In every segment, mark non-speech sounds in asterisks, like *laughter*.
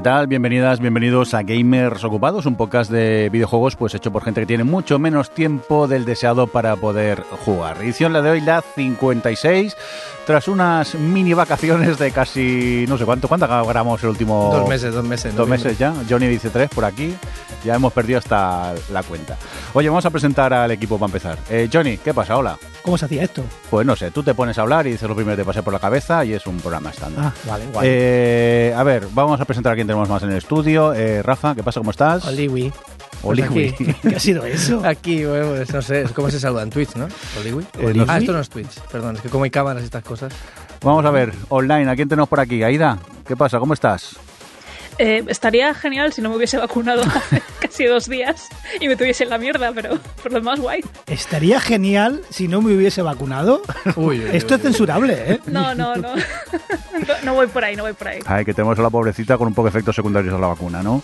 ¿Qué tal? Bienvenidas, bienvenidos a Gamers Ocupados, un podcast de videojuegos pues hecho por gente que tiene mucho menos tiempo del deseado para poder jugar. Edición la de hoy, la 56, tras unas mini vacaciones de casi no sé cuánto, ¿cuánto grabamos el último? Dos meses, dos meses. Dos meses ya. Johnny dice tres por aquí. Ya hemos perdido hasta la cuenta. Oye, vamos a presentar al equipo para empezar. Eh, Johnny, ¿qué pasa? Hola. ¿Cómo se hacía esto? Pues no sé, tú te pones a hablar y dices lo primero que te pase por la cabeza y es un programa estándar. Ah, vale, guay. Eh, a ver, vamos a presentar a quien tenemos más en el estudio. Eh, Rafa, ¿qué pasa? ¿Cómo estás? Oliwi. Oliwi. Pues *laughs* ¿Qué ha sido eso? Aquí, pues no sé, ¿cómo se saluda en Twitch, no? Oliwi. Oliwi. Ah, esto no es Twitch, perdón, es que como hay cámaras y estas cosas. Vamos a ver, online, ¿a quién tenemos por aquí? Aida, ¿qué pasa? ¿Cómo estás? Eh, estaría genial si no me hubiese vacunado *laughs* hace casi dos días y me tuviese en la mierda, pero por lo demás guay. Estaría genial si no me hubiese vacunado. Uy, uy, Esto es censurable, ¿eh? No, no, no. *laughs* no. No voy por ahí, no voy por ahí. Ay, que tenemos a la pobrecita con un poco de efectos secundarios a la vacuna, ¿no?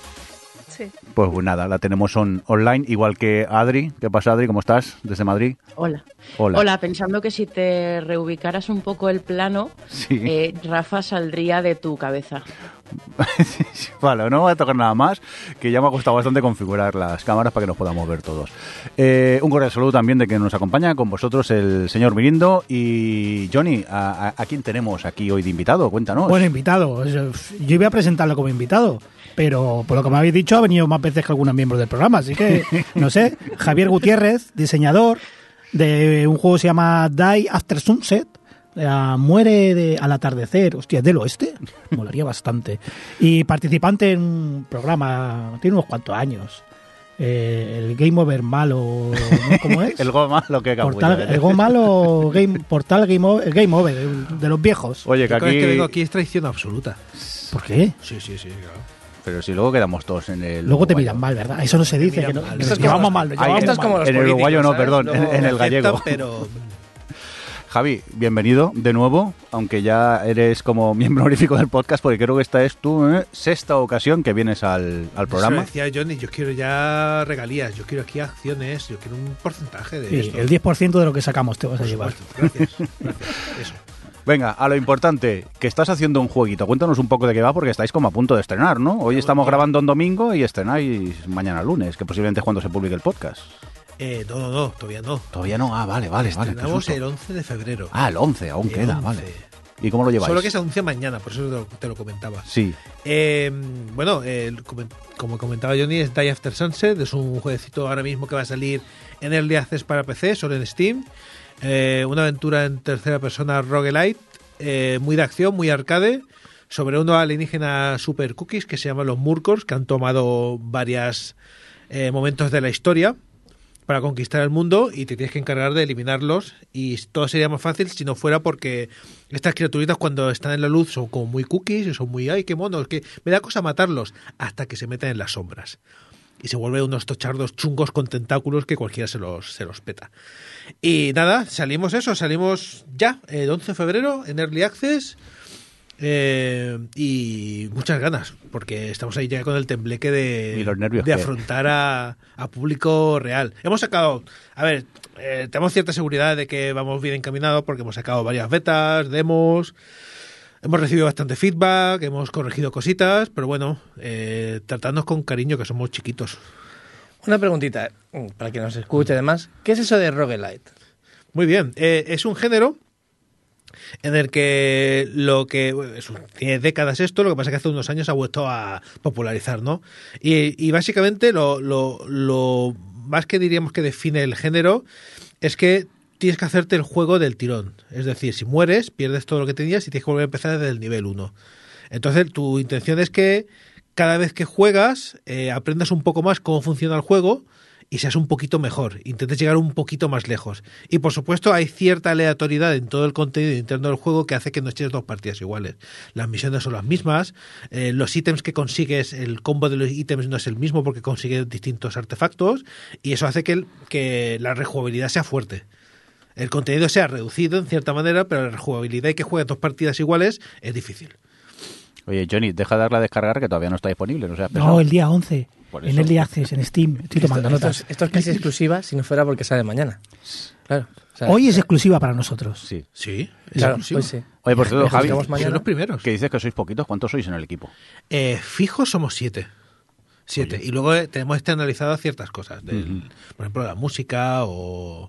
Sí. Pues, pues nada, la tenemos on- online, igual que Adri. ¿Qué pasa, Adri? ¿Cómo estás? Desde Madrid. Hola. Hola. pensando que si te reubicaras un poco el plano, Sí. eh, Rafa saldría de tu cabeza. *laughs* vale, no voy a tocar nada más, que ya me ha costado bastante configurar las cámaras para que nos podamos ver todos. Eh, un cordial saludo también de que nos acompaña con vosotros el señor Mirindo y Johnny. ¿A, a, a quién tenemos aquí hoy de invitado? Cuéntanos. Bueno, invitado. Yo iba a presentarlo como invitado, pero por lo que me habéis dicho ha venido más veces que algunos miembros del programa, así que, *laughs* no sé, Javier Gutiérrez, diseñador de un juego que se llama Die After Sunset. La muere de, al atardecer, hostia, del oeste, *laughs* molaría bastante. Y participante en un programa, tiene unos cuantos años. Eh, el Game Over malo, ¿no? ¿cómo es? *laughs* el goma lo que Portal, ¿eh? el Go malo Game, *laughs* Portal Game Over, Game Over, de los viejos. Oye, que aquí... que vengo aquí es traición absoluta. ¿Por qué? Sí, sí, sí, claro. Pero si luego quedamos todos en el... Luego te miran mal, ¿verdad? Eso no se dice. que no- mal. que nos es llevamos mal. nos llevamos es En el uruguayo no, ¿sabes? perdón, en- en el gallego. aceptan, Pero Javi, bienvenido de nuevo, aunque ya eres como *laughs* miembro honorífico del podcast, porque creo que esta es tu eh, sexta ocasión que vienes al, al programa. Eso decía Johnny, yo quiero ya regalías, yo quiero aquí acciones, yo quiero un porcentaje de Sí, esto. el 10% de lo que sacamos te vas a Por llevar. supuesto. Gracias, *laughs* gracias. Eso. Venga, a lo importante, que estás haciendo un jueguito. Cuéntanos un poco de qué va, porque estáis como a punto de estrenar, ¿no? Hoy estamos grabando en domingo y estrenáis mañana lunes, que posiblemente es cuando se publique el podcast. Eh, no, no, no, todavía no. Todavía no, ah, vale, vale, vale. Estrenamos el 11 de febrero. Ah, el 11, aún El queda, 11. vale. ¿Y cómo lo lleváis? Solo que se anuncia mañana, por eso te lo, te lo comentaba. Sí, Eh, bueno, eh, como comentaba Johnny, es Die After Sunset, es un jueguecito ahora mismo que va a salir en Early Access para PC, solo en Steam. Eh, una aventura en tercera persona roguelite, eh, muy de acción, muy arcade, sobre unos alienígenas super cookies que se llaman los Murkors, que han tomado varios momentos de la historia para conquistar el mundo y te tienes que encargar de eliminarlos y todo sería más fácil si no fuera porque estas criaturitas cuando están en la luz son como muy cookies y son muy ay qué monos que me da cosa matarlos hasta que se meten en las sombras y se vuelven unos tochardos chungos con tentáculos que cualquiera se los, se los peta. Y nada, salimos eso, salimos ya, el 11 de febrero en Early Access. Eh, y muchas ganas, porque estamos ahí ya con el tembleque de, Y los nervios de afrontar a, a público real. Hemos sacado, a ver, eh, tenemos cierta seguridad de que vamos bien encaminados porque hemos sacado varias betas, demos, hemos recibido bastante feedback, hemos corregido cositas, pero bueno, eh, tratadnos con cariño que somos chiquitos. Una preguntita, mm, para que nos escuche además. ¿Qué es eso de roguelite? Muy bien, eh, es un género en el que lo que tiene décadas esto, lo que pasa es que hace unos años ha vuelto a popularizar, ¿no? Y, y básicamente lo, lo, lo más que diríamos que define el género es que tienes que hacerte el juego del tirón. Es decir, si mueres, pierdes todo lo que tenías y tienes que volver a empezar desde el nivel 1. Entonces, tu intención es que cada vez que juegas eh, aprendas un poco más cómo funciona el juego y seas un poquito mejor, intentes llegar un poquito más lejos. Y por supuesto hay cierta aleatoriedad en todo el contenido interno del juego que hace que no eches dos partidas iguales. Las misiones son las mismas, eh, los ítems que consigues, el combo de los ítems no es el mismo porque consigues distintos artefactos y eso hace que, que la rejugabilidad sea fuerte. El contenido sea reducido en cierta manera, pero la rejugabilidad y que juegues dos partidas iguales es difícil. Oye, Johnny, deja de darla a descargar que todavía no está disponible, no seas No, pesado. el día 11. Por En día Access, en Steam. Estoy tomando esto, notas. es- esto es casi exclusiva si no fuera porque sale mañana. Claro. o sea, Hoy es exclusiva para nosotros. Sí. Sí, es Claro, exclusivo. hoy sí. Oye, por cierto, Javi, mañana. los primeros. que dices que sois poquitos, ¿cuántos sois en el equipo? Eh, fijos somos siete. Siete. Y luego eh, tenemos externalizado ciertas cosas. del- Por ejemplo, la música o,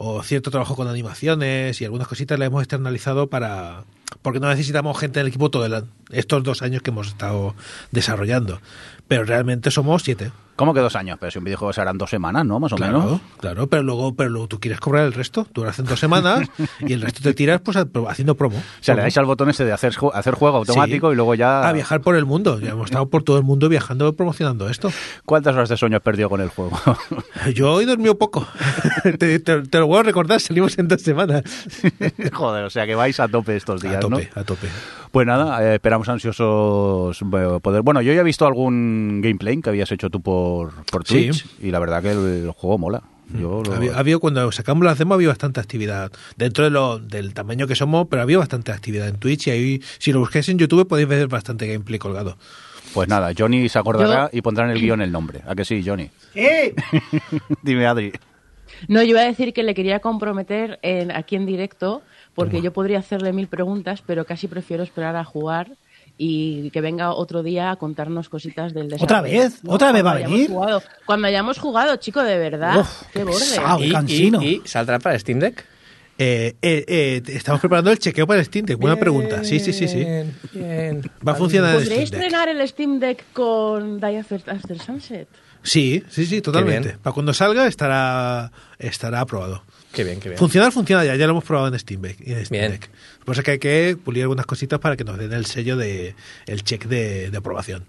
o cierto trabajo con animaciones y algunas cositas la hemos externalizado para... Porque no necesitamos gente en el equipo todos estos dos años que hemos estado desarrollando. Pero realmente somos siete. ¿Cómo que dos años? Pero si un videojuego serán dos semanas, ¿no? Más o Claro, menos. claro, pero luego, pero luego tú quieres cobrar el resto. Tú lo haces en dos semanas *laughs* y el resto te tiras pues haciendo promo. O sea, le dais al botón ese de hacer, hacer juego automático Sí. y luego ya... A viajar por el mundo. Ya hemos estado por todo el mundo viajando promocionando esto. ¿Cuántas horas de sueño has perdido con el juego? Yo hoy dormido poco. *laughs* te, te- te lo a recordar, salimos en dos semanas. *laughs* Joder, o sea que vais a tope estos días, a tope, ¿no? a tope. Pues nada, eh, esperamos ansiosos eh, poder... Bueno, yo ya he visto algún gameplay que habías hecho tú por, por Sí. Twitch y la verdad que el, el juego mola. Yo lo- Había, había- cuando sacamos las demos había bastante actividad. Dentro de lo, del tamaño que somos, pero había bastante actividad en Twitch y ahí, si lo busquéis en YouTube podéis ver bastante gameplay colgado. Pues nada, Johnny se acordará y pondrá en el guion el nombre. ¿A que sí, Johnny? *laughs* Dime, Adri. No, yo iba a decir que le quería comprometer en, aquí en directo, porque yo podría hacerle mil preguntas, pero casi prefiero esperar a jugar y que venga otro día a contarnos cositas del desarrollo. ¿Otra vez? ¿Otra vez va a venir? jugado. Cuando hayamos jugado, chico, de verdad. Uf, qué qué borde. Ah, y- y saldrá para Steam Deck. Eh, eh, eh, estamos preparando el chequeo para el Steam Deck. Buena pregunta. Sí, sí, sí, sí. Bien, bien. Va a funcionar el ¿Podría Steam Deck. estrenar el Steam Deck con Die After, After Sunset? Sí, sí, sí, totalmente. bien. Para cuando salga estará, estará aprobado. Qué bien, qué bien. Funcionar funciona ya, ya lo hemos probado en Steam Deck. en Steam Bien. Deck. Por eso que hay que pulir algunas cositas para que nos den el sello de el check de, de aprobación.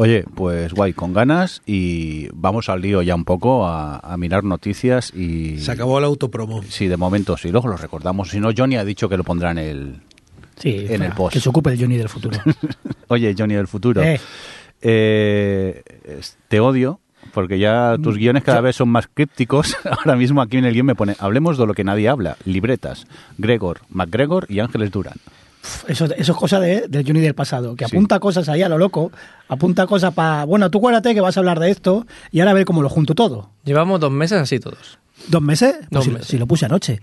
Oye, pues guay, con ganas y vamos al lío ya un poco a, a mirar noticias y... Se acabó el autopromo. Sí, de momento sí, luego lo recordamos. Si no, Johnny ha dicho que lo pondrá en el... Sí, En el post. Que se ocupe el Johnny del futuro. *laughs* Oye, Johnny del futuro. Eh. Eh, te odio porque ya tus guiones cada vez son más crípticos. *laughs* Ahora mismo aquí en el guion me pone, hablemos de lo que nadie habla. Libretas, Gregor, MacGregor y Ángeles Durán. Eso, eso es cosa de, del Johnny del pasado, que Sí. apunta cosas ahí a lo loco, apunta cosas para, bueno, tú acuérdate que vas a hablar de esto y ahora a ver cómo lo junto todo. Llevamos dos meses así todos. ¿Dos meses? Pues Dos si, meses. si lo puse anoche.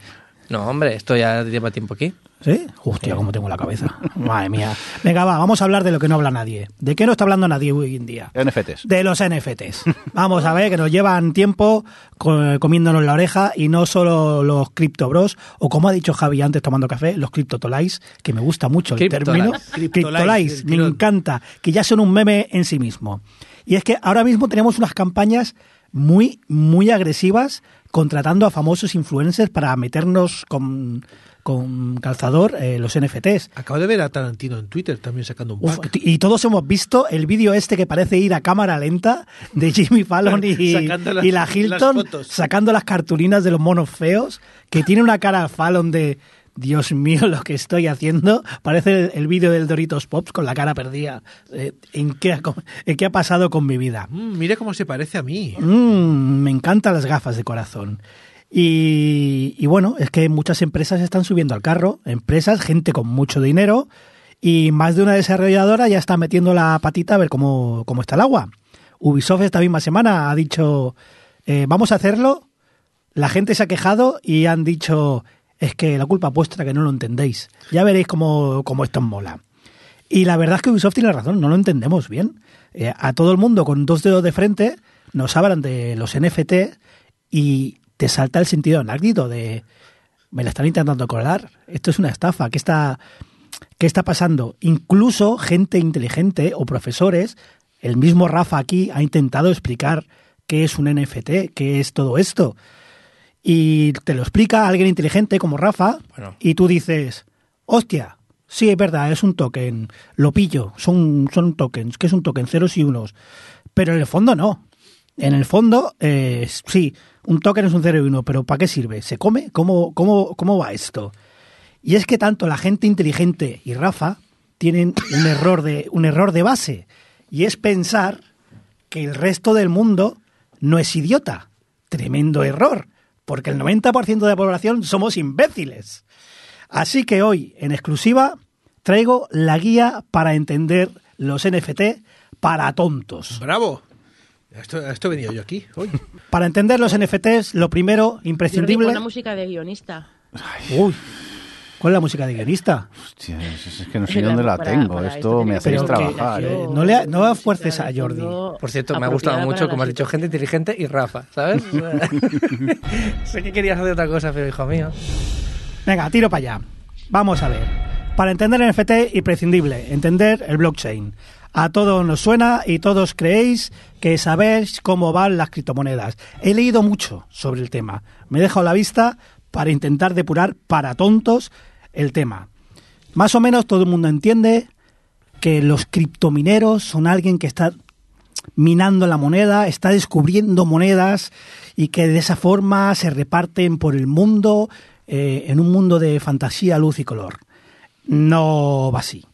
No, hombre, esto ya lleva tiempo aquí. ¿Sí? Hostia, cómo tengo la cabeza. Madre mía. Venga, va, vamos a hablar de lo que no habla nadie. ¿De qué no está hablando nadie hoy en día? NFTs. De los NFTs. Vamos a ver que nos llevan tiempo co- comiéndonos la oreja y no solo los Crypto Bros, o como ha dicho Javi antes tomando café, los Cryptotolais, que me gusta mucho el término. Cryptolais, me encanta, que ya son un meme en sí mismo. Y es que ahora mismo tenemos unas campañas muy, muy agresivas contratando a famosos influencers para meternos con, con calzador eh, los NFTs. Acabo de ver a Tarantino en Twitter también sacando un Uf, pack. y todos hemos visto el vídeo este que parece ir a cámara lenta de Jimmy *laughs* Fallon y, Sacando las- y la Hilton las sacando las cartulinas de los monos feos, que tiene una cara Fallon de Dios mío lo que estoy haciendo. Parece el, el vídeo del Doritos Pops con la cara perdida. Eh, ¿en, qué, ha- ¿En qué ha pasado con mi vida? Mm, mira cómo se parece a mí. Mm, me encantan las gafas de corazón. Y, y bueno, es que muchas empresas están subiendo al carro, empresas, gente con mucho dinero, y más de una desarrolladora ya está metiendo la patita a ver cómo, cómo está el agua. Ubisoft esta misma semana ha dicho, eh, vamos a hacerlo, la gente se ha quejado y han dicho, es que la culpa es vuestra que no lo entendéis. Ya veréis cómo, cómo esto mola. Y la verdad es que Ubisoft tiene razón, no lo entendemos bien. Eh, a todo el mundo con dos dedos de frente nos hablan de los NFT y te salta el sentido anáctico de me la están intentando colar, esto es una estafa, ¿qué está, qué está pasando? Incluso gente inteligente o profesores, el mismo Rafa aquí ha intentado explicar qué es un NFT, qué es todo esto. Y te lo explica alguien inteligente como Rafa Bueno. y tú dices, hostia, sí, es verdad, es un token, lo pillo, son, son tokens, que es un token, ceros y unos. Pero en el fondo no. En el fondo, eh, sí, un token es un cero y uno, pero ¿para qué sirve? ¿Se come? ¿Cómo, cómo, ¿Cómo va esto? Y es que tanto la gente inteligente y Rafa tienen un error de, un error de base, y es pensar que el resto del mundo no es idiota. Tremendo error, porque el 90% de la población somos imbéciles. Así que hoy, en exclusiva, traigo la guía para entender los NFT para tontos. ¡Bravo! Esto, a esto he venido yo aquí hoy. Para entender los NFTs, lo primero, Jordi, imprescindible... Una música de guionista. Uy, ¿cuál es la música de guionista? Hostia, es, que no sé dónde la para- tengo. para esto esto me hacéis trabajar. ¿eh? no le- no fuerces a Jordi. Por cierto, me ha gustado mucho, como has dicho, gente inteligente y Rafa, ¿sabes? *laughs* sé que querías hacer otra cosa, pero hijo mío. Venga, tiro para allá. Vamos a ver. Para entender el NFT, imprescindible, entender el blockchain. A todos nos suena y todos creéis que sabéis cómo van las criptomonedas. He leído mucho sobre el tema. Me he dejado la vista para intentar depurar para tontos el tema. Más o menos todo el mundo entiende que los criptomineros son alguien que está minando la moneda, está descubriendo monedas y que de esa forma se reparten por el mundo eh, en un mundo de fantasía, luz y color. No va así.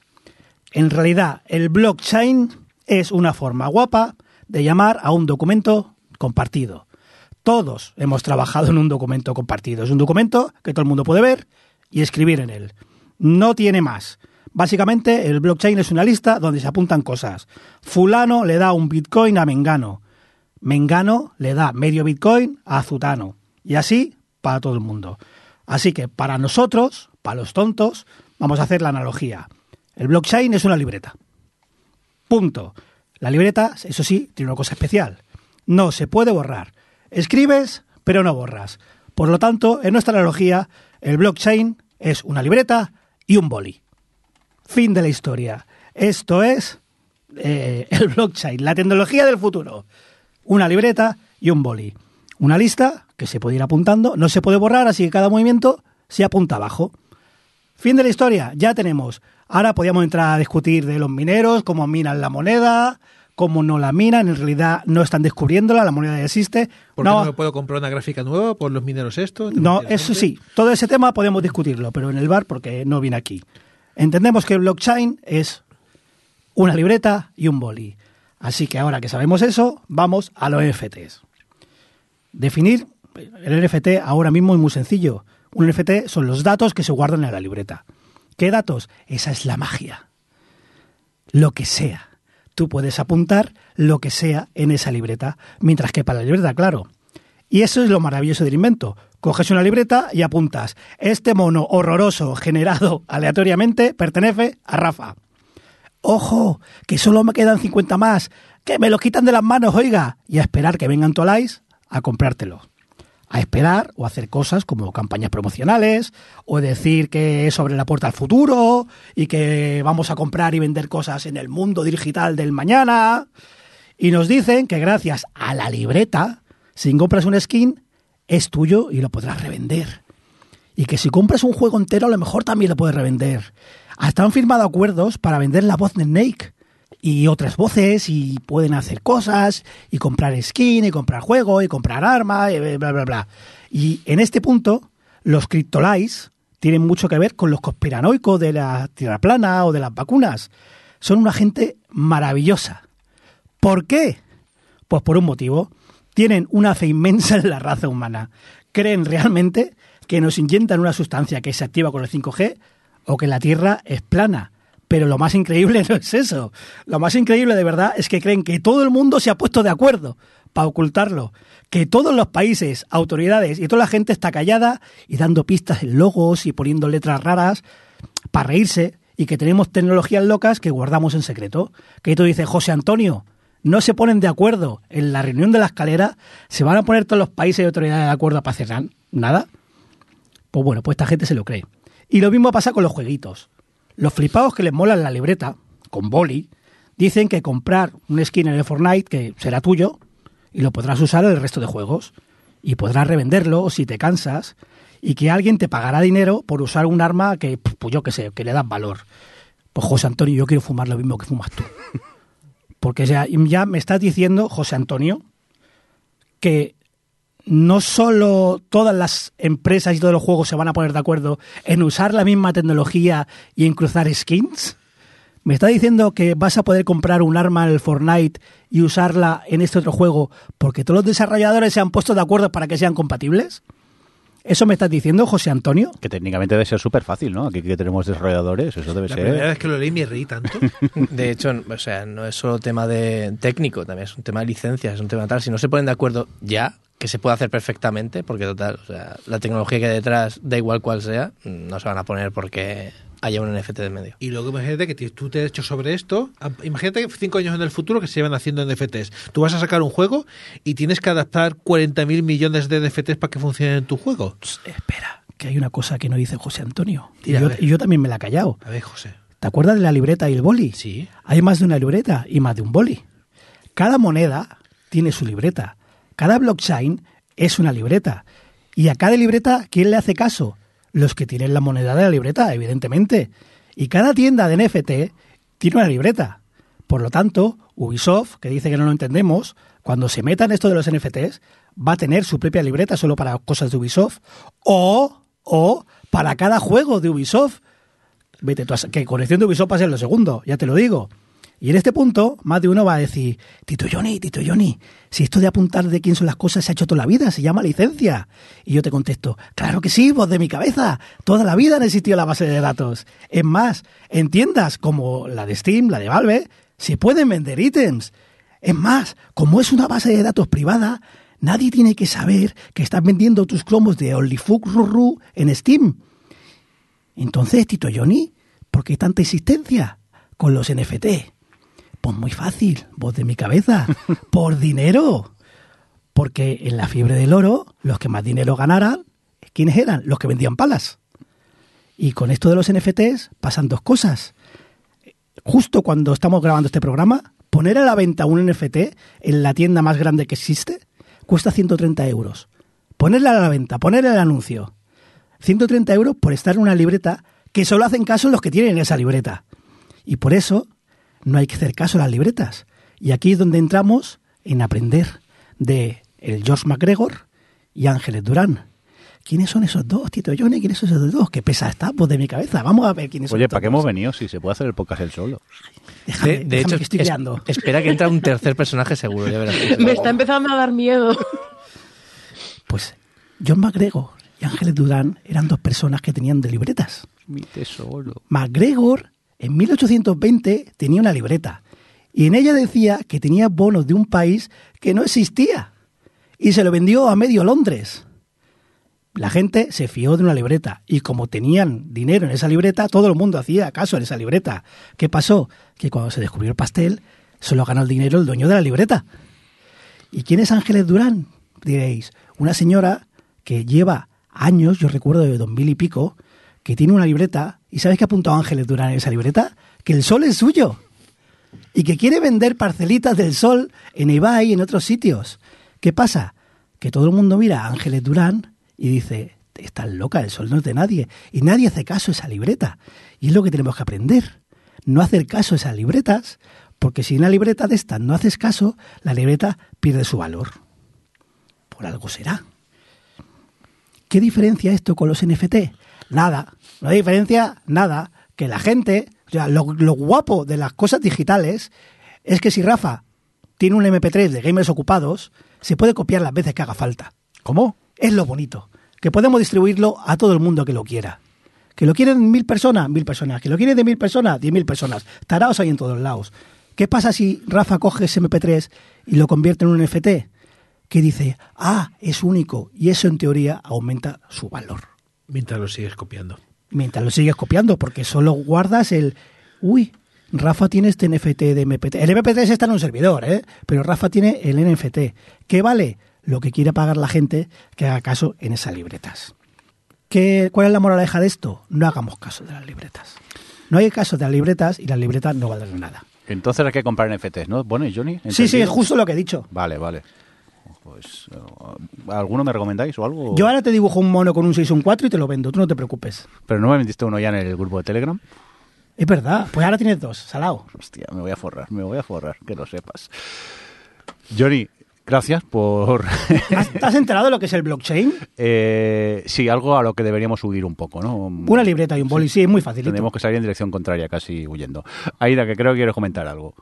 En realidad, el blockchain es una forma guapa de llamar a un documento compartido. Todos hemos trabajado en un documento compartido. Es un documento que todo el mundo puede ver y escribir en él. No tiene más. Básicamente, el blockchain es una lista donde se apuntan cosas. Fulano le da un bitcoin a Mengano. Mengano le da medio bitcoin a Zutano. Y así para todo el mundo. Así que para nosotros, para los tontos, vamos a hacer la analogía. El blockchain es una libreta. Punto. La libreta, eso sí, tiene una cosa especial. No se puede borrar. Escribes, pero no borras. Por lo tanto, en nuestra analogía, el blockchain es una libreta y un boli. Fin de la historia. Esto es eh, el blockchain, la tecnología del futuro. Una libreta y un boli. Una lista que se puede ir apuntando, no se puede borrar, así que cada movimiento se apunta abajo. Fin de la historia, ya tenemos. Ahora podríamos entrar a discutir de los mineros, cómo minan la moneda, cómo no la minan, en realidad no están descubriéndola, la moneda ya existe. ¿Por qué no, no, me puedo comprar una gráfica nueva por los mineros esto? no, eso sí, todo ese tema podemos discutirlo, pero en el bar porque no viene aquí. Entendemos que el blockchain es una libreta y un boli. Así que ahora que sabemos eso, vamos a los NFTs. Definir el NFT ahora mismo es muy sencillo. Un NFT son los datos que se guardan en la libreta. ¿Qué datos? Esa es la magia. Lo que sea. Tú puedes apuntar lo que sea en esa libreta, mientras que para la libreta, claro. Y eso es lo maravilloso del invento. Coges una libreta y apuntas, este mono horroroso generado *laughs* aleatoriamente pertenece a Rafa. Ojo, que solo me quedan 50 más, que me los quitan de las manos, oiga, y a esperar que vengan Tolais a comprártelo. A esperar o hacer cosas como campañas promocionales, o decir que es sobre la puerta al futuro, y que vamos a comprar y vender cosas en el mundo digital del mañana. Y nos dicen que gracias a la libreta, si compras un skin, es tuyo y lo podrás revender. Y que si compras un juego entero, a lo mejor también lo puedes revender. Hasta han firmado acuerdos para vender la voz de Snake y otras voces y pueden hacer cosas y comprar skin y comprar juego y comprar arma y bla bla bla. Y en este punto los criptolites tienen mucho que ver con los conspiranoicos de la tierra plana o de las vacunas. Son una gente maravillosa. ¿Por qué? Pues por un motivo. Tienen una fe inmensa en la raza humana. Creen realmente que nos inyectan una sustancia que se activa con el 5G o que la Tierra es plana. Pero lo más increíble *laughs* no es eso. Lo más increíble de verdad es que creen que todo el mundo se ha puesto de acuerdo para ocultarlo. Que todos los países, autoridades y toda la gente está callada y dando pistas en logos y poniendo letras raras para reírse y que tenemos tecnologías locas que guardamos en secreto. Que tú dices, José Antonio, no se ponen de acuerdo en la reunión de la escalera, se van a poner todos los países y autoridades de acuerdo para cerrar nada. Pues bueno, pues esta gente se lo cree. Y lo mismo pasa con los jueguitos. Los flipados que les molan la libreta, con boli, dicen que comprar un skin en el Fortnite que será tuyo y lo podrás usar en el resto de juegos. Y podrás revenderlo si te cansas y que alguien te pagará dinero por usar un arma que, pues yo qué sé, que le das valor. Pues José Antonio, yo quiero fumar lo mismo que fumas tú. *laughs* Porque ya, ya me estás diciendo, José Antonio, que no solo todas las empresas y todos los juegos se van a poner de acuerdo en usar la misma tecnología y en cruzar skins. ¿Me está diciendo que vas a poder comprar un arma en el Fortnite y usarla en este otro juego porque todos los desarrolladores se han puesto de acuerdo para que sean compatibles? ¿Eso me estás diciendo, José Antonio? Que técnicamente debe ser súper fácil, ¿no? Aquí que tenemos desarrolladores, eso debe La ser... primera vez que lo leí me reí tanto. *laughs* De hecho, o sea, no es solo tema de técnico, también es un tema de licencias, es un tema tal. Si no se ponen de acuerdo ya, que se puede hacer perfectamente, porque total, o sea, la tecnología que hay detrás, da igual cual sea, no se van a poner porque haya un NFT de medio. Y luego imagínate que tú te has hecho sobre esto. Imagínate que cinco años en el futuro que se llevan haciendo NFTs. Tú vas a sacar un juego y tienes que adaptar 40.000 millones de NFTs para que funcionen en tu juego. Espera, que hay una cosa que no dice José Antonio. Y Tira, yo, y yo también me la he callado. A ver, José. ¿Te acuerdas de la libreta y el boli? Sí. Hay más de una libreta y más de un boli. Cada moneda tiene su libreta. Cada blockchain es una libreta. Y a cada libreta, ¿quién le hace caso? Los que tienen la moneda de la libreta, evidentemente. Y cada tienda de NFT tiene una libreta. Por lo tanto, Ubisoft, que dice que no lo entendemos, cuando se meta en esto de los NFTs, va a tener su propia libreta solo para cosas de Ubisoft. O, o para cada juego de Ubisoft. Vete tú a sa- que conexión de Ubisoft pasa en lo segundo, ya te lo digo. Y en este punto, más de uno va a decir, Tito Johnny, Tito Johnny, si esto de apuntar de quién son las cosas se ha hecho toda la vida, se llama licencia. Y yo te contesto, claro que sí, voz de mi cabeza, toda la vida han existido la base de datos. Es más, en tiendas como la de Steam, la de Valve, se pueden vender ítems. Es más, como es una base de datos privada, nadie tiene que saber que estás vendiendo tus cromos de OnlyFook Ruru en Steam. Entonces, Tito Johnny, ¿por qué tanta insistencia con los NFT? Pues muy fácil, voz de mi cabeza, *laughs* por dinero. Porque en la fiebre del oro, los que más dinero ganaran, ¿quiénes eran? Los que vendían palas. Y con esto de los NFTs pasan dos cosas. Justo cuando estamos grabando este programa, poner a la venta un NFT en la tienda más grande que existe cuesta 130 euros. Ponerla a la venta, poner el anuncio. 130 euros por estar en una libreta que solo hacen caso los que tienen esa libreta. Y por eso no hay que hacer caso a las libretas. Y aquí es donde entramos en aprender de el George McGregor y Ángeles Durán. ¿Quiénes son esos dos, Tito Johnny? ¿Quiénes son esos dos? ¿Qué pesa está? Pues de mi cabeza. Vamos a ver quiénes son Oye, ¿para qué hemos venido? Si se puede hacer el podcast él solo. Déjame, De, de déjame hecho, que estoy es- creando. espera que entra un tercer personaje seguro, ya verás. Me está empezando a dar miedo. Pues John McGregor y Ángeles Durán eran dos personas que tenían de libretas. Mi tesoro. MacGregor en 1820 tenía una libreta y en ella decía que tenía bonos de un país que no existía y se lo vendió a medio Londres. La gente se fió de una libreta y como tenían dinero en esa libreta, todo el mundo hacía caso en esa libreta. ¿Qué pasó? Que cuando se descubrió el pastel, solo ganó el dinero el dueño de la libreta. ¿Y quién es Ángeles Durán? Diréis, una señora que lleva años, yo recuerdo de dos mil y pico, que tiene una libreta, y ¿sabes qué ha apuntado Ángeles Durán en esa libreta? Que el sol es suyo. Y que quiere vender parcelitas del sol en eBay y en otros sitios. ¿Qué pasa? Que todo el mundo mira a Ángeles Durán y dice, estás loca, el sol no es de nadie. Y nadie hace caso a esa libreta. Y es lo que tenemos que aprender. No hacer caso a esas libretas, porque si una libreta de estas no haces caso, la libreta pierde su valor. Por algo será. ¿Qué diferencia esto con los NFT? Nada. No hay diferencia, nada. Que la gente, o sea, lo, lo guapo de las cosas digitales es que si Rafa tiene un MP3 de gamers ocupados, se puede copiar las veces que haga falta. ¿Cómo? Es lo bonito. Que podemos distribuirlo a todo el mundo que lo quiera. Que lo quieren mil personas, mil personas. Que lo quieren de mil personas, diez mil personas. Taraos hay en todos lados. ¿Qué pasa si Rafa coge ese MP3 y lo convierte en un NFT? Que dice, ah, es único. Y eso en teoría aumenta su valor. Mientras lo sigues copiando. Mientras lo sigues copiando, porque solo guardas el, uy, Rafa tiene este NFT de MP3. El MP3 está en un servidor, ¿eh? Pero Rafa tiene el NFT. ¿Qué vale? Lo que quiere pagar la gente que haga caso en esas libretas. ¿Qué, ¿Cuál es la moraleja de esto? No hagamos caso de las libretas. No hay caso de las libretas y las libretas no valen nada. Entonces hay que comprar NFTs, ¿no? Bueno, ¿y Johnny? Sí, sí, es justo lo que he dicho. Vale, vale. Pues, eh, ¿alguno me recomendáis o algo? Yo ahora te dibujo un mono con un 6 y un 4 y te lo vendo, tú no te preocupes. Pero no me vendiste uno ya en el grupo de Telegram. Es verdad, pues ahora tienes dos, salado. Hostia, me voy a forrar, me voy a forrar, que lo sepas. Johnny, gracias por... *laughs* ¿Has- ¿Te has enterado de lo que es el blockchain? eh, sí, algo a lo que deberíamos huir un poco, ¿no? Una libreta y un boli, sí, es muy facilito. Tenemos que salir en dirección contraria, casi huyendo. Aida, que creo que quieres comentar algo.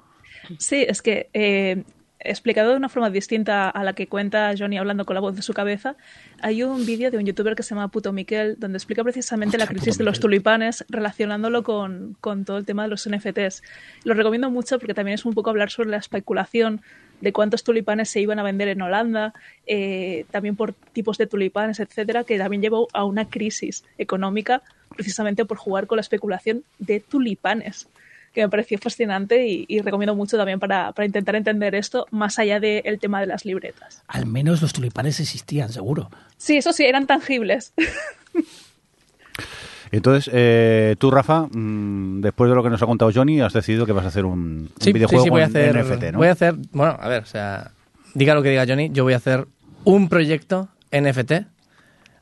Sí, es que eh, explicado de una forma distinta a la que cuenta Johnny hablando con la voz de su cabeza, hay un vídeo de un youtuber que se llama Puto Miquel, donde explica precisamente la crisis de los tulipanes relacionándolo con, con todo el tema de los NFTs. Lo recomiendo mucho porque también es un poco hablar sobre la especulación de cuántos tulipanes se iban a vender en Holanda, eh, también por tipos de tulipanes, etcétera, que también llevó a una crisis económica precisamente por jugar con la especulación de tulipanes que me pareció fascinante y, y recomiendo mucho también para, para, intentar entender esto más allá del tema de las libretas. Al menos los tulipanes existían, seguro. Sí, eso sí, eran tangibles. *laughs* Entonces, eh, tú, Rafa, mmm, después de lo que nos ha contado Johnny, has decidido que vas a hacer un, un sí, videojuego sí, sí, voy a hacer, NFT, ¿no? Voy a hacer, bueno, a ver, o sea, diga lo que diga Johnny, yo voy a hacer un proyecto NFT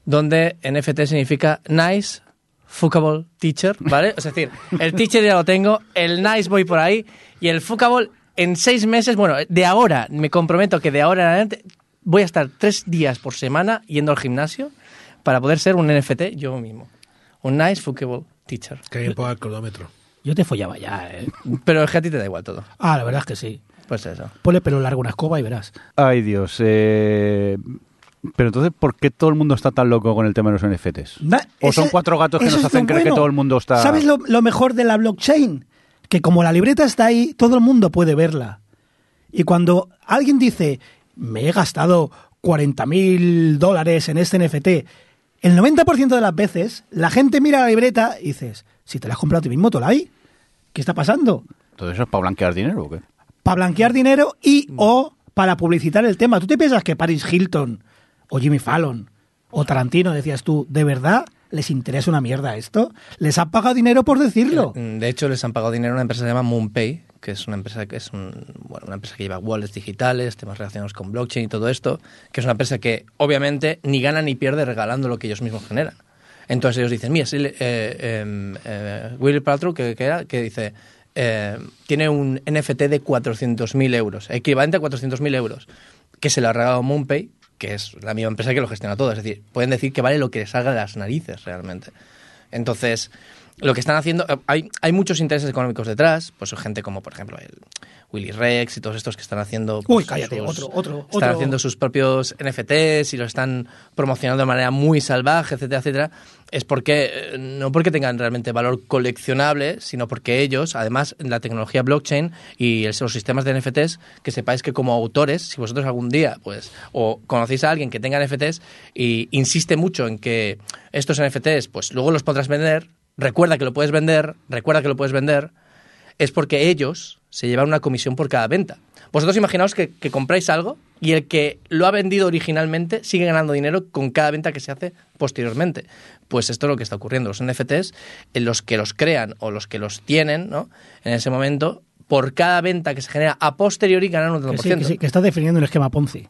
donde NFT significa Nice Fuckable Teacher, ¿vale? Es decir, el teacher ya lo tengo, el Nice voy por ahí y el Fuckable en seis meses, bueno, de ahora, me comprometo que de ahora en adelante voy a estar tres días por semana yendo al gimnasio para poder ser un NFT yo mismo. Un nice fuckable teacher. Que bien ponga el cronómetro. Yo te follaba ya, ¿eh? Pero es que a ti te da igual todo. Ah, la verdad es que sí. Pues eso. Ponle pelo largo una escoba y verás. Ay, Dios. Eh... Pero entonces, ¿por qué todo el mundo está tan loco con el tema de los NFTs? Na, ¿O son cuatro gatos que nos hacen creer que todo el mundo está... ¿Sabes lo, lo mejor de la blockchain? Que como la libreta está ahí, todo el mundo puede verla. Y cuando alguien dice, me he gastado 40 mil dólares en este NFT, el 90% de las veces la gente mira la libreta y dices, si te la has comprado tú mismo, ahí ¿Qué está pasando? ¿Todo eso es para blanquear dinero o qué? Para blanquear dinero y o para publicitar el tema. ¿Tú te piensas que Paris Hilton o Jimmy Fallon o Tarantino, decías tú, de verdad les interesa una mierda esto? ¿Les han pagado dinero por decirlo? De hecho, les han pagado dinero a una empresa que se llama MoonPay, que es una empresa que es un- bueno, una empresa que lleva wallets digitales, temas relacionados con blockchain y todo esto, que es una empresa que obviamente ni gana ni pierde regalando lo que ellos mismos generan. Entonces ellos dicen, mira, el, eh, eh, eh, Paltrow, que, que, era, que dice, eh, tiene un NFT de 400.000 euros, equivalente a 400.000 euros, que se lo ha regalado MoonPay, que es la misma empresa que lo gestiona todo. Es decir, pueden decir que vale lo que les salga de las narices realmente. Entonces, lo que están haciendo, eh, hay, hay muchos intereses económicos detrás, pues gente como, por ejemplo, el Willy Rex y todos estos que están haciendo... pues, Uy, cállate, sus- otro, otro, Están otro. haciendo sus propios NFTs y los están promocionando de manera muy salvaje, etcétera, etcétera. Es porque, eh, no porque tengan realmente valor coleccionable, sino porque ellos, además, la tecnología blockchain y los sistemas de NFTs, que sepáis que como autores, si vosotros algún día, pues, o conocéis a alguien que tenga NFTs y insiste mucho en que estos NFTs, pues luego los podrás vender, recuerda que lo puedes vender, recuerda que lo puedes vender, es porque ellos se llevan una comisión por cada venta. Vosotros imaginaos que, que compráis algo y el que lo ha vendido originalmente sigue ganando dinero con cada venta que se hace posteriormente. Pues esto es lo que está ocurriendo. Los NFTs, en los que los crean o los que los tienen, ¿no? En ese momento, por cada venta que se genera a posteriori ganan un Que 30%. sí, que sí, que estás definiendo un esquema Ponzi.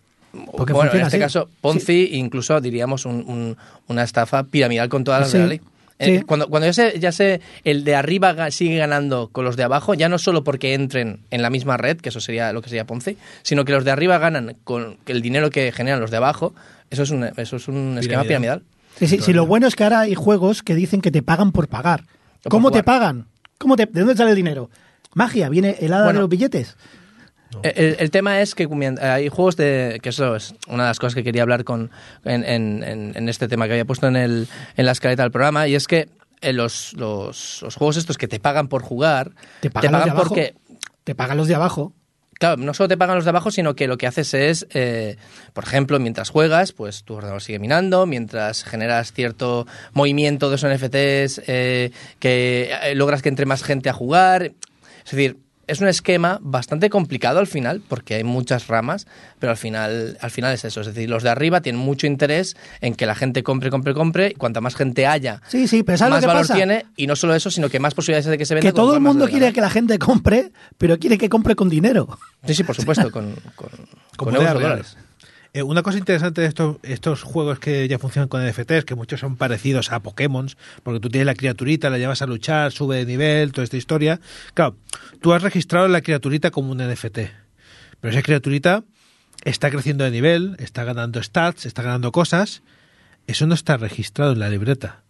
Porque bueno, en este así. caso, Ponzi, incluso diríamos un- un- una estafa piramidal con todas las de la ley. Eh, sí. cuando, cuando ya sé, ya sé el de arriba sigue ganando con los de abajo, ya no solo porque entren en la misma red, que eso sería lo que sería Ponzi, sino que los de arriba ganan con el dinero que generan los de abajo, eso es un, eso es un esquema Piramidal. Sí, sí, sí, lo bueno es que ahora hay juegos que dicen que te pagan por pagar. por ¿Cómo te pagan? ¿Cómo te, ¿De dónde sale el dinero? Magia, viene el hada Bueno. de los billetes. Eh, El, el tema es que hay juegos de. que eso es una de las cosas que quería hablar con en, en- en- en este tema que había puesto en, el, en la escaleta del programa, y es que eh, los, los, los juegos estos que te pagan por jugar, Te pagan, los de abajo. porque. Te pagan los de abajo. Claro, no solo te pagan los de abajo, sino que lo que haces es, eh, por ejemplo, mientras juegas, pues tu ordenador sigue minando, mientras generas cierto movimiento de esos NFTs, eh, que logras que entre más gente a jugar. Es decir, es un esquema bastante complicado al final, porque hay muchas ramas, pero al final, al final es eso. Es decir, los de arriba tienen mucho interés en que la gente compre, compre, compre, y cuanta más gente haya, Sí, sí, pero ¿sabes más lo que valor pasa? tiene, y no solo eso, sino que más posibilidades hay de que se venda. que todo el mundo quiere que la gente compre, pero quiere que compre con dinero. Sí, sí, por supuesto, con, con, con euros o dólares. Eh, una cosa interesante de estos, estos juegos que ya funcionan con NFTs, que muchos son parecidos a Pokémon, porque tú tienes la criaturita, la llevas a luchar, sube de nivel, toda esta historia. Claro, tú has registrado la criaturita como un NFT, pero esa criaturita está creciendo de nivel, está ganando stats, está ganando cosas. Eso no está registrado en la libreta.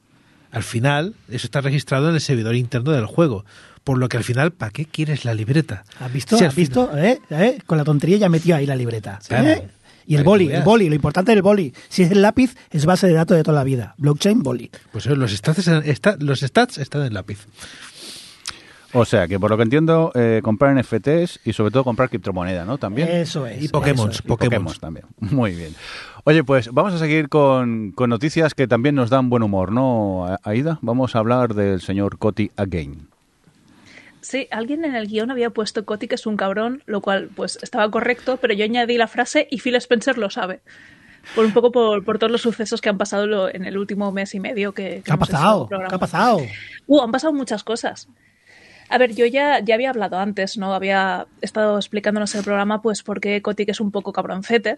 Al final, eso está registrado en el servidor interno del juego. Por lo que al final, ¿para qué quieres la libreta? ¿Has visto? Si ¿Has visto? ¿Eh? ¿Eh? Con la tontería ya metió ahí la libreta. Claro. Y el boli, el boli, lo importante del boli. Si es el lápiz, es base de datos de toda la vida. Blockchain, boli. Pues eh, los stats, está- los stats están en el lápiz. O sea, que por lo que entiendo, eh, comprar NFTs y sobre todo comprar criptomoneda, ¿no? También. Eso es. Y Pokémon. es. Pokémon también. *laughs* Muy bien. Oye, pues vamos a seguir con, con noticias que también nos dan buen humor, ¿no, Aida? Vamos a hablar del señor Coti Again. Sí, alguien en el guion había puesto Coti que es un cabrón, lo cual pues estaba correcto, pero yo añadí la frase y Phil Spencer lo sabe. Por un poco por, por todos los sucesos que han pasado lo- en el último mes y medio que, que ¿Qué ha pasado? ¿Qué ha pasado? Uh, han pasado muchas cosas. A ver, yo ya, ya había hablado antes, ¿no? Había estado explicándonos en el programa, pues, por qué es un poco cabroncete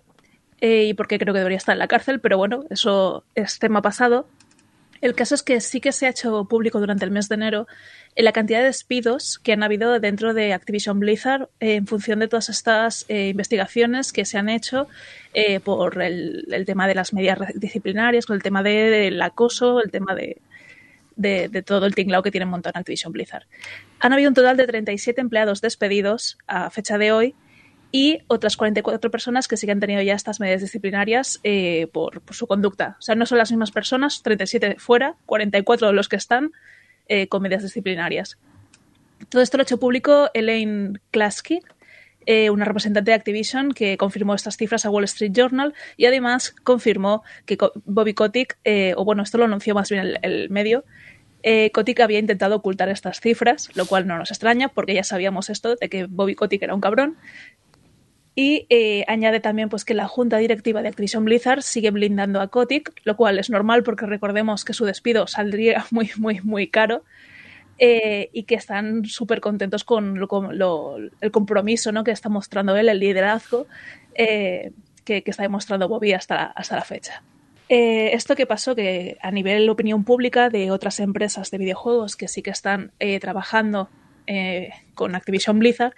eh, y por qué creo que debería estar en la cárcel, pero bueno, eso es tema pasado. El caso es que sí que se ha hecho público durante el mes de enero la cantidad de despidos que han habido dentro de Activision Blizzard eh, en función de todas estas eh, investigaciones que se han hecho eh, por el, el tema de las medidas disciplinarias, con el tema de- del acoso, el tema de, de, de todo el tinglao que tienen montado en Activision Blizzard. Han habido un total de 37 empleados despedidos a fecha de hoy y otras 44 personas que sí que han tenido ya estas medidas disciplinarias eh, por, por su conducta. O sea, no son las mismas personas, 37 fuera, 44 de los que están eh, con disciplinarias. Todo esto lo ha hecho público Elaine Klasky, eh, una representante de Activision que confirmó estas cifras a Wall Street Journal y además confirmó que Bobby Kotick, eh, o bueno, esto lo anunció más bien el, el medio, eh, Kotick había intentado ocultar estas cifras, lo cual no nos extraña porque ya sabíamos esto de que Bobby Kotick era un cabrón. Y eh, añade también pues, que la junta directiva de Activision Blizzard sigue blindando a Kotick, lo cual es normal porque recordemos que su despido saldría *laughs* muy, muy, muy caro eh, y que están súper contentos con, el compromiso ¿no? que está mostrando él, el liderazgo eh, que, está demostrando Bobby hasta la, hasta la fecha. Esto que pasó, que a nivel opinión pública de otras empresas de videojuegos que sí que están trabajando con Activision Blizzard,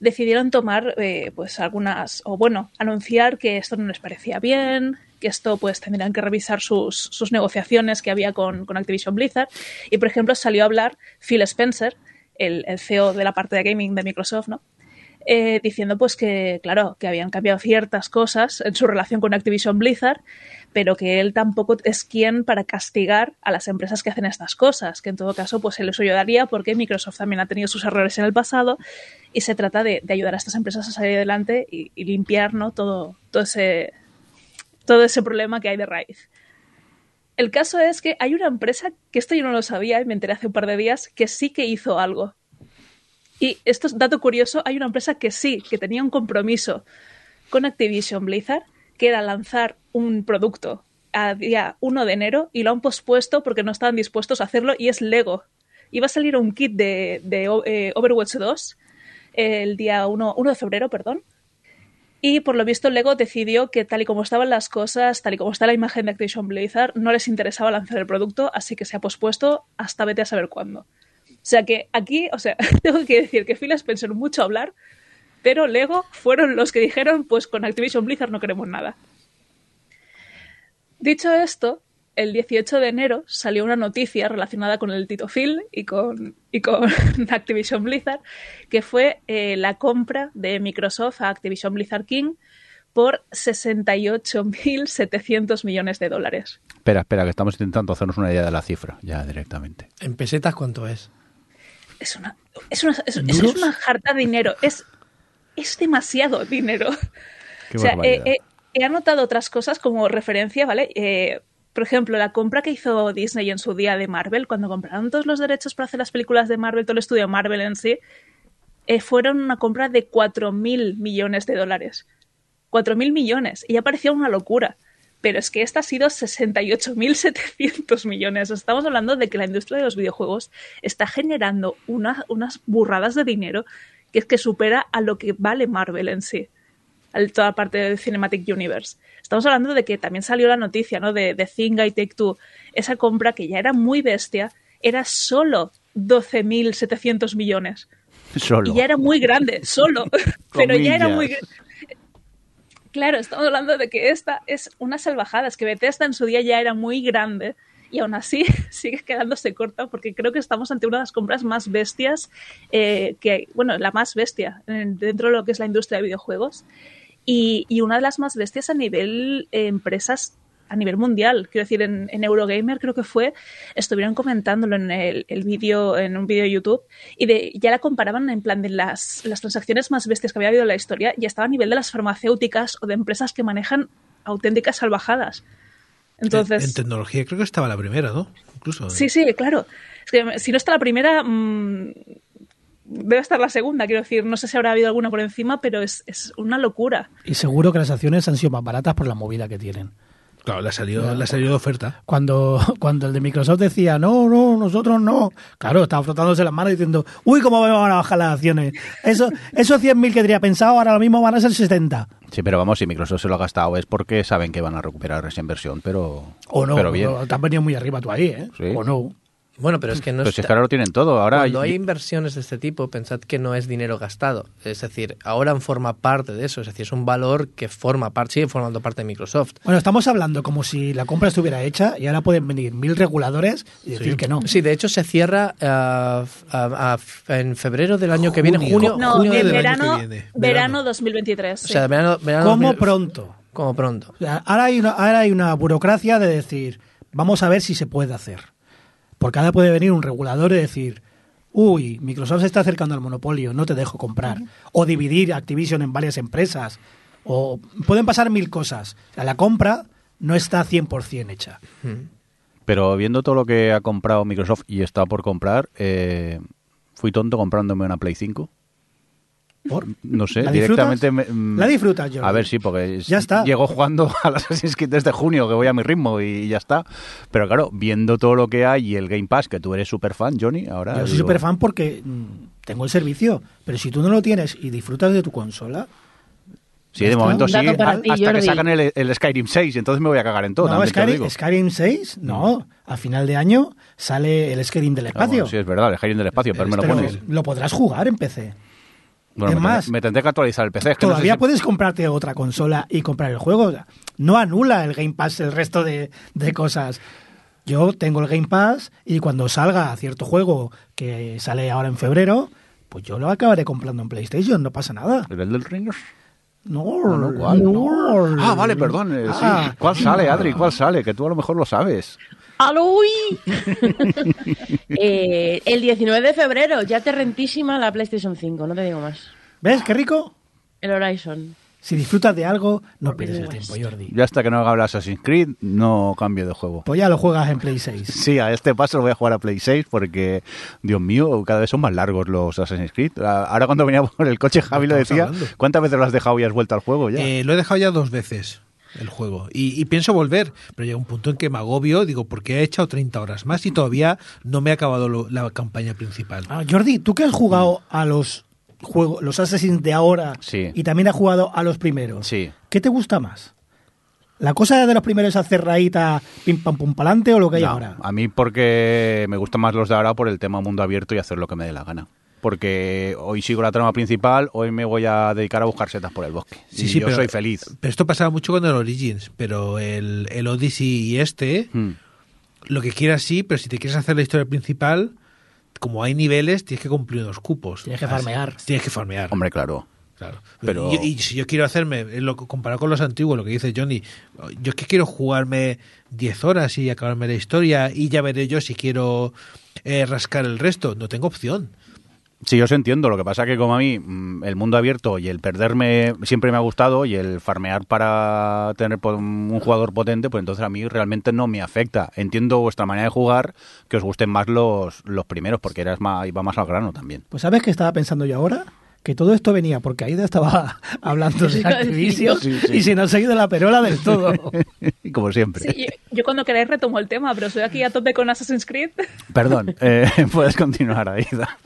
decidieron tomar eh, pues algunas, o bueno, anunciar que esto no les parecía bien, que esto pues tendrían que revisar sus, sus negociaciones que había con, con Activision Blizzard. Y por ejemplo salió a hablar Phil Spencer, el, el CEO de la parte de gaming de Microsoft, ¿no? Eh, diciendo pues que, claro, que habían cambiado ciertas cosas en su relación con Activision Blizzard, pero que él tampoco es quien para castigar a las empresas que hacen estas cosas, que en todo caso pues él les ayudaría porque Microsoft también ha tenido sus errores en el pasado y se trata de, de ayudar a estas empresas a salir adelante y, y limpiar ¿no? todo, todo, ese, todo ese problema que hay de raíz. El caso es que hay una empresa, que esto yo no lo sabía y me enteré hace un par de días, que sí que hizo algo. Y esto es dato curioso, hay una empresa que sí, que tenía un compromiso con Activision Blizzard, que era lanzar un producto a día 1 de enero y lo han pospuesto porque no estaban dispuestos a hacerlo y es Lego. Iba a salir un kit de, de eh, Overwatch 2 el día 1, 1 de febrero, perdón. Y por lo visto Lego decidió que tal y como estaban las cosas, tal y como está la imagen de Activision Blizzard, no les interesaba lanzar el producto, así que se ha pospuesto hasta vete a saber cuándo. O sea que aquí, o sea, *laughs* tengo que decir que Phil Spencer mucho hablar, pero Lego fueron los que dijeron, pues con Activision Blizzard no queremos nada. Dicho esto, el 18 de enero salió una noticia relacionada con el Tito Phil y con, y con *laughs* Activision Blizzard, que fue eh, la compra de Microsoft a Activision Blizzard King por 68.700 millones de dólares. Espera, espera, que estamos intentando hacernos una idea de la cifra, ya directamente. ¿En pesetas cuánto es? Es una, es una, es, una jarta de dinero. Es, es demasiado dinero. *laughs* Qué o sea, eh, barbaridad. eh, he anotado otras cosas como referencia, ¿vale? Eh, por ejemplo, la compra que hizo Disney en su día de Marvel, cuando compraron todos los derechos para hacer las películas de Marvel, todo el estudio Marvel en sí, eh, fueron una compra de 4.000 millones de dólares. 4.000 millones. Y ya parecía una locura. Pero es que esta ha sido 68.700 millones. Estamos hablando de que la industria de los videojuegos está generando una- unas burradas de dinero que es que supera a lo que vale Marvel en sí toda la parte del Cinematic Universe. Estamos hablando de que también salió la noticia ¿no? de, de Zynga y Take Two. Esa compra que ya era muy bestia era solo 12.700 millones. Solo. Y ya era muy grande, solo. *laughs* Pero ya era muy. Claro, estamos hablando de que esta es una salvajada. Es que Bethesda en su día ya era muy grande y aún así *laughs* sigue quedándose corta porque creo que estamos ante una de las compras más bestias eh, que, bueno, la más bestia dentro de lo que es la industria de videojuegos y, y una de las más bestias a nivel eh, empresas a nivel mundial. Quiero decir, en, en, Eurogamer creo que fue, estuvieron comentándolo en el, el vídeo, en un vídeo de YouTube, y de, ya la comparaban en plan de las, las transacciones más bestias que había habido en la historia, y estaba a nivel de las farmacéuticas o de empresas que manejan auténticas salvajadas. Entonces, en, en, tecnología creo que estaba la primera, ¿no? Incluso. Sí, sí, claro. Es que si no está la primera, mmm, debe estar la segunda, quiero decir. No sé si habrá habido alguna por encima, pero es, es una locura. Y seguro que las acciones han sido más baratas por la movida que tienen. Claro, le ha salido, le ha salido de oferta. Cuando, *laughs* cuando el de Microsoft decía, no, no, nosotros no. Claro, estaba frotándose las manos diciendo, uy, ¿cómo me van a bajar las acciones? Eso, esos 100.000 que tenía pensado ahora lo mismo van a ser 70. Sí, pero vamos, si Microsoft se lo ha gastado es porque saben que van a recuperar esa inversión, pero. O no, pero bien. te has venido muy arriba tú ahí, ¿eh? Sí. O no. Bueno, pero es que no Pero si es que ahora lo tienen todo. Ahora Cuando hay inversiones de este tipo, pensad que no es dinero gastado. Es decir, ahora forma parte de eso. Es decir, es un valor que forma parte, sigue formando parte de Microsoft. Bueno, estamos hablando como si la compra estuviera hecha y ahora pueden venir mil reguladores y decir Sí. que no. Sí, de hecho se cierra a- a- en febrero del año que viene, Junio. junio. No, junio en del año verano, que viene. verano. Verano. 2023. O sí. sea, verano, verano Como 2000 pronto. Como pronto. O sea, ahora, hay una, ahora hay una burocracia de decir, vamos a ver si se puede hacer. Porque ahora puede venir un regulador y decir, uy, Microsoft se está acercando al monopolio, no te dejo comprar. O dividir Activision en varias empresas. O pueden pasar mil cosas. O sea, la compra no está 100% hecha. Pero viendo todo lo que ha comprado Microsoft y está por comprar, eh, fui tonto comprándome una Play 5. ¿Por? No sé, ¿La disfrutas? directamente. me- mm, ¿La disfrutas, Jordi? A ver, sí, porque es- Ya está. llego jugando *laughs* a las Assassin's Creed desde junio, que voy a mi ritmo y ya está. Pero claro, viendo todo lo que hay y el Game Pass, que tú eres súper fan, Johnny, ahora. Yo soy digo, súper fan porque mm, tengo el servicio. Pero si tú no lo tienes y disfrutas de tu consola, Sí, de momento sí, ti, hasta que sacan el, el Skyrim 6, entonces me voy a cagar en todo. no, también te lo Skyrim, digo. Skyrim 6, no. A final de año sale el Skyrim del Ah, espacio. bueno, sí, es verdad, el Skyrim del espacio, pero me lo Pero pones. lo podrás jugar en PC. Bueno, es me, más, tendré, me tendré que actualizar el PC. Es que no sé Todavía si- puedes comprarte otra consola y comprar el juego. No anula el Game Pass el resto de, de cosas. Yo tengo el Game Pass y cuando salga cierto juego que sale ahora en febrero, pues yo lo acabaré comprando en PlayStation, no pasa nada. ¿El del Ring? No, no, ¿cuál? no. Ah, vale, perdón. eh, sí. Ah. ¿Cuál sale, Adri? ¿Cuál sale? Que tú a lo mejor lo sabes. ¡Aloy! *laughs* Eh, el 19 de febrero, ya te rentísima la PlayStation 5, no te digo más. ¿Ves qué rico? El Horizon. Si disfrutas de algo, no pierdes el tiempo, Jordi. Ya hasta que no haga el Assassin's Creed, no cambio de juego. Pues ya lo juegas en Play 6. Sí, a este paso lo voy a jugar a Play 6 porque, Dios mío, cada vez son más largos los Assassin's Creed. A- Ahora cuando venía *laughs* por el coche, Javi lo decía. hablando? ¿Cuántas veces lo has dejado y has vuelto al juego ya? Eh, lo he dejado ya dos veces el juego y, y pienso volver, pero llega un punto en que me agobio, digo, porque he echado 30 horas más y todavía no me ha acabado lo- la campaña principal. Ah, Jordi, tú que has jugado a los juegos, los Assassins de ahora Sí. y también has jugado a los primeros, Sí. ¿qué te gusta más? ¿La cosa de los primeros es hacer raíta, pim pam pum palante o lo que hay No, ahora? A mí porque me gustan más los de ahora por el tema mundo abierto y hacer lo que me dé la gana. Porque hoy sigo la trama principal, hoy me voy a dedicar a buscar setas por el bosque. Sí, y sí, yo pero- soy feliz. Pero esto pasaba mucho con el Origins, pero el, el Odyssey y este, Mm. lo que quieras sí, pero si te quieres hacer la historia principal, como hay niveles, tienes que cumplir unos cupos. Tienes que Así- farmear. Tienes que farmear. Hombre, claro. Claro. Pero- Y, y si yo quiero hacerme, eh, lo, comparado con los antiguos, lo que dice Johnny, yo es que quiero jugarme 10 horas y acabarme la historia y ya veré yo si quiero eh, rascar el resto. No tengo opción. Sí, yo os entiendo. Lo que pasa que como a mí mm, el mundo abierto y el perderme siempre me ha gustado y el farmear para tener po- un jugador potente, pues entonces a mí realmente no me afecta. Entiendo vuestra manera de jugar, que os gusten más los, los primeros, porque eras más, iba más al grano también. Pues ¿sabes qué estaba pensando yo ahora? Que todo esto venía porque Aida estaba *laughs* hablando de *laughs* Activision yo. Sí, sí. y se nos ha ido la perola del todo. *laughs* como siempre. Sí, yo, yo cuando queráis retomo el tema, pero estoy aquí a tope con Assassin's Creed. Perdón, eh, puedes continuar, Aida.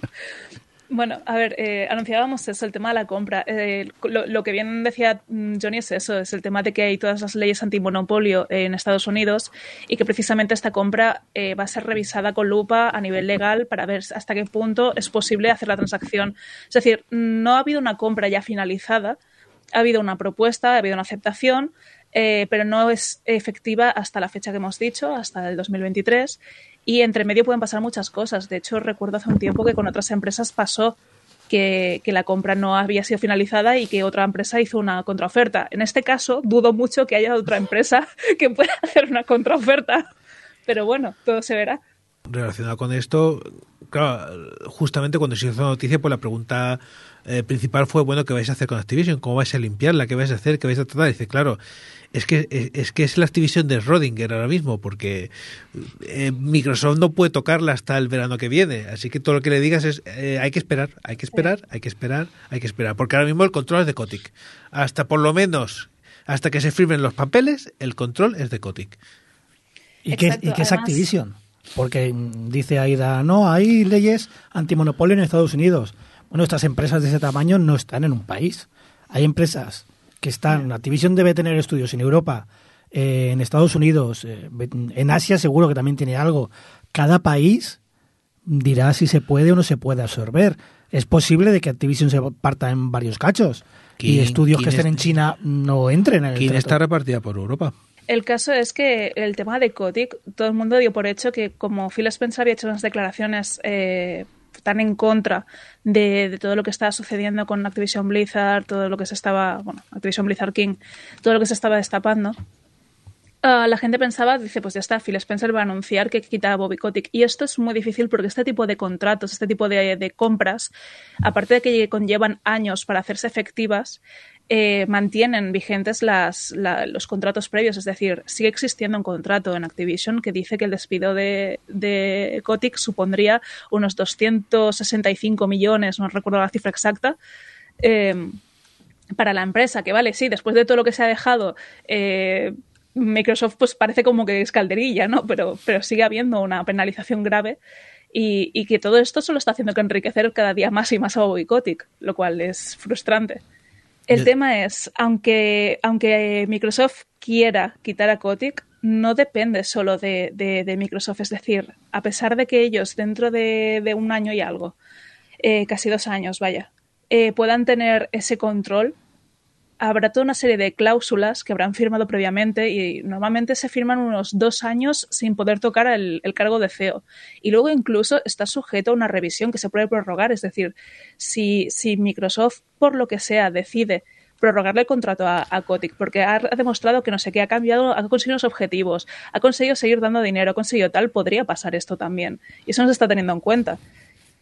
Bueno, a ver, eh, anunciábamos eso, el tema de la compra. Eh, lo, que bien decía mm, Johnny es eso, es el tema de que hay todas las leyes antimonopolio en Estados Unidos y que precisamente esta compra eh, va a ser revisada con lupa a nivel legal para ver hasta qué punto es posible hacer la transacción. Es decir, no ha habido una compra ya finalizada, ha habido una propuesta, ha habido una aceptación. eh, pero no es efectiva hasta la fecha que hemos dicho, hasta el 2023. Y entre medio pueden pasar muchas cosas. De hecho, recuerdo hace un tiempo que con otras empresas pasó que, la compra no había sido finalizada y que otra empresa hizo una contraoferta. En este caso, dudo mucho que haya otra empresa *laughs* que pueda hacer una contraoferta. Pero bueno, todo se verá. Relacionado con esto, claro, justamente cuando se hizo la noticia, pues la pregunta eh, principal fue, bueno, ¿qué vais a hacer con Activision? ¿Cómo vais a limpiarla? ¿Qué vais a hacer? ¿Qué vais a tratar? Y dice, claro, es que es, que es la Activision de Rodinger ahora mismo, porque eh, Microsoft no puede tocarla hasta el verano que viene. Así que todo lo que le digas es, eh, hay que esperar, hay que esperar, hay que esperar, hay que esperar. Porque ahora mismo el control es de Kotick. Hasta por lo menos, hasta que se firmen los papeles, el control es de Kotick. ¿Y qué, ¿y qué es Activision? Porque dice Aida, no, hay leyes antimonopolio en Estados Unidos. Bueno, estas empresas de ese tamaño no están en un país. Hay empresas que están, Activision debe tener estudios en Europa, eh, en Estados Unidos, eh, en Asia seguro que también tiene algo. Cada país dirá si se puede o no se puede absorber. Es posible de que Activision se parta en varios cachos y estudios que estén en China no entren en el ¿Quién está repartida por Europa? El caso es que el tema de Kotick, todo el mundo dio por hecho que como Phil Spencer había hecho unas declaraciones eh, tan en contra de, de, todo lo que estaba sucediendo con Activision Blizzard, todo lo que se estaba, bueno, Activision Blizzard King, todo lo que se estaba destapando, uh, la gente pensaba, dice, pues ya está, Phil Spencer va a anunciar que quita a Bobby Kotick. Y esto es muy difícil porque este tipo de contratos, este tipo de, de compras, aparte de que conllevan años para hacerse efectivas, eh, mantienen vigentes las, la, los contratos previos. Es decir, sigue existiendo un contrato en Activision que dice que el despido de, de Kotick supondría unos 265 millones, no recuerdo la cifra exacta. Eh, para la empresa, que vale, sí, después de todo lo que se ha dejado, eh, Microsoft pues parece como que es calderilla, ¿no? Pero, pero sigue habiendo una penalización grave y, y, que todo esto solo está haciendo que enriquecer cada día más y más a Bobby Kotick, lo cual es frustrante. El tema es, aunque, aunque Microsoft quiera quitar a Kotick, no depende solo de, de, de, Microsoft. Es decir, a pesar de que ellos dentro de, de un año y algo, eh, casi dos años, vaya, eh, puedan tener ese control, habrá toda una serie de cláusulas que habrán firmado previamente y normalmente se firman unos dos años sin poder tocar el, el, cargo de CEO. Y luego incluso está sujeto a una revisión que se puede prorrogar. Es decir, si, si Microsoft, por lo que sea, decide prorrogarle el contrato a, a porque ha, ha, demostrado que no sé qué, ha cambiado, ha conseguido los objetivos, ha conseguido seguir dando dinero, ha conseguido tal, podría pasar esto también. Y eso no se está teniendo en cuenta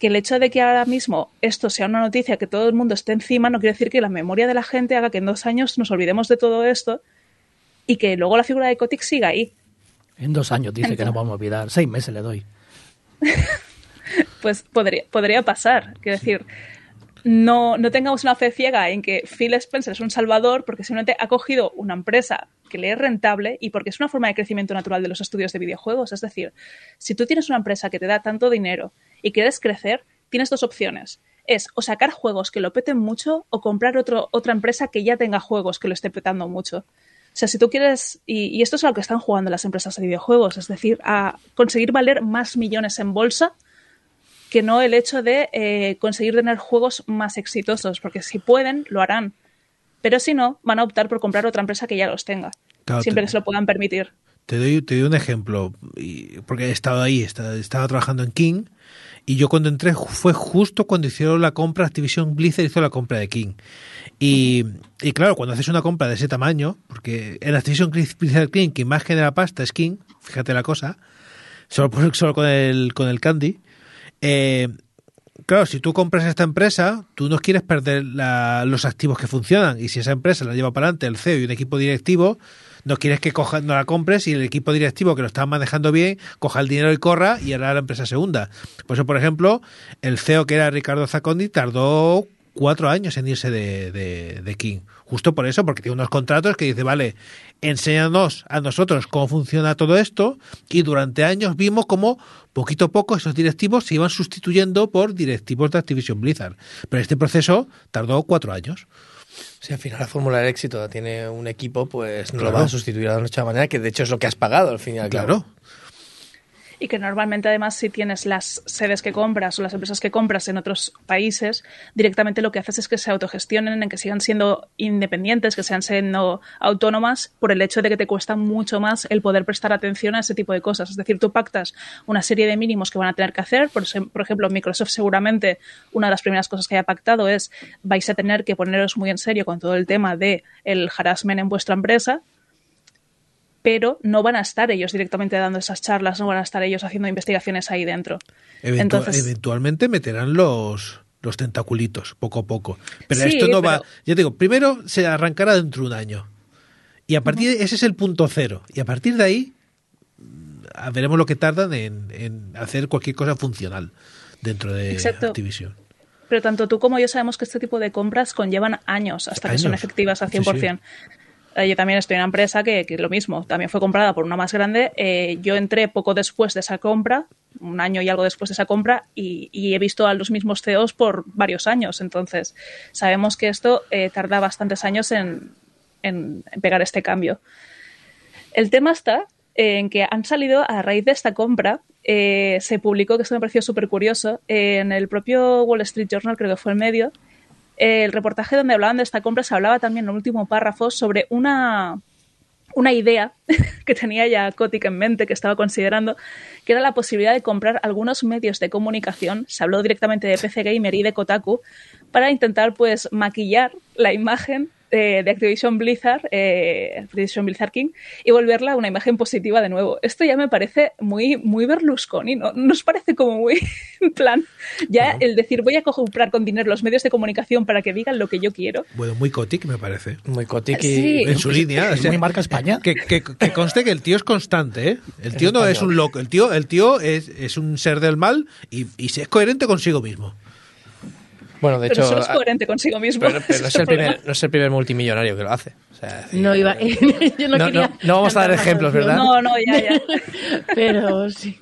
que el hecho de que ahora mismo esto sea una noticia que todo el mundo esté encima no quiere decir que la memoria de la gente haga que en dos años nos olvidemos de todo esto y que luego la figura de Kotick siga ahí. En dos años dice Entonces, que no vamos a olvidar. Seis meses le doy. *laughs* pues podría, podría pasar. Quiero decir, no, no tengamos una fe ciega en que Phil Spencer es un salvador porque simplemente ha cogido una empresa que le es rentable y porque es una forma de crecimiento natural de los estudios de videojuegos. Es decir, si tú tienes una empresa que te da tanto dinero y quieres crecer, tienes dos opciones. Es o sacar juegos que lo peten mucho o comprar otro, otra empresa que ya tenga juegos que lo esté petando mucho. O sea, si tú quieres, y, y, esto es a lo que están jugando las empresas de videojuegos, es decir, a conseguir valer más millones en bolsa que no el hecho de eh, conseguir tener juegos más exitosos, porque si pueden, lo harán. Pero si no, van a optar por comprar otra empresa que ya los tenga, claro, siempre te, que se lo puedan permitir. Te doy, te doy un ejemplo, porque he estado ahí, estaba, estaba trabajando en King, y yo cuando entré fue justo cuando hicieron la compra, Activision Blizzard hizo la compra de King. Y, y, claro, cuando haces una compra de ese tamaño, porque en Activision Blizzard King quien más genera pasta es King, fíjate la cosa, solo, solo con, el, con el Candy, eh, claro, si tú compras esta empresa, tú no quieres perder la, los activos que funcionan. Y si esa empresa la lleva para adelante el CEO y un equipo directivo, no quieres que coja, no la compres y el equipo directivo que lo está manejando bien coja el dinero y corra y ahora la empresa se hunda. Por eso, por ejemplo, el CEO que era Ricardo Zacondi tardó cuatro años en irse de, de, de, King. Justo por eso, porque tiene unos contratos que dice, vale, enséñanos a nosotros cómo funciona todo esto y durante años vimos cómo poquito a poco esos directivos se iban sustituyendo por directivos de Activision Blizzard. Pero este proceso tardó cuatro años. Si al final la fórmula del éxito tiene un equipo, pues no claro. lo va a sustituir a la noche a la mañana, que de hecho es lo que has pagado al final. Claro. Y que normalmente además si tienes las sedes que compras o las empresas que compras en otros países, directamente lo que haces es que se autogestionen, en que sigan siendo independientes, que sean siendo autónomas por el hecho de que te cuesta mucho más el poder prestar atención a ese tipo de cosas. Es decir, tú pactas una serie de mínimos que van a tener que hacer, por, por ejemplo, Microsoft seguramente una de las primeras cosas que haya pactado es vais a tener que poneros muy en serio con todo el tema de el harassment en vuestra empresa, pero no van a estar ellos directamente dando esas charlas, no van a estar ellos haciendo investigaciones ahí dentro. Entonces, eventualmente meterán los, los tentaculitos, poco a poco. Pero esto no va. Yo digo, primero se arrancará dentro de un año. Y a partir de ese es el punto cero. Y a partir de ahí mm, veremos lo que tardan en, hacer cualquier cosa funcional dentro de Activision. Pero tanto tú como yo sabemos que este tipo de compras conllevan años hasta que son efectivas al 100%. Eh, yo también estoy en una empresa que, que, lo mismo, también fue comprada por una más grande. Eh, yo entré poco después de esa compra, un año y algo después de esa compra, y, he visto a los mismos CEOs por varios años. Entonces, sabemos que esto eh, tarda bastantes años en, en, pegar este cambio. El tema está en que han salido a raíz de esta compra, se publicó, que esto me pareció súper curioso, en el propio Wall Street Journal, creo que fue el medio, el reportaje donde hablaban de esta compra se hablaba también en el último párrafo sobre una, una idea *laughs* que tenía ya Kotick en mente, que estaba considerando, que era la posibilidad de comprar algunos medios de comunicación, se habló directamente de PC Gamer y de Kotaku, para intentar pues maquillar la imagen de, Activision Blizzard, eh, Activision Blizzard King, y volverla una imagen positiva de nuevo. Esto ya me parece muy, muy Berlusconi, ¿no? Nos parece como muy, *laughs* en plan, ya el decir voy a comprar con dinero los medios de comunicación para que digan lo que yo quiero. Bueno, muy Kotick me parece. Muy Kotick y en su línea. muy marca España. Que, que, conste que el tío es constante, ¿eh? El tío no es un loco, el tío, el tío es, es un ser del mal y, y es coherente consigo mismo. Bueno, de pero hecho. es coherente consigo mismo. Pero, *laughs* no, es el primer, no, es el primer, multimillonario que lo hace. no, iba, *laughs* yo no, quería. No, vamos a dar ejemplos, ¿verdad? No, no, ya, ya. *laughs* pero sí.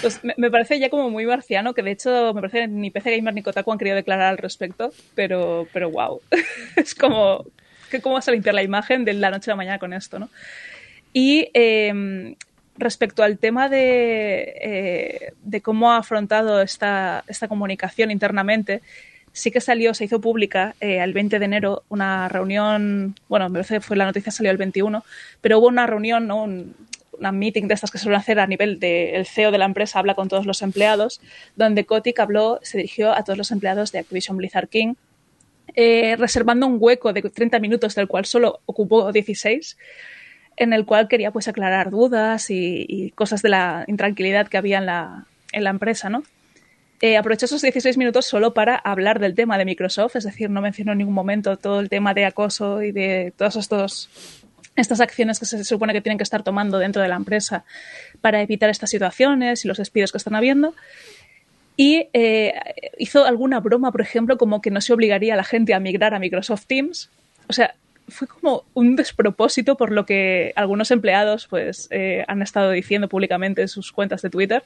Pues me, parece ya como muy marciano, que de hecho me parece que ni PC Gamer ni Kotaku han querido declarar al respecto, pero, pero wow. es como. Que ¿Cómo vas a limpiar la imagen de la noche a la mañana con esto, no? Y eh, respecto al tema de, eh, de cómo ha afrontado esta, esta, comunicación internamente, sí que salió, se hizo pública eh, el 20 de enero una reunión, bueno, me parece que fue la noticia salió el 21, pero hubo una reunión, ¿no? Un, una meeting de estas que suelen hacer a nivel del CEO de la empresa, habla con todos los empleados, donde Kotick habló, se dirigió a todos los empleados de Activision Blizzard King, eh, reservando un hueco de 30 minutos, del cual solo ocupó 16, en el cual quería pues aclarar dudas y, cosas de la intranquilidad que había en la, empresa, ¿no? Eh, esos 16 minutos solo para hablar del tema de Microsoft, es decir, no mencionó en ningún momento todo el tema de acoso y de todas estos, estas acciones que se supone que tienen que estar tomando dentro de la empresa para evitar estas situaciones y los despidos que están habiendo. Y eh, hizo alguna broma, por ejemplo, como que no se obligaría a la gente a migrar a Microsoft Teams. O sea, fue como un despropósito por lo que algunos empleados pues eh, han estado diciendo públicamente en sus cuentas de Twitter.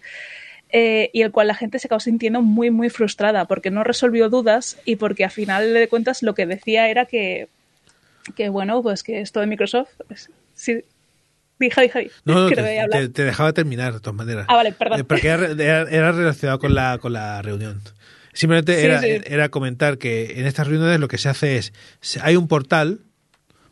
Eh, y el cual la gente se acabó sintiendo muy, muy frustrada porque no resolvió dudas y porque a final de cuentas lo que decía era que, que bueno, pues que esto de Microsoft, pues, sí, Javi, Javi. No, te, dejaba terminar de todas maneras. Ah, vale, perdón. Eh, porque era, relacionado con la, con la reunión. Simplemente era, era comentar que en estas reuniones lo que se hace es, hay un portal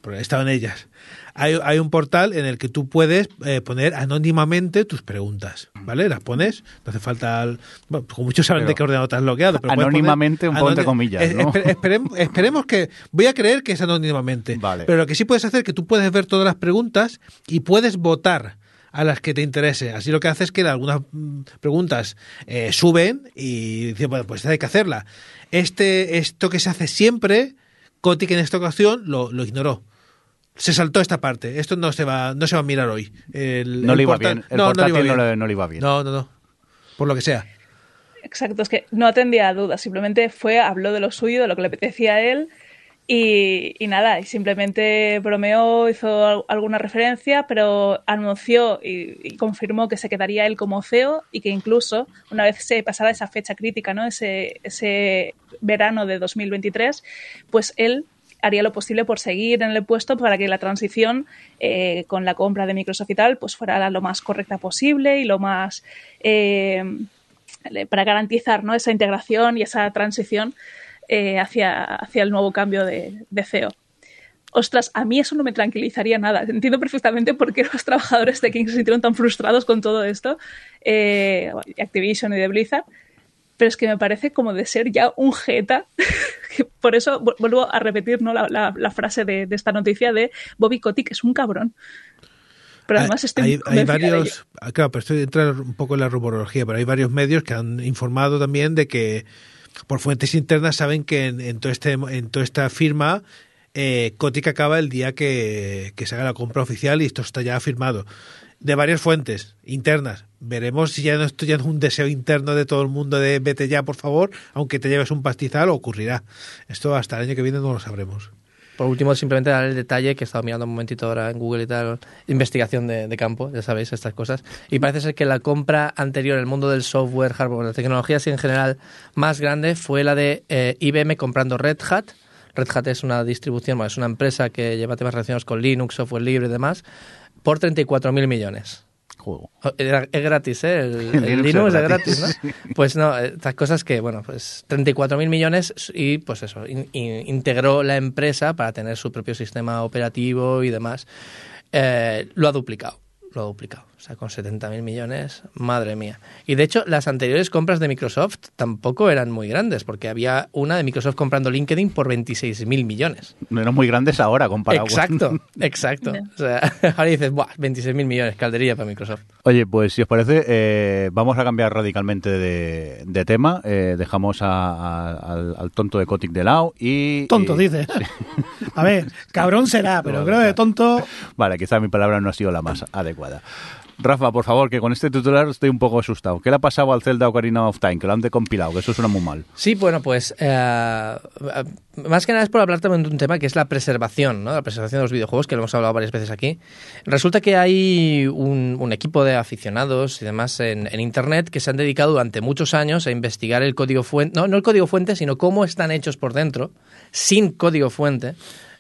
porque estaban ellas. Hay, hay, un portal en el que tú puedes eh, poner anónimamente tus preguntas, ¿vale? Las pones, no hace falta... Bueno, como muchos saben de qué ordenador te has logueado. Pero anónimamente, un poco entre comillas, ¿no? esperemos, que... Voy a creer que es anónimamente. Vale. Pero lo que sí puedes hacer es que tú puedes ver todas las preguntas y puedes votar a las que te interese. Así lo que hace es que algunas mm, preguntas eh, suben y dicen, bueno, pues hay que hacerla. Este, esto que se hace siempre, Kotick en esta ocasión lo, lo ignoró se saltó esta parte. Esto no se va, no se va a mirar hoy. no le iba bien. El no, no, le iba bien. No, no, no. Por lo que sea. Exacto, es que no atendía a dudas. Simplemente fue, habló de lo suyo, de lo que le apetecía a él. Y, nada, y simplemente bromeó, hizo alguna referencia, pero anunció y, confirmó que se quedaría él como CEO y que incluso una vez se pasara esa fecha crítica, ¿no? ese, ese verano de 2023, pues él haría lo posible por seguir en el puesto para que la transición eh, con la compra de Microsoft y tal pues fuera lo más correcta posible y lo más eh, para garantizar ¿no? esa integración y esa transición eh, hacia, hacia el nuevo cambio de, CEO ostras, a mí eso no me tranquilizaría nada. Entiendo perfectamente por qué los trabajadores de King se sintieron tan frustrados con todo esto, Activision y de Blizzard, pero es que me parece como de ser ya un jeta. *laughs* por eso vuelvo a repetir ¿no? la, la, frase de, de, esta noticia de Bobby Kotick, es un cabrón. Pero además estoy hay, hay varios, claro, pero estoy entrar un poco en la rumorología, pero hay varios medios que han informado también de que por fuentes internas saben que en, en, todo este, en toda esta firma eh, Kotick acaba el día que, que, se haga la compra oficial y esto está ya firmado. De varias fuentes internas. Veremos si ya no esto ya es un deseo interno de todo el mundo de vete ya, por favor, aunque te lleves un pastizal, ocurrirá. Esto hasta el año que viene no lo sabremos. Por último, simplemente dar el detalle que he estado mirando un momentito ahora en Google y tal, investigación de, campo, ya sabéis, estas cosas. Y parece ser que la compra anterior el mundo del software, hardware, de tecnologías en general más grande fue la de eh, IBM comprando Red Hat Red Hat es una distribución, es una empresa que lleva temas relacionados con Linux, software libre y demás, por 34.000 millones. Juego. Es gratis, ¿eh? El, *laughs* el, el Linux, es gratis, ¿no? *laughs* Pues no, estas cosas que, bueno, pues 34.000 millones y pues eso, in, in, integró la empresa para tener su propio sistema operativo y demás. Eh, lo ha duplicado, lo ha duplicado. O sea, con 70.000 millones, madre mía. Y de hecho, las anteriores compras de Microsoft tampoco eran muy grandes, porque había una de Microsoft comprando LinkedIn por 26.000 millones. No eran muy grandes ahora comparado Exacto, con... exacto. *laughs* O sea, *laughs* ahora dices, Buah, 26.000 millones, caldería para Microsoft. Oye, pues si os parece, eh, vamos a cambiar radicalmente de, de tema. Eh, dejamos a, a, al, al, tonto de Kotick de lado y... Tonto, y... dice. *laughs* a ver, cabrón será, pero creo que tonto... Vale, quizá mi palabra no ha sido la más adecuada. Rafa, por favor, que con este titular estoy un poco asustado. ¿Qué le ha pasado al Zelda Ocarina of Time? Que lo han decompilado, que eso suena muy mal. Sí, bueno, pues eh, más que nada es por hablar también de un tema que es la preservación, ¿no? La preservación de los videojuegos, que lo hemos hablado varias veces aquí. Resulta que hay un, un equipo de aficionados y demás en, en, Internet que se han dedicado durante muchos años a investigar el código fuente, no, no el código fuente, sino cómo están hechos por dentro, sin código fuente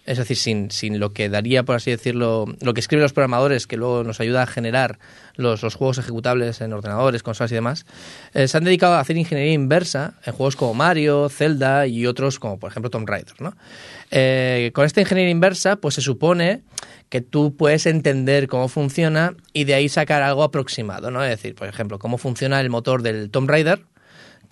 es decir, sin, sin lo que daría, por así decirlo, lo que escriben los programadores, que luego nos ayuda a generar los, los juegos ejecutables en ordenadores, consolas y demás, eh, se han dedicado a hacer ingeniería inversa en juegos como Mario, Zelda y otros como, por ejemplo, Tomb Raider. ¿no? Eh, con esta ingeniería inversa, pues se supone que tú puedes entender cómo funciona y de ahí sacar algo aproximado, ¿no? Es decir, por ejemplo, cómo funciona el motor del Tomb Raider,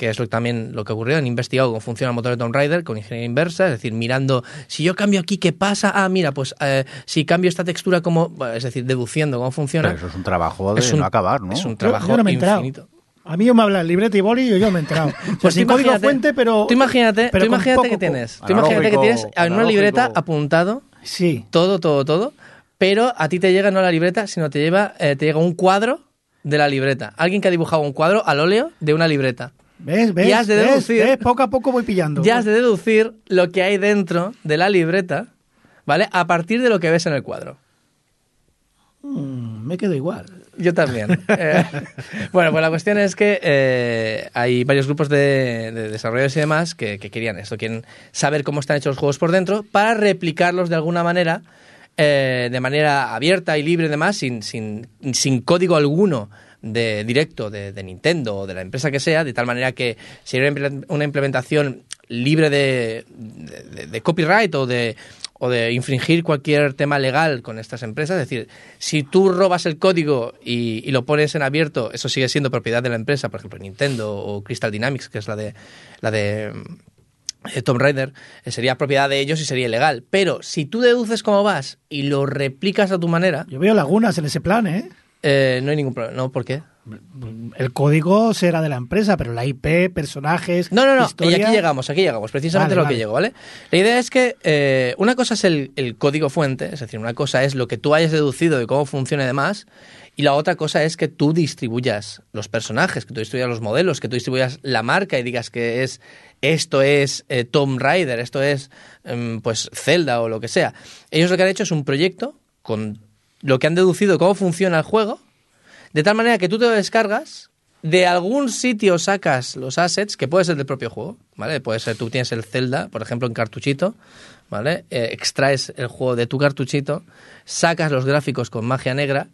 que es lo, también lo que ocurrió, han investigado cómo funciona el motor de Tomb Raider con ingeniería inversa, es decir, mirando, si yo cambio aquí, ¿qué pasa? Ah, mira, pues eh, si cambio esta textura, como es decir, deduciendo cómo funciona. Pero eso es un trabajo de un, no acabar, ¿no? Es un trabajo yo, yo no infinito. A mí yo me habla el librete y boli y yo me he enterado. *laughs* Pues, sin código fuente, pero. Tú imagínate, pero tú imagínate poco, que tienes. Tú imagínate que tienes en una libreta apuntado Sí. todo, todo, todo. Pero a ti te llega no la libreta, sino te, lleva, eh, te llega un cuadro de la libreta. Alguien que ha dibujado un cuadro al óleo de una libreta. ¿Ves? ¿Ves? Y has de ¿Ves? deducir- ¿Ves? Poco a poco voy pillando. Ya has de deducir lo que hay dentro de la libreta, ¿vale? A partir de lo que ves en el cuadro. Mm, me quedo igual. Yo también. *laughs* Eh, bueno, pues la cuestión es que eh, hay varios grupos de, de desarrolladores y demás que, que querían esto, quieren saber cómo están hechos los juegos por dentro para replicarlos de alguna manera, eh, de manera abierta y libre y demás, sin, sin, sin código alguno de directo de, de Nintendo o de la empresa que sea, de tal manera que sería una imple- una implementación libre de, de- copyright o de, o de infringir cualquier tema legal con estas empresas. Es decir, si tú robas el código y, y lo pones en abierto, eso sigue siendo propiedad de la empresa, por ejemplo, Nintendo o Crystal Dynamics, que es la de la de eh, Tomb Raider, eh, sería propiedad de ellos y sería ilegal. Pero si tú deduces cómo vas y lo replicas a tu manera, Yo veo lagunas en ese plan, ¿eh? Eh, no hay ningún problema. ¿No? ¿Por qué? El código será de la empresa, pero la IP, personajes. No, no, no. historia- Y aquí llegamos, aquí llegamos. Precisamente Vale, lo que llego, ¿vale? La idea es que eh, una cosa es el, el código fuente, es decir, una cosa es lo que tú hayas deducido de cómo funciona y demás, y la otra cosa es que tú distribuyas los personajes, que tú distribuyas los modelos, que tú distribuyas la marca y digas que es esto es eh, Tomb Raider, esto es em, pues Zelda o lo que sea. Ellos lo que han hecho es un proyecto con lo que han deducido de cómo funciona el juego, de tal manera que tú te lo descargas, de algún sitio sacas los assets, que puede ser del propio juego, ¿vale? Puede ser, tú tienes el Zelda, por ejemplo, en cartuchito, ¿vale? Eh, extraes el juego de tu cartuchito, sacas los gráficos con magia negra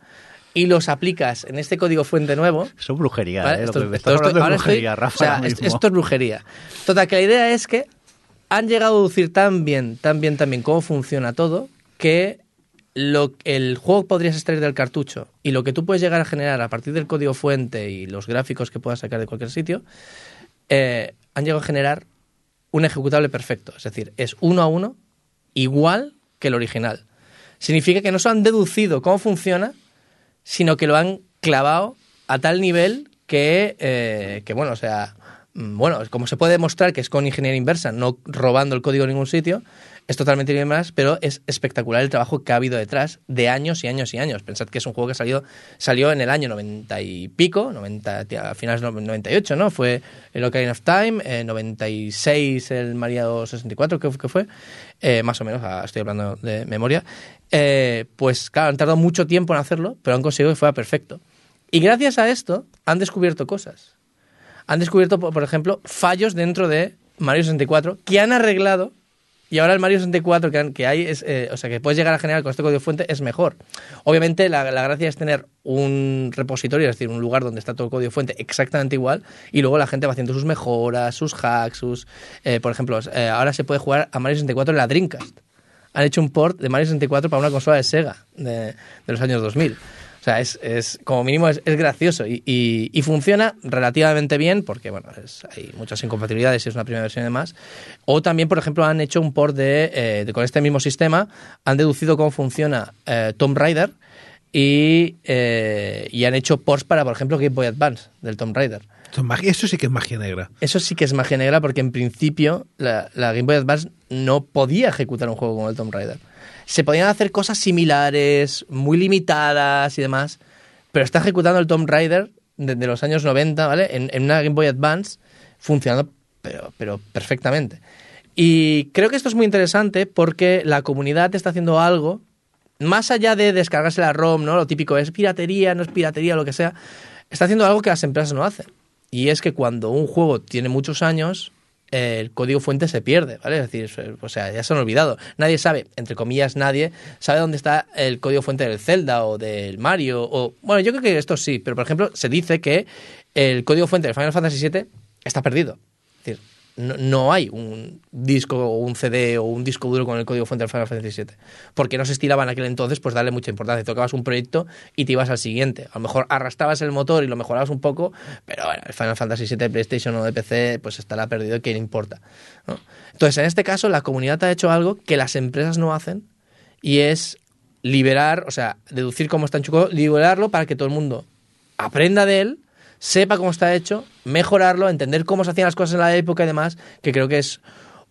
y los aplicas en este código fuente nuevo. Eso es brujería, ¿vale? ¿eh? Lo Esto- que ahora estoy- brujería, Rafa. o sea, ahora es- esto es brujería. Total, que la idea es que han llegado a deducir tan bien, tan bien, tan bien cómo funciona todo, que lo, el juego podrías extraer del cartucho y lo que tú puedes llegar a generar a partir del código fuente y los gráficos que puedas sacar de cualquier sitio, eh, han llegado a generar un ejecutable perfecto. Es decir, es uno a uno igual que el original. Significa que no solo han deducido cómo funciona, sino que lo han clavado a tal nivel que, eh, que bueno, o sea, mm, bueno, como se puede demostrar que es con ingeniería inversa, no robando el código en ningún sitio, es totalmente bien más, pero es espectacular el trabajo que ha habido detrás de años y años y años. Pensad que es un juego que salió, salió en el año 90 y pico, 90, tía, a finales del 98, ¿no? Fue el Ocarina of Time, eh, 96 el Mario 64, creo que fue, eh, más o menos, ah, estoy hablando de memoria. Eh, pues claro, han tardado mucho tiempo en hacerlo, pero han conseguido que fuera perfecto. Y gracias a esto han descubierto cosas. Han descubierto, por ejemplo, fallos dentro de Mario 64 que han arreglado y ahora el Mario 64 que, que hay, es, eh, o sea, que puedes llegar a generar con este código fuente es mejor. Obviamente la, la gracia es tener un repositorio, es decir, un lugar donde está todo el código fuente exactamente igual y luego la gente va haciendo sus mejoras, sus hacks, sus... eh, por ejemplo, eh, ahora se puede jugar a Mario 64 en la Dreamcast. Han hecho un port de Mario 64 para una consola de Sega de, de los años 2000. O sea, es, es como mínimo es, es gracioso y, y- y funciona relativamente bien porque, bueno, es- hay muchas incompatibilidades y es una primera versión y demás. O también, por ejemplo, han hecho un port de, eh, de- con este mismo sistema, han deducido cómo funciona eh, Tomb Raider y, eh, y han hecho ports para, por ejemplo, Game Boy Advance del Tomb Raider. Eso sí que es magia negra. Eso sí que es magia negra porque en principio la, la Game Boy Advance no podía ejecutar un juego como el Tomb Raider. Se podían hacer cosas similares, muy limitadas y demás, pero está ejecutando el Tomb Raider desde los años 90, ¿vale? En, en una Game Boy Advance funcionando pero, pero perfectamente. Y creo que esto es muy interesante porque la comunidad está haciendo algo más allá de descargarse la ROM, ¿no? Lo típico es piratería, no es piratería, lo que sea. Está haciendo algo que las empresas no hacen. Y es que cuando un juego tiene muchos años, el código fuente se pierde, ¿vale? Es decir, o sea, ya se han olvidado. Nadie sabe, entre comillas, nadie sabe dónde está el código fuente del Zelda o del Mario. O, bueno, yo creo que esto sí, pero por ejemplo, se dice que el código fuente del Final Fantasy VII está perdido. Es decir, no, hay un disco o un CD o un disco duro con el código fuente del Final Fantasy VII. Porque no se estilaba en aquel entonces pues darle mucha importancia. Tocabas un proyecto y te ibas al siguiente. A lo mejor arrastrabas el motor y lo mejorabas un poco, pero bueno, el Final Fantasy VII de PlayStation o de PC pues estará perdido y que le importa. Entonces, en este caso, la comunidad ha hecho algo que las empresas no hacen y es liberar, o sea, deducir cómo está en Chuco, liberarlo para que todo el mundo aprenda de él, sepa cómo está hecho, mejorarlo, entender cómo se hacían las cosas en la época y demás, que creo que es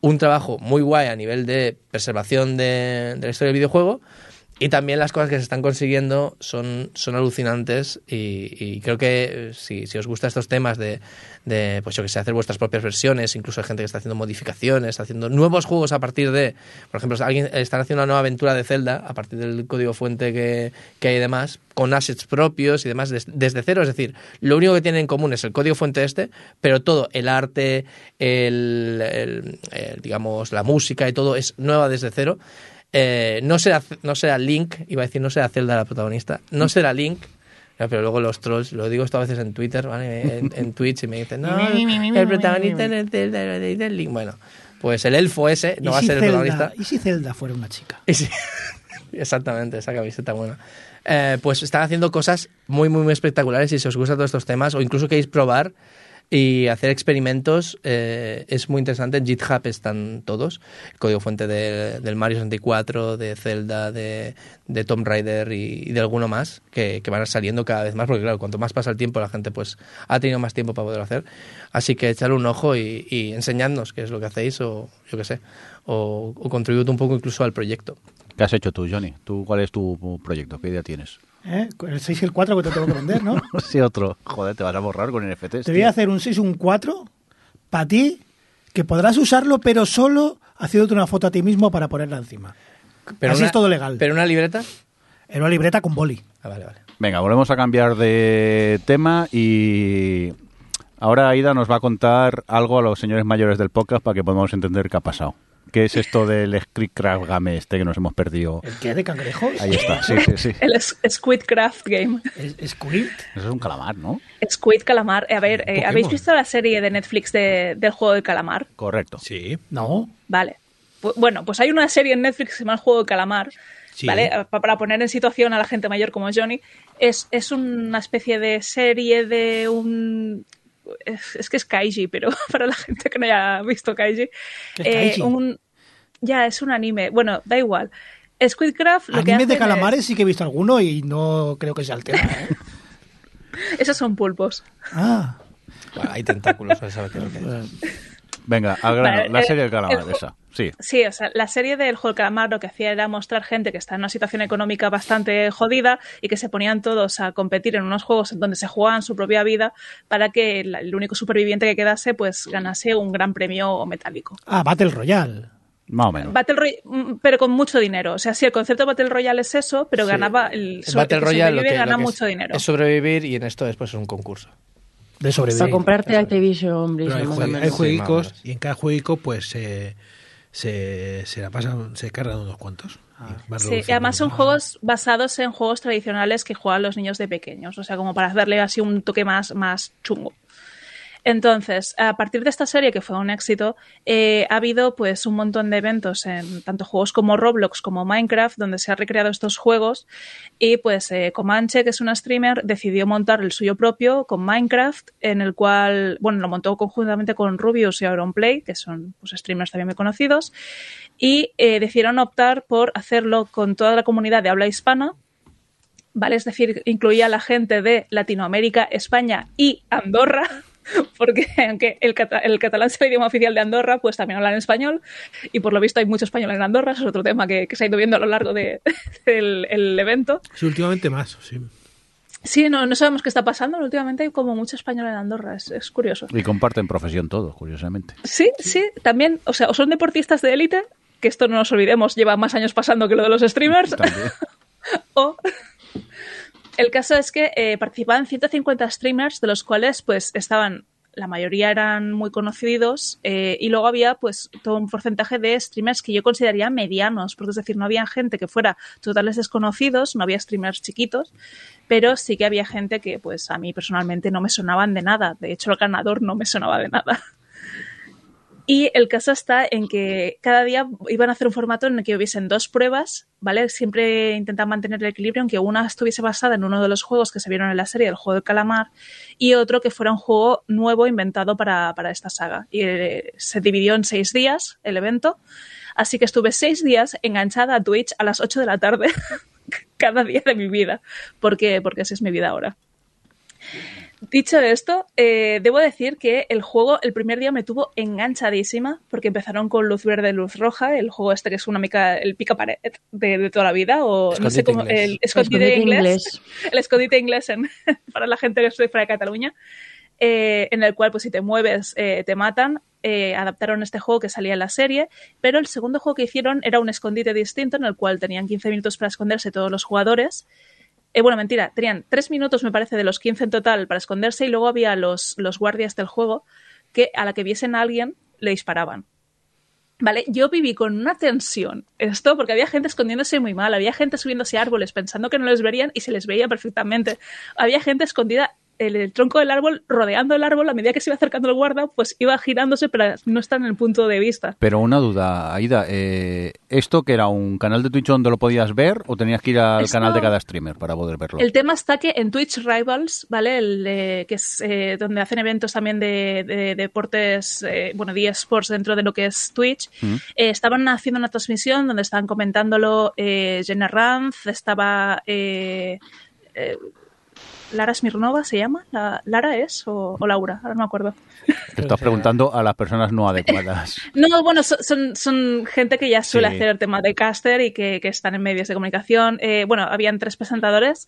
un trabajo muy guay a nivel de preservación de, de la historia del videojuego. Y también las cosas que se están consiguiendo son, son alucinantes y, y creo que eh, si, si os gustan estos temas de, de, pues yo que sé, hacer vuestras propias versiones, incluso hay gente que está haciendo modificaciones, haciendo nuevos juegos a partir de, por ejemplo, alguien están haciendo una nueva aventura de Zelda a partir del código fuente que, que hay y demás, con assets propios y demás des- desde cero, es decir, lo único que tienen en común es el código fuente este, pero todo, el arte, el, digamos, la música y todo es nueva desde cero. Eh, no será no será Link, iba a decir no será Zelda la protagonista, no será Link, pero luego los trolls, lo digo esto a veces en Twitter, ¿vale? en, en Twitch y me dicen, no, el protagonista no es Zelda, es Link. Bueno, pues el elfo ese no ¿Y va a si ser el protagonista. ¿Y si Zelda fuera una chica? *laughs* Y exactamente, esa camiseta buena. Eh, pues están haciendo cosas muy, muy, muy espectaculares y si os gustan todos estos temas o incluso queréis probar y hacer experimentos, eh, es muy interesante. En GitHub están todos. Código fuente de- del Mario 64, de Zelda, de, de Tomb Raider y, de alguno más que, van saliendo cada vez más porque claro, cuanto más pasa el tiempo la gente pues ha tenido más tiempo para poderlo hacer. Así que echarle un ojo y, y enseñadnos qué es lo que hacéis o yo qué sé, o, o un poco incluso al proyecto. ¿Qué has hecho tú, Johnny? ¿Tú cuál es tu proyecto? ¿Qué idea tienes? ¿Eh? Con El 6 y el 4 que te tengo que vender, ¿no? *laughs* Sí, otro. Joder, te vas a borrar con NFTs. Te voy a hacer un 6 y un 4 para ti, que podrás usarlo, pero solo haciéndote una foto a ti mismo para ponerla encima. Así una- es todo legal. ¿Pero una libreta? En una libreta con boli. Ah, vale, vale. Venga, volvemos a cambiar de tema y ahora Aida nos va a contar algo a los señores mayores del podcast para que podamos entender qué ha pasado. ¿Qué es esto del Squidcraft Game este que nos hemos perdido? ¿El qué? ¿De cangrejos? Ahí está, sí, sí, sí. El S- Squidcraft Game. ¿Es, Squid? Eso es un calamar, ¿no? Squid Calamar. A ver, eh. ¿habéis visto la serie de Netflix de- del juego de calamar? Correcto. Sí. No. Vale. Bueno, pues hay una serie en Netflix que se llama El Juego de Calamar, Sí. ¿vale? Eh, Pa- Para poner en situación a la gente mayor como Johnny. Es, es una especie de serie de un... Es, es que es Kaiji, pero *laughs* para la gente que no haya visto Kaiji. ¿Qué es Kaiji? un, ya, es un anime. Bueno, da igual. Squidcraft lo que Anime de calamares sí que he visto alguno y no creo que sea el tema. ¿eh? es- *laughs* esos son pulpos. Ah. Bueno, hay tentáculos, no se sabe qué es que es. Venga, al grano, Vale, la el- serie del calamar, el- esa. Sí. Sí, o sea, la serie del juego del calamar lo que hacía era mostrar gente que está en una situación económica bastante jodida y que se ponían todos a competir en unos juegos en donde se jugaban su propia vida para que la- el único superviviente que quedase pues ganase un gran premio metálico. Ah, Battle Royale. Más o menos. Battle Roy- mm, pero con mucho dinero. O sea, sí, el concepto de Battle Royale es eso, pero Sí. ganaba el, Battle el que Royale lo que, gana lo que es- mucho dinero. es sobrevivir y en esto después es un concurso. De Para sobrevivir. comprarte Activision Blizzard, hay, jue- hay jueguicos y en cada jueguico pues se, se, se la pasan, se cargan unos cuantos. Ah. Sí, y además son juegos basados en juegos tradicionales que juegan los niños de pequeños, o sea, como para darle así un toque más, más chungo. Entonces, a partir de esta serie, que fue un éxito, eh, ha habido pues un montón de eventos en tanto juegos como Roblox como Minecraft, donde se han recreado estos juegos. Y pues eh, Comanche, que es una streamer, decidió montar el suyo propio con Minecraft, en el cual, bueno, lo montó conjuntamente con Rubius y Auronplay, que son pues, streamers también muy conocidos, y eh, decidieron optar por hacerlo con toda la comunidad de habla hispana, ¿vale? Es decir, incluía a la gente de Latinoamérica, España y Andorra, *laughs* porque aunque el, cata- el catalán sea el idioma oficial de Andorra, pues también hablan español, y por lo visto hay mucho español en Andorra, eso es otro tema que, que se ha ido viendo a lo largo de- *laughs* del el evento. Sí, últimamente más, sí. Sí, no, no sabemos qué está pasando, pero últimamente hay como mucho español en Andorra, es, es curioso. Y comparten profesión todos, curiosamente. Sí, sí, también, o sea, o son deportistas de élite, que esto no nos olvidemos, lleva más años pasando que lo de los streamers, *laughs* o el caso es que eh, participaban 150 streamers, de los cuales pues estaban, la mayoría eran muy conocidos, eh, y luego había pues todo un porcentaje de streamers que yo consideraría medianos, porque es decir, no había gente que fuera totales desconocidos, no había streamers chiquitos, pero sí que había gente que pues a mí personalmente no me sonaban de nada, de hecho el ganador no me sonaba de nada. Y el caso está en que cada día iban a hacer un formato en el que hubiesen dos pruebas, ¿vale? Siempre intentan mantener el equilibrio, aunque una estuviese basada en uno de los juegos que se vieron en la serie, el juego del calamar, y otro que fuera un juego nuevo inventado para, para esta saga. Y eh, se dividió en seis días el evento, así que estuve seis días enganchada a Twitch a las 8 de la tarde *laughs* cada día de mi vida, porque, porque así es mi vida ahora. Dicho esto, eh, debo decir que el juego el primer día me tuvo enganchadísima porque empezaron con luz verde, luz roja, el juego este que es una mica, el pica pared de, de toda la vida o no sé Escondite cómo inglés. el escondite, Escondite inglés, inglés. *laughs* el escondite inglés en- *laughs* para la gente que estoy fuera de Cataluña, eh, en el cual pues si te mueves eh, te matan. Eh, adaptaron este juego que salía en la serie, pero el segundo juego que hicieron era un escondite distinto en el cual tenían 15 minutos para esconderse todos los jugadores eh, bueno, mentira, tenían tres minutos, me parece, de los 15 en total para esconderse y luego había los, los guardias del juego que a la que viesen a alguien le disparaban. Vale, yo viví con una tensión esto porque había gente escondiéndose muy mal, había gente subiéndose árboles pensando que no les verían y se les veía perfectamente. Había gente escondida el tronco del árbol, rodeando el árbol, a medida que se iba acercando el guarda, pues iba girándose para no estar en el punto de vista. Pero una duda, Aida, eh, ¿esto que era un canal de Twitch donde lo podías ver o tenías que ir al Esto- canal de cada streamer para poder verlo? El tema está que en Twitch Rivals, ¿vale? El, que es eh, donde hacen eventos también de, de deportes, eh, bueno, de eSports dentro de lo que es Twitch, Mm. estaban haciendo una transmisión donde estaban comentándolo Jenna Ranz, estaba eh, Lara Smirnova, ¿se llama? ¿La- ¿Lara es o, o Laura? Ahora no me acuerdo. Te estás preguntando a las personas no adecuadas. *laughs* No, bueno, son, son, son gente que ya suele Sí. hacer el tema de caster y que, que están en medios de comunicación. Eh, bueno, habían tres presentadores.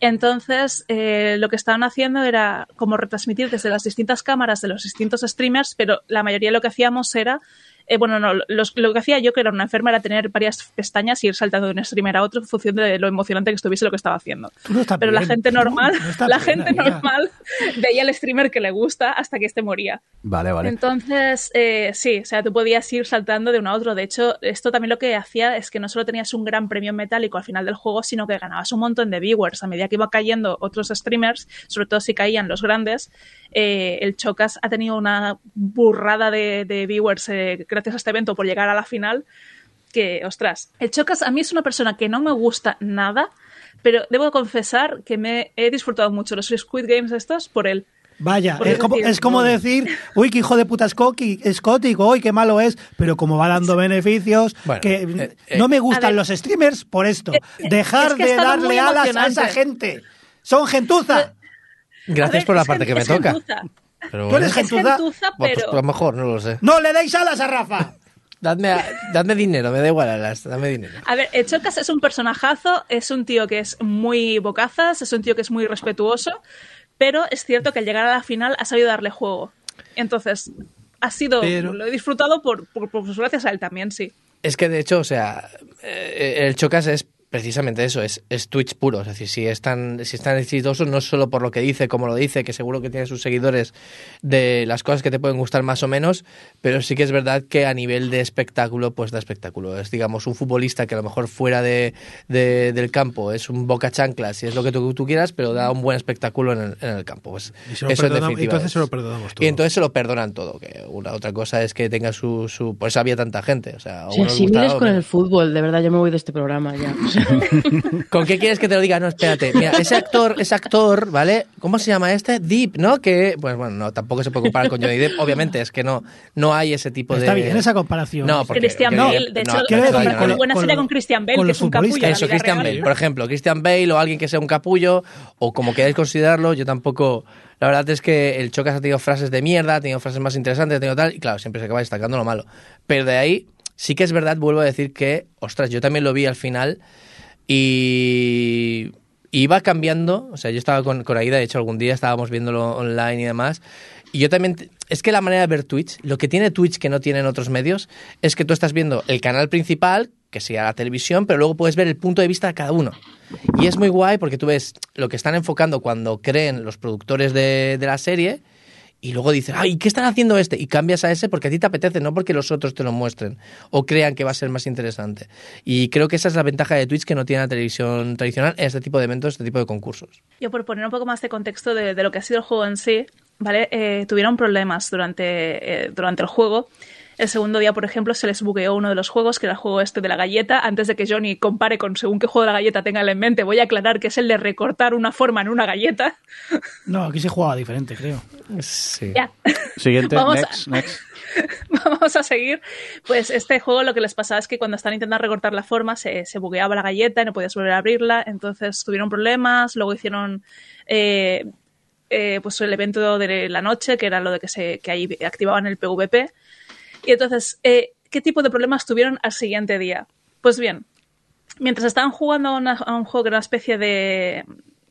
Entonces, eh, lo que estaban haciendo era como retransmitir desde las distintas cámaras de los distintos streamers, pero la mayoría de lo que hacíamos era Eh, bueno, no, los- lo que hacía yo, que era una enferma, era tener varias pestañas y ir saltando de un streamer a otro en función de lo emocionante que estuviese lo que estaba haciendo. Tú no estás Pero la gente normal, No la bien, gente amiga. normal veía al streamer que le gusta hasta que este moría. Vale, vale. Entonces, eh, sí, o sea, tú podías ir saltando de uno a otro. De hecho, esto también lo que hacía es que no solo tenías un gran premio metálico al final del juego, sino que ganabas un montón de viewers. A medida que iba cayendo otros streamers, sobre todo si caían los grandes, eh, el Chocas ha tenido una burrada de, de viewers eh, gracias a este evento por llegar a la final. Que, ostras, el Chocas a mí es una persona que no me gusta nada, pero debo confesar que me he disfrutado mucho los Squid Games estos por él. Vaya, es como, decir, es como no. decir, uy, qué hijo de puta Scotty, Scotty, uy, qué malo es, pero como va dando beneficios, Bueno, que eh, eh, no me gustan ver. los streamers por esto. Dejar *laughs* es que ha de darle alas a esa gente. Son gentuza. Gracias ver, por la parte que me toca. gentuza. Pero Tú eres gentuza. gentuza, bueno, pues pero... a lo mejor, no lo sé. No le deis alas a Rafa. *laughs* Dadme, a- dadme dinero, me da igual alas, dame dinero. A ver, el Chocas es un personajazo, es un tío que es muy bocazas, es un tío que es muy respetuoso, pero es cierto que al llegar a la final ha sabido darle juego. Entonces, ha sido, Pero- lo he disfrutado por, por, por- pues gracias a él también, sí. Es que de hecho, o sea, eh, el Chocas es precisamente eso, es, es Twitch puro. Es decir, si es, tan, si es tan exitoso, no es solo por lo que dice, como lo dice, que seguro que tiene sus seguidores de las cosas que te pueden gustar más o menos, pero sí que es verdad que a nivel de espectáculo, pues da espectáculo. Es, digamos, un futbolista que a lo mejor fuera de, de- del campo es un boca chanclas, si es lo que tú, tú quieras, pero da un buen espectáculo en el, en el campo. Pues Y eso en entonces es. se lo perdonamos todo. Y entonces se lo perdonan todo. Que una otra cosa es que tenga su. su por eso había tanta gente. O sea, Si a con el fútbol, de verdad, yo me voy de este programa ya. *laughs* *laughs* ¿Con qué quieres que te lo diga? No, espérate. Mira, ese actor, ese actor, ¿vale? ¿Cómo se llama este? Deep, ¿no? Que, pues bueno, no, tampoco se puede comparar con Johnny Depp. Obviamente, es que no, no hay ese tipo de. Está bien esa comparación. No, porque. Christian Johnny Bale, Depp- de no, hecho, hay decir, una con lo- buena con serie con Christian Bale, con que es un capullo. Eso, Christian real. Bale, por ejemplo. Christian Bale o alguien que sea un capullo, o como queráis considerarlo, yo tampoco. La verdad es que el Chocas ha tenido frases de mierda, ha tenido frases más interesantes, ha tenido tal, y claro, siempre se acaba destacando lo malo. Pero de ahí, sí que es verdad, vuelvo a decir que, ostras, yo también lo vi al final y iba cambiando, o sea, yo estaba con, con Aida, de hecho algún día estábamos viéndolo online y demás, y yo también, es que la manera de ver Twitch, lo que tiene Twitch que no tienen otros medios, es que tú estás viendo el canal principal, que sería la televisión, pero luego puedes ver el punto de vista de cada uno. Y es muy guay porque tú ves lo que están enfocando cuando creen los productores de, de la serie, y luego dices, ay, ¿qué están haciendo este? Y cambias a ese porque a ti te apetece, no porque los otros te lo muestren o crean que va a ser más interesante. Y creo que esa es la ventaja de Twitch que no tiene la televisión tradicional en este tipo de eventos, este tipo de concursos. Yo por poner un poco más de contexto de, lo que ha sido el juego en sí, ¿vale? Eh, tuvieron problemas durante, eh, durante el juego. El segundo día, por ejemplo, se les bugueó uno de los juegos, que era el juego este de la galleta. Antes de que Johnny compare con según qué juego de la galleta tenga en mente, voy a aclarar que es el de recortar una forma en una galleta. No, aquí se jugaba diferente, creo. Sí. Ya. Siguiente, *laughs* Vamos a- next, next. *laughs* Vamos a seguir. Pues este juego lo que les pasaba es que cuando están intentando recortar la forma se, se bugueaba la galleta y no podías volver a abrirla. Entonces tuvieron problemas. Luego hicieron eh, eh, pues el evento de la noche, que era lo de que, se, que ahí activaban el PvP. Y entonces, eh, ¿qué tipo de problemas tuvieron al siguiente día? Pues bien, mientras estaban jugando a, un juego que era una especie de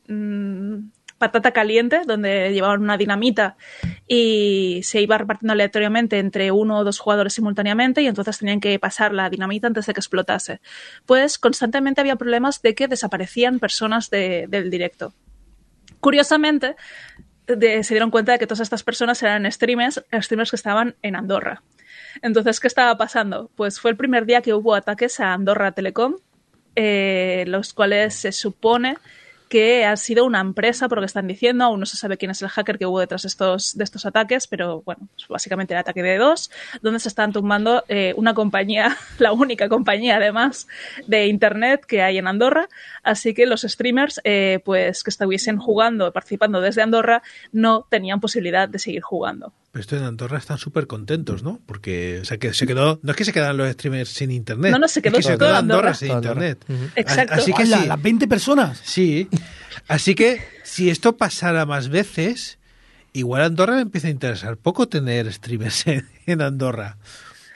mm, patata caliente, donde llevaban una dinamita y se iba repartiendo aleatoriamente entre uno o dos jugadores simultáneamente y entonces tenían que pasar la dinamita antes de que explotase. Pues constantemente había problemas de que desaparecían personas de- del directo. Curiosamente, se dieron cuenta de que todas estas personas eran streamers, streamers que estaban en Andorra. Entonces, ¿qué estaba pasando? Pues fue el primer día que hubo ataques a Andorra Telecom, eh, los cuales se supone que ha sido una empresa, por lo que están diciendo, aún no se sabe quién es el hacker que hubo detrás de estos, de estos ataques, pero bueno, pues básicamente el ataque de dos, donde se están tumbando eh, una compañía, *laughs* la única compañía además de Internet que hay en Andorra, así que los streamers eh, pues que estuviesen jugando, participando desde Andorra, no tenían posibilidad de seguir jugando. Pero esto en Andorra están súper contentos, ¿no? Porque o sea, que se quedó. No es que se quedaron los streamers sin internet. No, no, se es quedó que se quedó Andorra, Andorra. sin Andorra. internet. Exacto. Así que Hola, sí. las 20 personas. Sí. Así que si esto pasara más veces, igual a Andorra me empieza a interesar poco tener streamers en, en Andorra.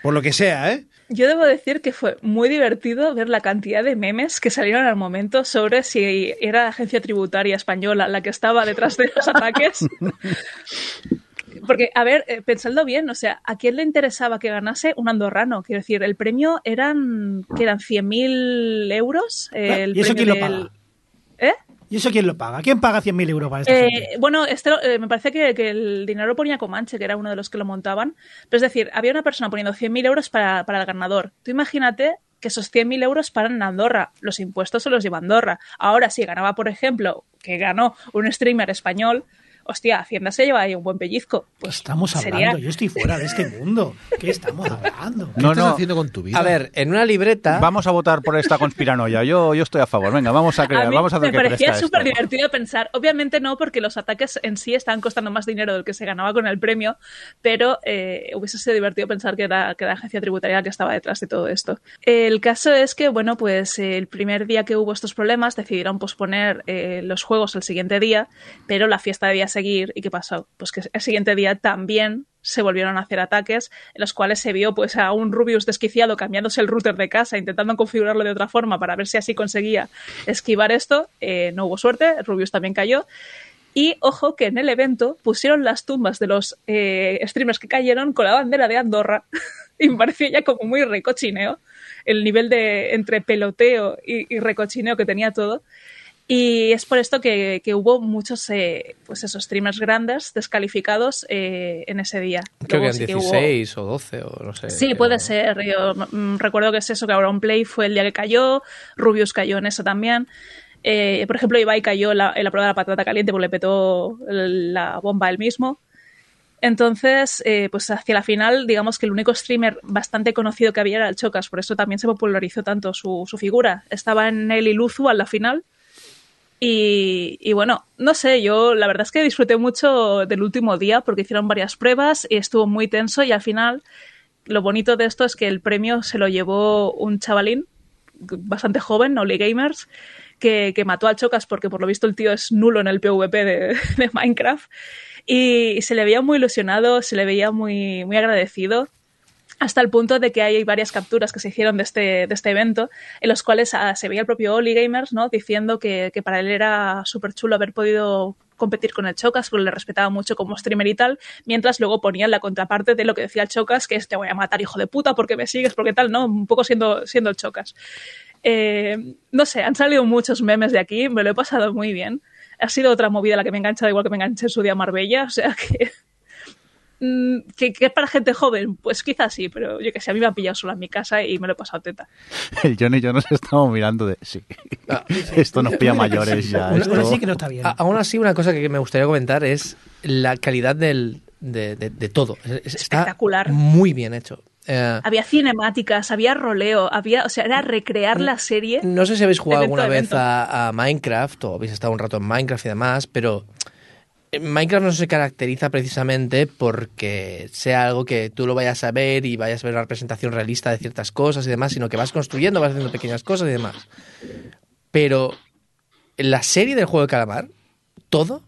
Por lo que sea, ¿eh? Yo debo decir que fue muy divertido ver la cantidad de memes que salieron al momento sobre si era la agencia tributaria española la que estaba detrás de los ataques. *laughs* Porque, a ver, eh, pensadlo bien, o sea, ¿a quién le interesaba que ganase un andorrano? Quiero decir, el premio eran, que eran 100.000 euros. eh, el ¿Y eso premio quién lo paga? ¿Eh? ¿Y eso quién lo paga? ¿Quién paga 100.000 euros para esta Eh, gente? bueno, este, eh, me parece que, que el dinero lo ponía Comanche, que era uno de los que lo montaban. Pero es decir, había una persona poniendo 100.000 euros para, para el ganador. Tú imagínate que esos 100.000 euros paran en Andorra. Los impuestos se los lleva Andorra. Ahora, si ganaba, por ejemplo, que ganó un streamer español, hostia, Hacienda se lleva ahí un buen pellizco. ¿Qué Pues estamos hablando? sería- Yo estoy fuera de este mundo. ¿Qué estamos *laughs* hablando? ¿Qué No, estás no. haciendo con tu vida? A ver, en una libreta. Vamos a votar por esta conspiranoia. Yo, yo estoy a favor. Venga, vamos a crear, A mí vamos a hacer me que parecía súper divertido pensar. Obviamente no, porque los ataques en sí estaban costando más dinero del que se ganaba con el premio, pero eh, hubiese sido divertido pensar que era, que era la agencia tributaria la que estaba detrás de todo esto. El caso es que, bueno, pues el primer día que hubo estos problemas decidieron posponer eh, los juegos al siguiente día, pero la fiesta debía seguir. ¿Y qué pasó? Pues que el siguiente día también se volvieron a hacer ataques en los cuales se vio pues a un Rubius desquiciado cambiándose el router de casa, intentando configurarlo de otra forma para ver si así conseguía esquivar esto. Eh, no hubo suerte, Rubius también cayó. Y ojo que en el evento pusieron las tumbas de los eh, streamers que cayeron con la bandera de Andorra *laughs* y me pareció ya como muy recochineo el nivel de entre peloteo y, y recochineo que tenía todo. Y es por esto que, que hubo muchos eh, pues esos streamers grandes descalificados eh, en ese día. Creo Luego que sí eran hubo- 16 o 12 o no sé. Sí, puede ser. Yo mm, recuerdo que es eso, que Play fue el día que cayó, Rubius cayó en eso también. Eh, por ejemplo, Ibai cayó en la, en la prueba de la patata caliente porque le petó la bomba él mismo. Entonces, eh, pues hacia la final, digamos que el único streamer bastante conocido que había era el Chocas, por eso también se popularizó tanto su, su figura. Estaba en el Iluzu a la final. Y, bueno, no sé, yo la verdad es que disfruté mucho del último día porque hicieron varias pruebas y estuvo muy tenso y al final lo bonito de esto es que el premio se lo llevó un chavalín bastante joven, Oli Gamers, que, que mató al Chocas porque por lo visto el tío es nulo en el PvP de, *laughs* de Minecraft y se le veía muy ilusionado, se le veía muy, muy agradecido hasta el punto de que hay varias capturas que se hicieron de este, de este evento, en los cuales ah, se veía el propio Oli ¿no? diciendo que, para él era súper chulo haber podido competir con el Chocas, porque le respetaba mucho como streamer y tal, mientras luego ponían la contraparte de lo que decía el Chocas, que es te voy a matar, hijo de puta, porque me sigues, porque tal, ¿no? Un poco siendo, siendo el Chocas. Eh, no sé, han salido muchos memes de aquí, me lo he pasado muy bien. Ha sido otra movida la que me ha enganchado, igual que me enganché en su día Marbella, o sea que ¿Que, que es para gente joven? Pues quizás sí, pero yo que sé, a mí me ha pillado sola en mi casa y me lo he pasado teta. El John y yo nos estamos mirando de... Sí, Ah, *laughs* esto nos pilla mayores ya. Una- esto- sí que no está bien. A- Aún así, una cosa que me gustaría comentar es la calidad del, de, de- de todo. Es- es- Está Espectacular. muy bien hecho. Eh, Había cinemáticas, había roleo, había, o sea, era recrear la serie. no sé si habéis jugado alguna vez a, a Minecraft o habéis estado un rato en Minecraft y demás, pero Minecraft no se caracteriza precisamente porque sea algo que tú lo vayas a ver y vayas a ver una representación realista de ciertas cosas y demás, sino que vas construyendo, vas haciendo pequeñas cosas y demás. Pero la serie del juego de calamar, todo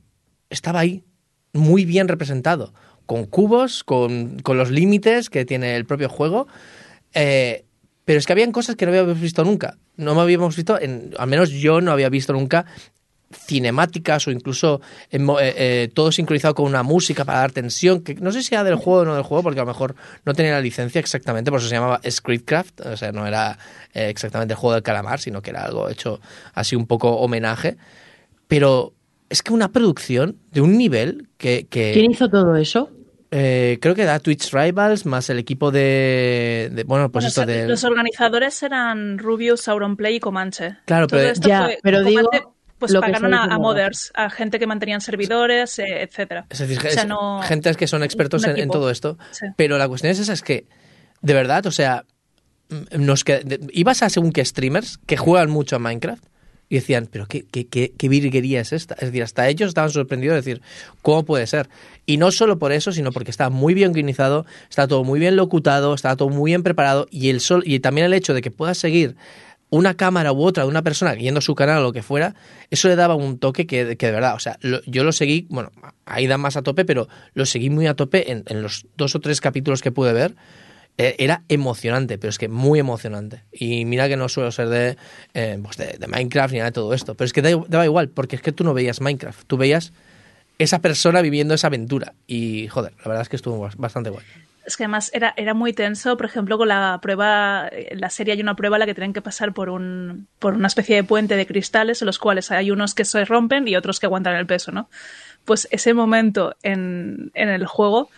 estaba ahí, muy bien representado, con cubos, con, con los límites que tiene el propio juego. eh, pero es que habían cosas que no habíamos visto nunca. No me habíamos visto, en, al menos yo no había visto nunca cinemáticas o incluso en mo- eh, eh, todo sincronizado con una música para dar tensión, que no sé si era del juego o no del juego, porque a lo mejor no tenía la licencia exactamente, por eso se llamaba Scriptcraft, o sea, no era eh, exactamente el juego del calamar, sino que era algo hecho así un poco homenaje. Pero es que una producción de un nivel que... que ¿Quién hizo todo eso? eh, creo que da Twitch Rivals más el equipo de... de- bueno, pues Bueno, esto o sea, de... Los organizadores eran Rubius, Sauronplay y Comanche. Claro, Todo pero- esto Ya, fue- pero digo pues lo que pagaron a, a modders, a gente que mantenían servidores, eh, etcétera. Es decir, O sea, es- no- gentes que son expertos en, todo esto. Sí. Pero la cuestión es esa, es que, de verdad, o sea, mm, nos qued- de- ibas a según qué streamers que juegan mucho a Minecraft y decían, pero qué, qué, qué, qué virguería es esta. Es decir, hasta ellos estaban sorprendidos de decir, ¿cómo puede ser? Y no solo por eso, sino porque está muy bien guionizado, está todo muy bien locutado, está todo muy bien preparado y, el sol, y también el hecho de que puedas seguir una cámara u otra de una persona yendo a su canal o lo que fuera, eso le daba un toque que, que de verdad, o sea, lo- yo lo seguí, bueno, ahí dan más a tope, pero lo seguí muy a tope en, en los dos o tres capítulos que pude ver. Eh, era emocionante, pero es que muy emocionante. Y mira que no suelo ser de, eh, pues de, Minecraft ni nada de todo esto, pero es que da- daba igual, porque es que tú no veías Minecraft, tú veías esa persona viviendo esa aventura. Y joder, la verdad es que estuvo bastante guay. Es que además era, era muy tenso, por ejemplo, con la prueba, en la serie hay una prueba en la que tienen que pasar por, un, por una especie de puente de cristales, en los cuales hay unos que se rompen y otros que aguantan el peso, ¿no? Pues ese momento en, en el juego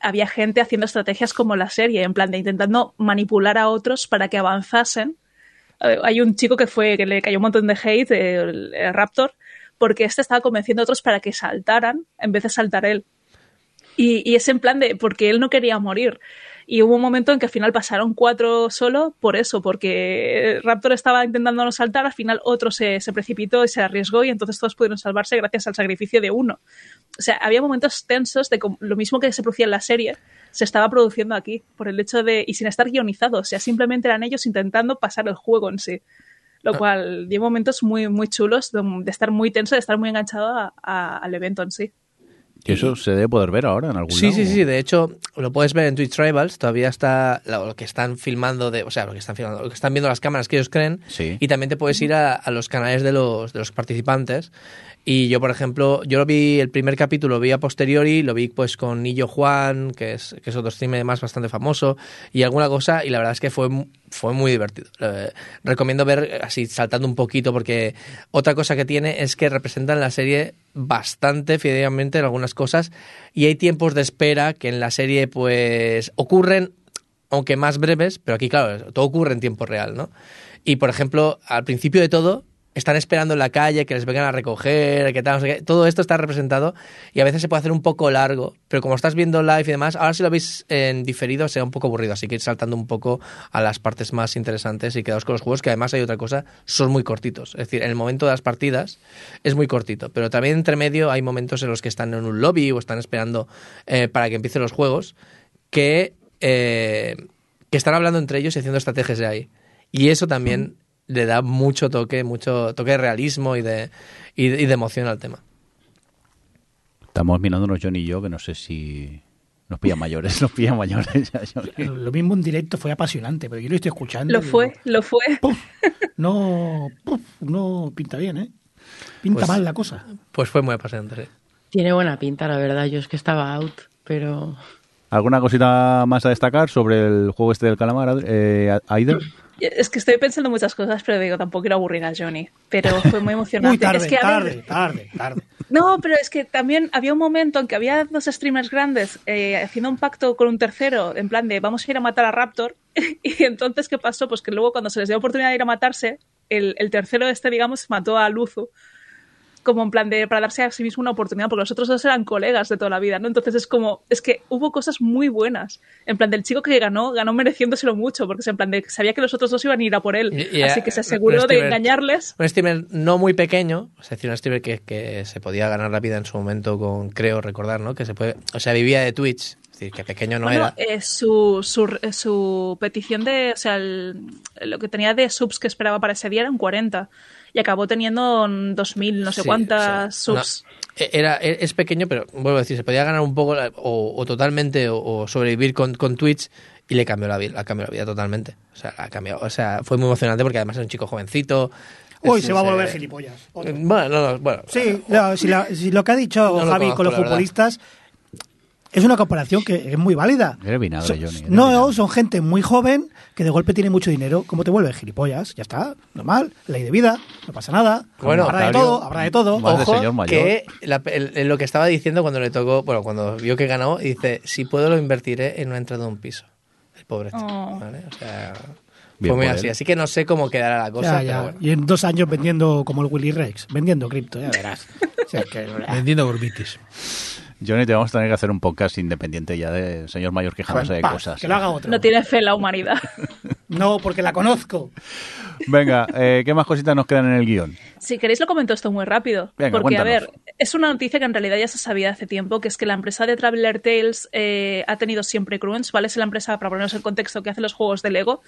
había gente haciendo estrategias como la serie, en plan de intentando manipular a otros para que avanzasen. Eh, Hay un chico que fue, que le cayó un montón de hate, el Raptor, porque este estaba convenciendo a otros para que saltaran en vez de saltar él. Y, y, es en plan de, porque él no quería morir. Y hubo un momento en que al final pasaron cuatro solo por eso, porque Raptor estaba intentando no saltar, al final otro se, se, precipitó y se arriesgó y entonces todos pudieron salvarse gracias al sacrificio de uno. O sea, había momentos tensos de lo mismo que se producía en la serie, se estaba produciendo aquí, por el hecho de, y sin estar guionizados, o sea, simplemente eran ellos intentando pasar el juego en sí. Lo cual dio momentos muy, muy chulos de, de estar muy tenso, de estar muy enganchado a, a, al evento en sí. Que eso se debe poder ver ahora en algún sí, lado. Sí, sí, sí. De hecho, lo puedes ver en Twitch Tribals. Todavía está lo que están filmando, de, o sea, lo que están filmando, lo que están viendo las cámaras que ellos creen. Sí. Y también te puedes ir a, a los canales de los, de los participantes. Y yo, por ejemplo, yo lo vi, el primer capítulo lo vi a posteriori, lo vi pues con Nillo Juan, que es, que es otro streamer más bastante famoso, y alguna cosa, y la verdad es que fue, fue muy divertido. Eh, recomiendo ver así, saltando un poquito, porque otra cosa que tiene es que representan la serie bastante fidelmente en algunas cosas, y hay tiempos de espera que en la serie pues ocurren, aunque más breves, pero aquí claro, todo ocurre en tiempo real, ¿no? Y por ejemplo, al principio de todo, están esperando en la calle que les vengan a recoger, que tal. Todo esto está representado y a veces se puede hacer un poco largo, pero como estás viendo live y demás, ahora si lo veis en diferido será un poco aburrido, así que ir saltando un poco a las partes más interesantes y quedaos con los juegos, que además hay otra cosa, son muy cortitos. Es decir, en el momento de las partidas es muy cortito, pero también entre medio hay momentos en los que están en un lobby o están esperando eh, para que empiecen los juegos que, eh, que están hablando entre ellos y haciendo estrategias de ahí. Y eso también le da mucho toque, mucho toque de realismo y de, y, y de emoción al tema. Estamos mirándonos John y yo, que no sé si nos pillan mayores, nos pillan mayores. *laughs* Ya, lo mismo en directo fue apasionante, pero yo lo estoy escuchando. Lo fue, lo fue. Puf, no, puf, no pinta bien, ¿eh? Pinta pues, mal la cosa. Pues fue muy apasionante. Tiene buena pinta, la verdad. Yo es que estaba out, pero... ¿Alguna cosita más a destacar sobre el juego este del calamar, eh, Aider? Es que estoy pensando muchas cosas, pero digo, tampoco quiero aburrir a Johnny. Pero fue muy *laughs* emocionante. Muy tarde, es que, tarde, ver, tarde, tarde. No, pero es que también había un momento en que había dos streamers grandes eh, haciendo un pacto con un tercero, en plan de vamos a ir a matar a Raptor. *laughs* y entonces, ¿qué pasó? Pues que luego cuando se les dio oportunidad de ir a matarse, el, el tercero este, digamos, mató a Luzu como en plan de para darse a sí mismo una oportunidad, porque los otros dos eran colegas de toda la vida, ¿no? Entonces es como, es que hubo cosas muy buenas. En plan del chico que ganó, ganó mereciéndoselo mucho, porque en plan de sabía que los otros dos iban a ir a por él. Y, y así que se aseguró de engañarles. Un streamer no muy pequeño, es decir, un streamer que, que, se podía ganar la vida en su momento con, creo recordar, ¿no? Que se puede, o sea, vivía de Twitch. Es decir, que pequeño no bueno, era. Eh, su, su, su, petición de, o sea, el, lo que tenía de subs que esperaba para ese día eran 40 y acabó teniendo 2.000, no sé sí, cuántas o sea, subs. No, era, es pequeño, pero vuelvo a decir, se podía ganar un poco o, o totalmente o, o, sobrevivir con, con Twitch y le cambió la vida, la cambió la vida totalmente. O sea, la cambió, o sea, fue muy emocionante porque además era un chico jovencito. Uy, se va a volver gilipollas. Otro. Bueno, no, no, bueno. Sí, no, si, la, si, lo que ha dicho no Javi con los futbolistas es una comparación que es muy válida. Eres vinagre, Johnny. Eres no, vinagre. son gente muy joven que de golpe tiene mucho dinero. ¿Cómo te vuelves gilipollas? Ya está, normal, ley de vida, no pasa nada. Bueno, habrá de todo, habrá de todo. De Ojo, señor mayor. que la, el, lo que estaba diciendo cuando le tocó, bueno, cuando vio que ganó, dice, si puedo lo invertiré en una entrada de un piso. El pobre chico, Oh. ¿vale? O sea, Bien así. Así que no sé cómo quedará la cosa, Ya, ya. pero bueno. Y en dos años vendiendo como el Willy Rex, vendiendo cripto, ya verás. *laughs* O sea, que- Vendiendo gormitis. Johnny, te vamos a tener que hacer un podcast independiente ya de señor mayor quejándose de cosas. Que lo haga otro. No tiene fe en la humanidad. No, porque la conozco. Venga, eh, ¿qué más cositas nos quedan en el guion? Si queréis lo comento esto muy rápido. Venga, porque, a ver, es una noticia que en realidad ya se sabía hace tiempo, que es que la empresa de Traveler Tales eh, ha tenido siempre Cruens, ¿vale? Es la empresa, para ponernos en contexto, que hace los juegos de Lego.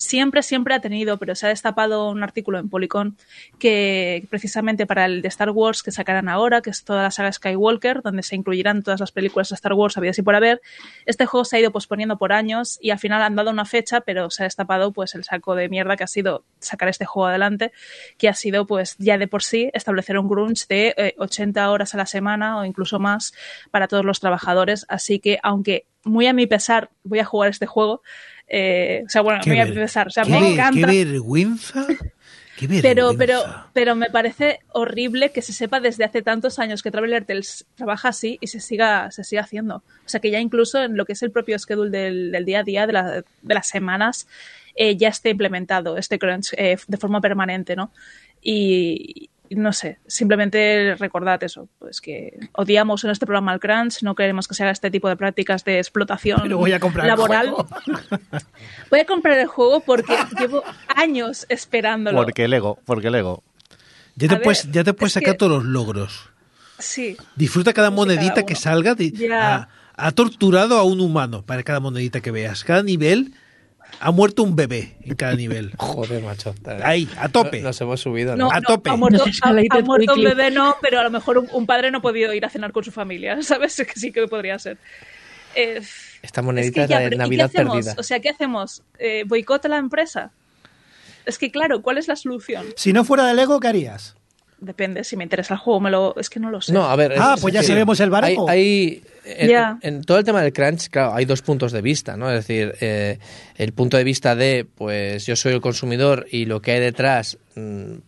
Siempre, siempre ha tenido, pero se ha destapado un artículo en Polygon que precisamente para el de Star Wars que sacarán ahora, que es toda la saga Skywalker, donde se incluirán todas las películas de Star Wars habidas y por haber, este juego se ha ido posponiendo por años y al final han dado una fecha, pero se ha destapado pues el saco de mierda que ha sido sacar este juego adelante, que ha sido pues ya de por sí establecer un grunge de eh, 80 horas a la semana o incluso más para todos los trabajadores. Así que aunque muy a mi pesar voy a jugar este juego, eh, o sea, bueno, Qué muy a pesar, o sea, me ver- encanta. Qué vergüenza. Qué *laughs* Pero, pero, pero me parece horrible que se sepa desde hace tantos años que Traveler Tales trabaja así y se siga, se siga haciendo. O sea que ya incluso en lo que es el propio schedule del, del día a día, de, la- de las semanas, eh, ya esté implementado este crunch eh, de forma permanente, ¿no? Y no sé, simplemente recordad eso, pues que odiamos en este programa el crunch, no queremos que se haga este tipo de prácticas de explotación Pero voy a comprar el laboral. juego. *laughs* Voy a comprar el juego porque llevo años esperándolo. Porque Lego, porque Lego. Ya te, A ver, puedes, ya te puedes es sacar que- todos los logros. Sí. Disfruta cada monedita cada que salga. ha torturado a un humano para cada monedita que veas. Cada nivel ha muerto un bebé en cada nivel. *laughs* Joder, macho. Ahí, a tope. Nos hemos subido, ¿no? No, A no, tope. Ha muerto, ha- ha un bebé, no, pero a lo mejor un, un padre no ha podido ir a cenar con su familia, *laughs* ¿sabes? Que sí que podría ser. Eh, Esta es monedita que es ya, la de pero ¿y qué Navidad perdida. O sea, ¿qué hacemos? Eh, ¿Boicota la empresa? Es que, claro, ¿cuál es la solución? Si no fuera de Lego, ¿qué harías? Depende, si me interesa el juego, me lo... es que no lo sé. No, a ver. Ah, es- pues es ya sabemos el barco. Hay, hay- en, todo el tema del crunch, claro, hay dos puntos de vista, ¿no? Es decir, eh, el punto de vista de, pues yo soy el consumidor y lo que hay detrás,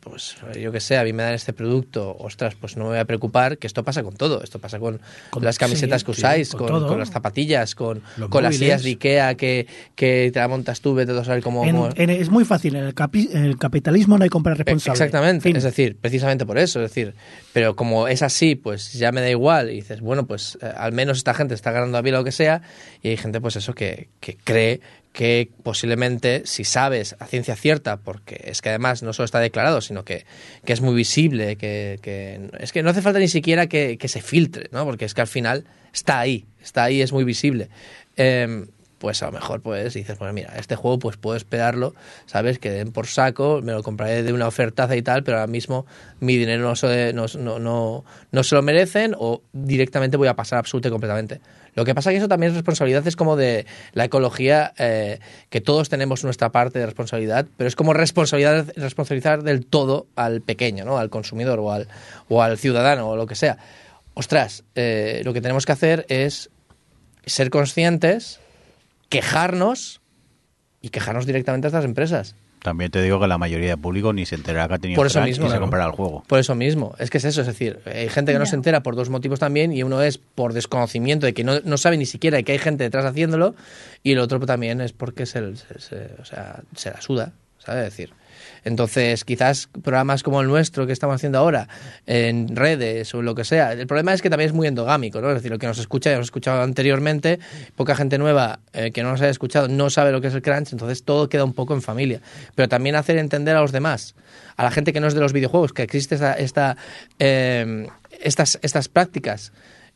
pues yo que sé, a mí me dan este producto, ostras, pues no me voy a preocupar, que esto pasa con todo. Esto pasa con, Con- las camisetas sí, que usáis, con con, todo. con las zapatillas, con, las sillas de Ikea que, que te la montas tú, vete a saber cómo... En- cómo- en- es muy fácil. En el, capi- en el capitalismo no hay compra responsable. Exactamente, Fin. es decir, precisamente por eso, es decir, pero como es así, pues ya me da igual y dices, bueno, pues eh, al menos esta gente está ganando a vida lo que sea y hay gente pues eso que, que cree que posiblemente si sabes a ciencia cierta, porque es que además no solo está declarado, sino que, que es muy visible, que, que- es que no hace falta ni siquiera que, que se filtre, ¿no? porque es que al final está ahí, está ahí, es muy visible. Em, pues a lo mejor pues dices, bueno, mira, este juego pues puedo esperarlo, ¿sabes? Que den por saco, me lo compraré de una ofertaza y tal, pero ahora mismo mi dinero no se, no, no, no, no se lo merecen o directamente voy a pasar absoluto y completamente. Lo que pasa es que eso también es responsabilidad, es como de la ecología, eh, que todos tenemos nuestra parte de responsabilidad, pero es como responsabilidad, responsabilizar del todo al pequeño, ¿no? Al consumidor o al, o al ciudadano o lo que sea. Ostras, eh, lo que tenemos que hacer es ser conscientes, quejarnos y quejarnos directamente a estas empresas. También te digo que la mayoría de público ni se enterará que ha tenido Por eso mismo, y se comprará el juego. Por eso mismo, es que es eso, es decir, hay gente que no se entera por dos motivos también y uno es por desconocimiento de que no, no sabe ni siquiera que hay gente detrás haciéndolo y el otro también es porque se, se- se- o sea, se la suda, ¿sabes? Es decir, entonces quizás programas como el nuestro que estamos haciendo ahora en redes o lo que sea, el problema es que también es muy endogámico, ¿no? Es decir, lo que nos escucha ya hemos escuchado anteriormente, poca gente nueva eh, que no nos haya escuchado no sabe lo que es el crunch, entonces todo queda un poco en familia. Pero también hacer entender a los demás, a la gente que no es de los videojuegos, que existe esta, esta, eh, estas, estas prácticas.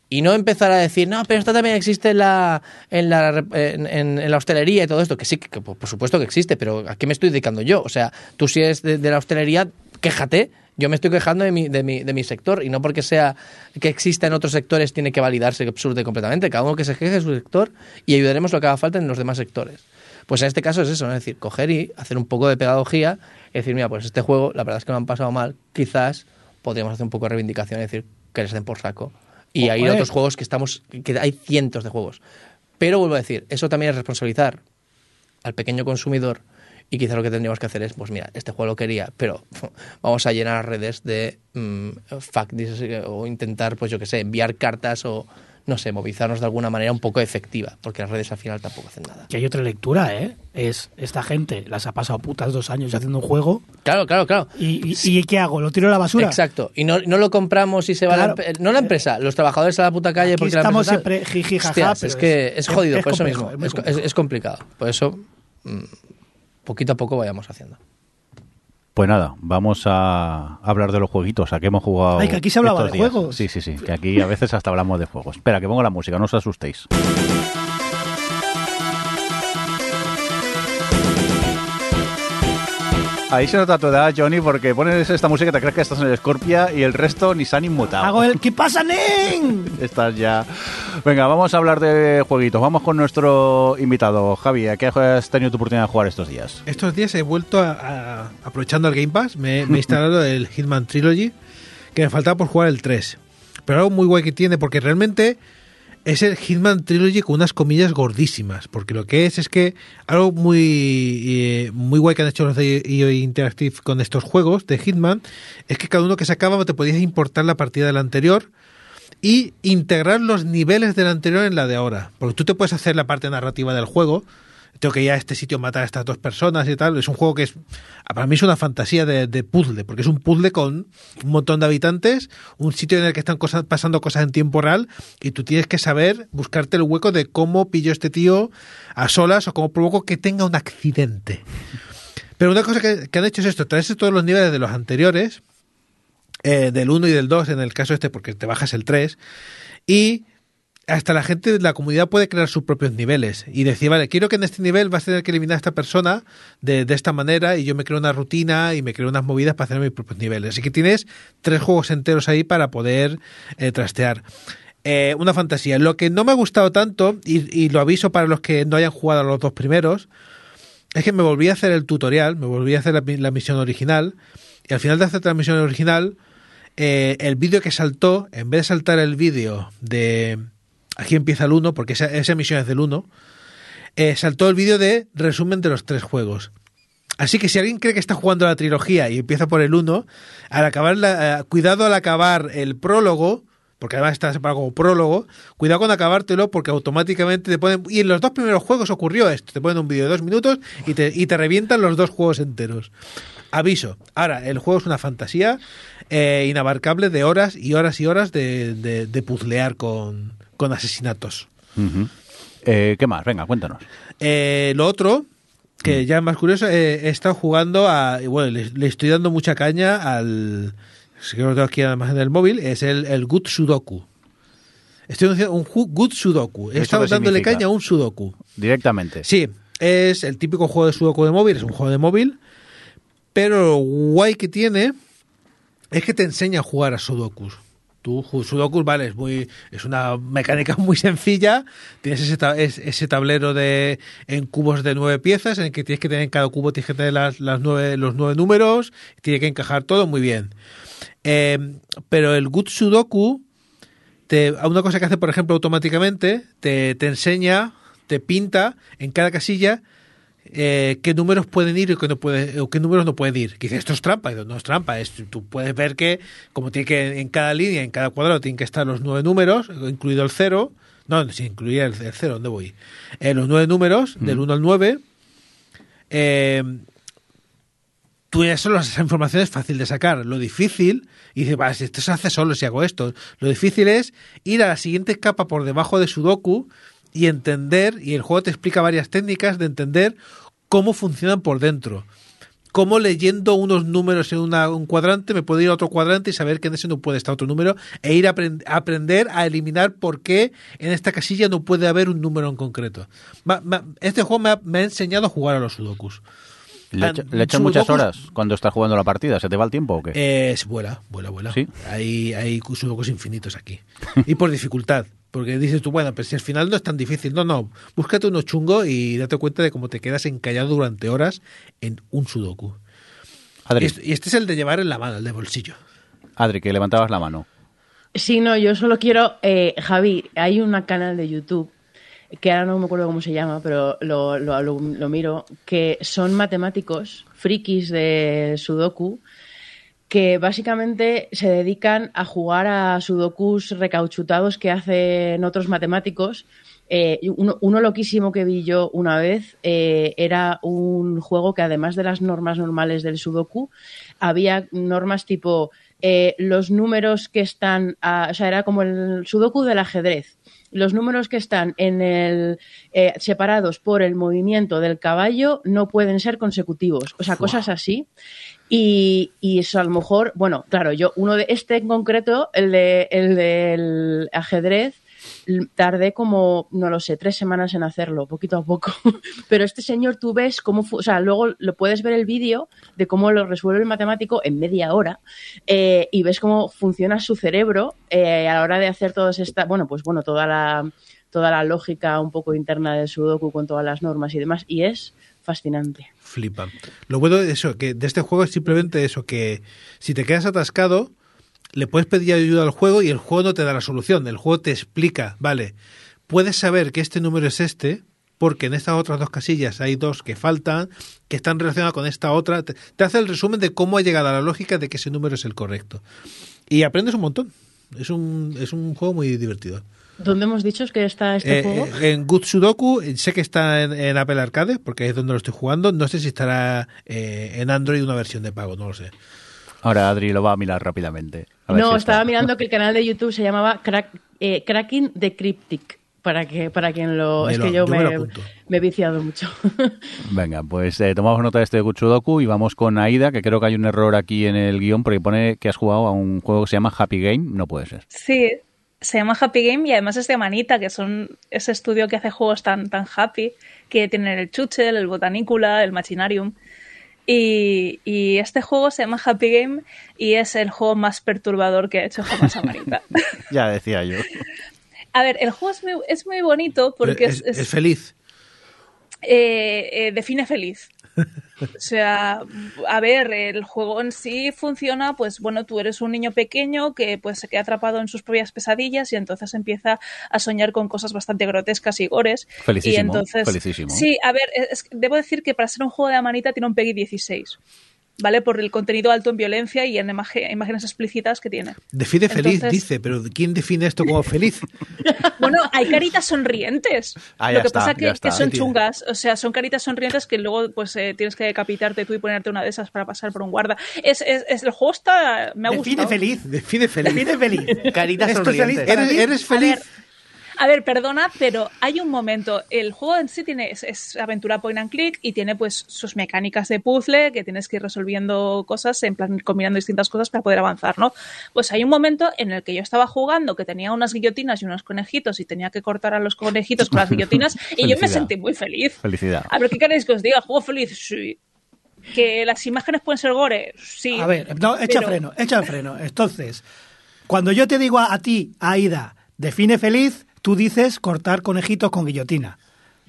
Y no empezar a decir, no, pero esto también existe en la, en la, en, la hostelería y todo esto, que sí, que por supuesto que existe, pero ¿a qué me estoy dedicando yo? O sea, tú si eres de, la hostelería, quéjate. Yo me estoy quejando de mi, de, mi, de mi sector y no porque sea que exista en otros sectores tiene que validarse absurdo y completamente. Cada uno que se queje de su sector y ayudaremos lo que haga falta en los demás sectores. Pues en este caso es eso, es decir, coger y hacer un poco de pedagogía y decir, mira, pues este juego, la verdad es que me han pasado mal, quizás podríamos hacer un poco de reivindicación y decir que les den por saco. Y hay otros juegos que estamos, que hay cientos de juegos. Pero vuelvo a decir, eso también es responsabilizar al pequeño consumidor y quizás lo que tendríamos que hacer es, pues mira, este juego lo quería, pero *laughs* vamos a llenar las redes de mm, fact o intentar, pues yo que sé, enviar cartas o, no sé, movilizarnos de alguna manera un poco efectiva, porque las redes al final tampoco hacen nada. Que hay otra lectura, ¿eh? Es esta gente las ha pasado putas dos años haciendo un juego Claro, claro, claro. y, y- ¿y ¿qué hago? ¿Lo tiro a la basura? Exacto. Y no, no lo compramos y se va Claro. la, empre- no la empresa, los trabajadores a la puta calle Aquí porque la estamos empresa tal. siempre jiji, jaja, es que es- jodido, es por eso mismo. complejo. es complicado. Por eso, mm, poquito a poco vayamos haciendo. Pues nada, vamos a hablar de los jueguitos, a que hemos jugado. Ay, que aquí se hablaba de días. juegos. Sí, sí, sí, que aquí a veces hasta hablamos de juegos. Espera, que pongo la música, no os asustéis. Ahí se nota tu edad, Johnny, porque pones esta música y te crees que estás en el Scorpia y el resto ni se han inmutado. Hago el ¿Qué pasa, nen? *laughs* Estás ya. Venga, vamos a hablar de jueguitos. Vamos con nuestro invitado, Javi. ¿A qué has tenido tu oportunidad de jugar estos días? Estos días he vuelto a, a- aprovechando el Game Pass, me, me he instalado el Hitman Trilogy, que me faltaba por jugar el 3. Pero algo muy guay que tiene, porque realmente es el Hitman Trilogy con unas comillas gordísimas, porque lo que es es que algo muy eh, muy guay que han hecho los de EA Interactive con estos juegos de Hitman es que cada uno que sacaba te podías importar la partida del anterior y integrar los niveles del anterior en la de ahora. Porque tú te puedes hacer la parte narrativa del juego. Tengo que ir a este sitio matar a estas dos personas y tal. Es un juego que es, para mí es una fantasía de, puzzle, porque es un puzzle con un montón de habitantes, un sitio en el que están pasando cosas en tiempo real y tú tienes que saber buscarte el hueco de cómo pillo este tío a solas o cómo provoco que tenga un accidente. Pero una cosa que, que han hecho es esto, traerse todos los niveles de los anteriores, eh, del 1 y del 2 en el caso este, porque te bajas el 3, y hasta la gente la comunidad puede crear sus propios niveles y decir, vale, quiero que en este nivel vas a tener que eliminar a esta persona de, esta manera y yo me creo una rutina y me creo unas movidas para hacer mis propios niveles. Así que tienes tres juegos enteros ahí para poder eh, trastear. Eh, una fantasía. Lo que no me ha gustado tanto, y, lo aviso para los que no hayan jugado a los dos primeros, es que me volví a hacer el tutorial, me volví a hacer la, la misión original, y al final de hacer la misión original, eh, el vídeo que saltó, en vez de saltar el vídeo de aquí empieza el 1, porque esa, esa misión es del 1, eh, saltó el vídeo de resumen de los tres juegos. Así que si alguien cree que está jugando la trilogía y empieza por el 1, al acabar la, eh, cuidado al acabar el prólogo, porque además está separado como prólogo, cuidado con acabártelo porque automáticamente te ponen... Y en los dos primeros juegos ocurrió esto, te ponen un vídeo de dos minutos y te, y te revientan los dos juegos enteros. Aviso, ahora, el juego es una fantasía eh, inabarcable de horas y horas y horas de, de, de puzlear con, con asesinatos. Eh, ¿Qué más? Venga, cuéntanos. Eh, lo otro, que ya es más curioso, eh, he estado jugando a. Bueno, le, le estoy dando mucha caña al. Es que lo tengo aquí además en el móvil, es el, el Good Sudoku. Estoy haciendo un Good Sudoku. He ¿Eso estado dándole significa? caña a un Sudoku. Directamente. Sí, es el típico juego de Sudoku de móvil, es un juego de móvil, pero lo guay que tiene es que te enseña a jugar a Sudokus. Tú, Sudokus, vale, es muy es una mecánica *laughs* muy sencilla. Tienes ese, ese tablero de en cubos de nueve piezas, en el que tienes que tener en cada cubo tienes que tener las, las nueve, los nueve números, tiene que encajar todo muy bien. Eh, pero el Good Sudoku, te, una cosa que hace, por ejemplo, automáticamente, te, te enseña, te pinta en cada casilla eh, qué números pueden ir y qué, no puede, o qué números no pueden ir. Que dice, esto es trampa. Y digo, no es trampa. Es, tú puedes ver que, como tiene que en cada línea, en cada cuadrado, tienen que estar los nueve números, incluido el cero. No, si incluía el, el cero, ¿dónde voy? Eh, los nueve números, del 1 al 9. Eh, tú eso, esa información es fácil de sacar. Lo difícil, y dices, vale, si esto se hace solo si hago esto. Lo difícil es ir a la siguiente capa por debajo de Sudoku y entender, y el juego te explica varias técnicas de entender cómo funcionan por dentro. Cómo leyendo unos números en una- un cuadrante me puedo ir a otro cuadrante y saber que en ese no puede estar otro número e ir a aprend- a aprender a eliminar por qué en esta casilla no puede haber un número en concreto. Ma- Este juego me ha, me ha enseñado a jugar a los sudokus. ¿Le, echa- le echan muchas horas cuando estás jugando la partida? ¿Se te va el tiempo o qué? Es- vuela, vuela, vuela. ¿Sí? Hay, hay sudokus infinitos aquí. Y por dificultad. Porque dices tú, bueno, pero si al final no es tan difícil. No, no. Búscate uno chungo y date cuenta de cómo te quedas encallado durante horas en un sudoku. Y Adri, este, y este es el de llevar en la mano, el de bolsillo. Adri, que levantabas la mano. Sí, no, yo solo quiero. eh, Javi, hay un canal de YouTube que ahora no me acuerdo cómo se llama, pero lo, lo, lo- lo miro, que son matemáticos, frikis de Sudoku, que básicamente se dedican a jugar a sudokus recauchutados que hacen otros matemáticos. Eh, uno, uno loquísimo que vi yo una vez eh, era un juego que además de las normas normales del sudoku, había normas tipo eh, los números que están, a- o sea, era como el sudoku del ajedrez. Los números que están en el eh, separados por el movimiento del caballo no pueden ser consecutivos, o sea, cosas así. Y, eso a lo mejor, bueno, claro, yo uno de este en concreto, el de el del ajedrez, tardé como, no lo sé, tres semanas en hacerlo, poquito a poco. *laughs* Pero este señor, tú ves cómo, o sea, luego lo puedes ver el vídeo de cómo lo resuelve el matemático en media hora eh, y ves cómo funciona su cerebro eh, a la hora de hacer todas esta, bueno, pues bueno, toda la toda la lógica un poco interna del Sudoku con todas las normas y demás, y es fascinante. Flipa. Lo bueno de eso, que de este juego es simplemente eso, que si te quedas atascado, le puedes pedir ayuda al juego y el juego no te da la solución. El juego te explica, vale, puedes saber que este número es este, porque en estas otras dos casillas hay dos que faltan, que están relacionadas con esta otra. Te, hace el resumen de cómo ha llegado a la lógica de que ese número es el correcto. Y aprendes un montón. Es un, es un juego muy divertido. ¿Dónde hemos dicho que está este Eh, juego? eh, en Good Sudoku, sé que está en, en Apple Arcade, porque es donde lo estoy jugando. No sé si estará eh, en Android una versión de pago, no lo sé. Ahora Adri lo va a mirar rápidamente. A No, si estaba está. mirando que el canal de YouTube se llamaba Crack, eh, Cracking the Cryptic. Para que para quien lo. Me es lo- que yo, yo me he viciado mucho. *laughs* Venga, pues eh, tomamos nota de este Gutsudoku y vamos con Aida, que creo que hay un error aquí en el guion porque pone que has jugado a un juego que se llama Happy Game. No puede ser. Sí, se llama Happy Game y además es de Manita, que son ese estudio que hace juegos tan, tan happy, que tienen el Chuchel, el Botanicula, el Machinarium. Y, y este juego se llama Happy Game y es el juego más perturbador que ha hecho jamás Amanita. *laughs* Ya decía yo. A ver, el juego es muy, es muy bonito porque es, es, es feliz. eh, eh, define feliz. *laughs* O sea, a ver, el juego en sí funciona, pues bueno, tú eres un niño pequeño que pues se queda atrapado en sus propias pesadillas y entonces empieza a soñar con cosas bastante grotescas y gores. Felicísimo, y entonces, felicísimo. Sí, a ver, es- debo decir que para ser un juego de Amanita tiene un PEGI 16. ¿Vale? Por el contenido alto en violencia y en imagen- imágenes explícitas que tiene. Define feliz, Entonces- dice, pero ¿quién define esto como feliz? *laughs* Bueno, hay caritas sonrientes. Ah, Lo que está, pasa que, está. que son chungas. O sea, son caritas sonrientes que luego pues eh, tienes que decapitarte tú y ponerte una de esas para pasar por un guarda. Es, es, es- el juego está. Me ha Define gustado. feliz. Define feliz. Define feliz. Caritas sonrientes. ¿Eres, feliz? A ver, perdona, pero hay un momento. El juego en sí tiene es, es aventura point and click y tiene pues sus mecánicas de puzzle que tienes que ir resolviendo cosas, en plan combinando distintas cosas para poder avanzar, ¿no? Pues hay un momento en el que yo estaba jugando que tenía unas guillotinas y unos conejitos y tenía que cortar a los conejitos con las guillotinas *laughs* y yo me sentí muy feliz. Felicidad. A ver, ¿qué queréis que os diga? ¿Juego feliz? Sí. ¿Que las imágenes pueden ser gore? Sí. A ver, no, echa Pero- freno, echa freno. Entonces, cuando yo te digo a, a ti, Aida, define feliz, tú dices cortar conejitos con guillotina.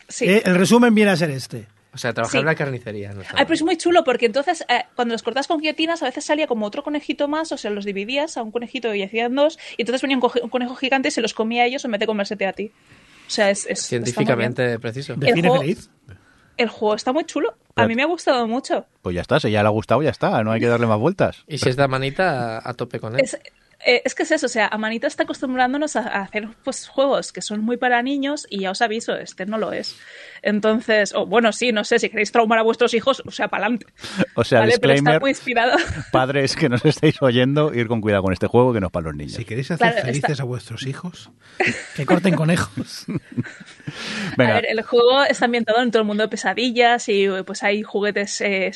Sí. Eh, el resumen viene a ser este. O sea, trabajar Sí. en la carnicería. No Ay, pero es muy chulo porque entonces eh, cuando los cortas con guillotinas a veces salía como otro conejito más, o sea, los dividías a un conejito y hacían dos, y entonces venía un, conejo gigante y se los comía a ellos en vez de comérsete a ti. O sea, es... Científicamente preciso. Define juego- feliz. El juego está muy chulo. A mí me ha gustado mucho. Pues ya está, si ya le ha gustado, ya está. No hay que darle más vueltas. Y si es de manita, a tope con él. Es, eh, es que es eso, o sea, Amanita está acostumbrándonos a, a hacer pues juegos que son muy para niños y ya os aviso, este no lo es. Entonces, o bueno, sí, no sé, si queréis traumar a vuestros hijos, o sea, para adelante. O sea, ¿vale? Pero está disclaimer, muy inspirado. *laughs* padres que nos estáis oyendo, ir con cuidado con este juego que no es para los niños. Si queréis hacer Claro, felices está- a vuestros hijos, Que corten conejos. *laughs* Venga, A ver, el juego está ambientado en todo el mundo de pesadillas y pues hay juguetes eh,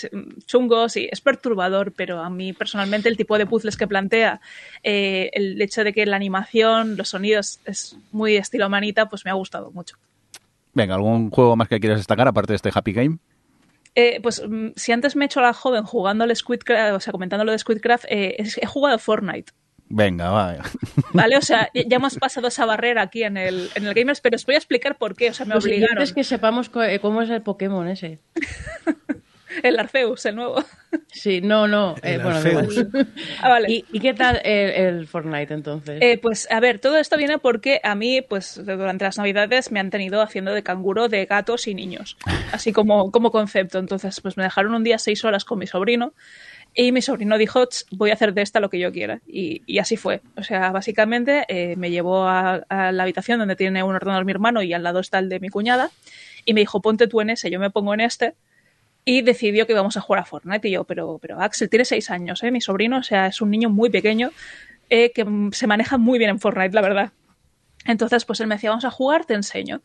chungos y es perturbador, pero a mí personalmente el tipo de puzzles que plantea, eh, el hecho de que la animación, los sonidos es muy estilo manita, pues me ha gustado mucho. venga, ¿algún juego más que quieras destacar aparte de este Happy Game? Eh, pues mm, si antes me he hecho la joven jugando al Squidcraft, o sea, comentando lo de Squidcraft, eh, he jugado Fortnite. Venga, va. ¿Vale? O sea, *laughs* ya hemos pasado esa barrera aquí en el, en el Gamers, pero os voy a explicar por qué. O sea, me Lo obligaron. es que sepamos eh, cómo es el Pokémon ese. *laughs* *laughs* El Arceus, el nuevo. Sí, no, no. El eh, bueno. Ah, vale. ¿Y, y qué tal el, el Fortnite entonces? Eh, pues a ver, todo esto viene porque a mí, pues durante las navidades me han tenido haciendo de canguro de gatos y niños, así como, como concepto. Entonces, pues me dejaron un día seis horas con mi sobrino y mi sobrino dijo, "Ch, voy a hacer de esta lo que yo quiera. Y, y así fue. O sea, básicamente eh, me llevó a, a la habitación donde tiene un ordenador mi hermano y al lado está el de mi cuñada y me dijo, ponte tú en ese, yo me pongo en este. Y decidió que íbamos a jugar a Fortnite. Y yo, pero, pero Axel, tiene seis años, ¿eh? Mi sobrino, o sea, es un niño muy pequeño eh, que se maneja muy bien en Fortnite, la verdad. Entonces, pues él me decía, vamos a jugar, te enseño.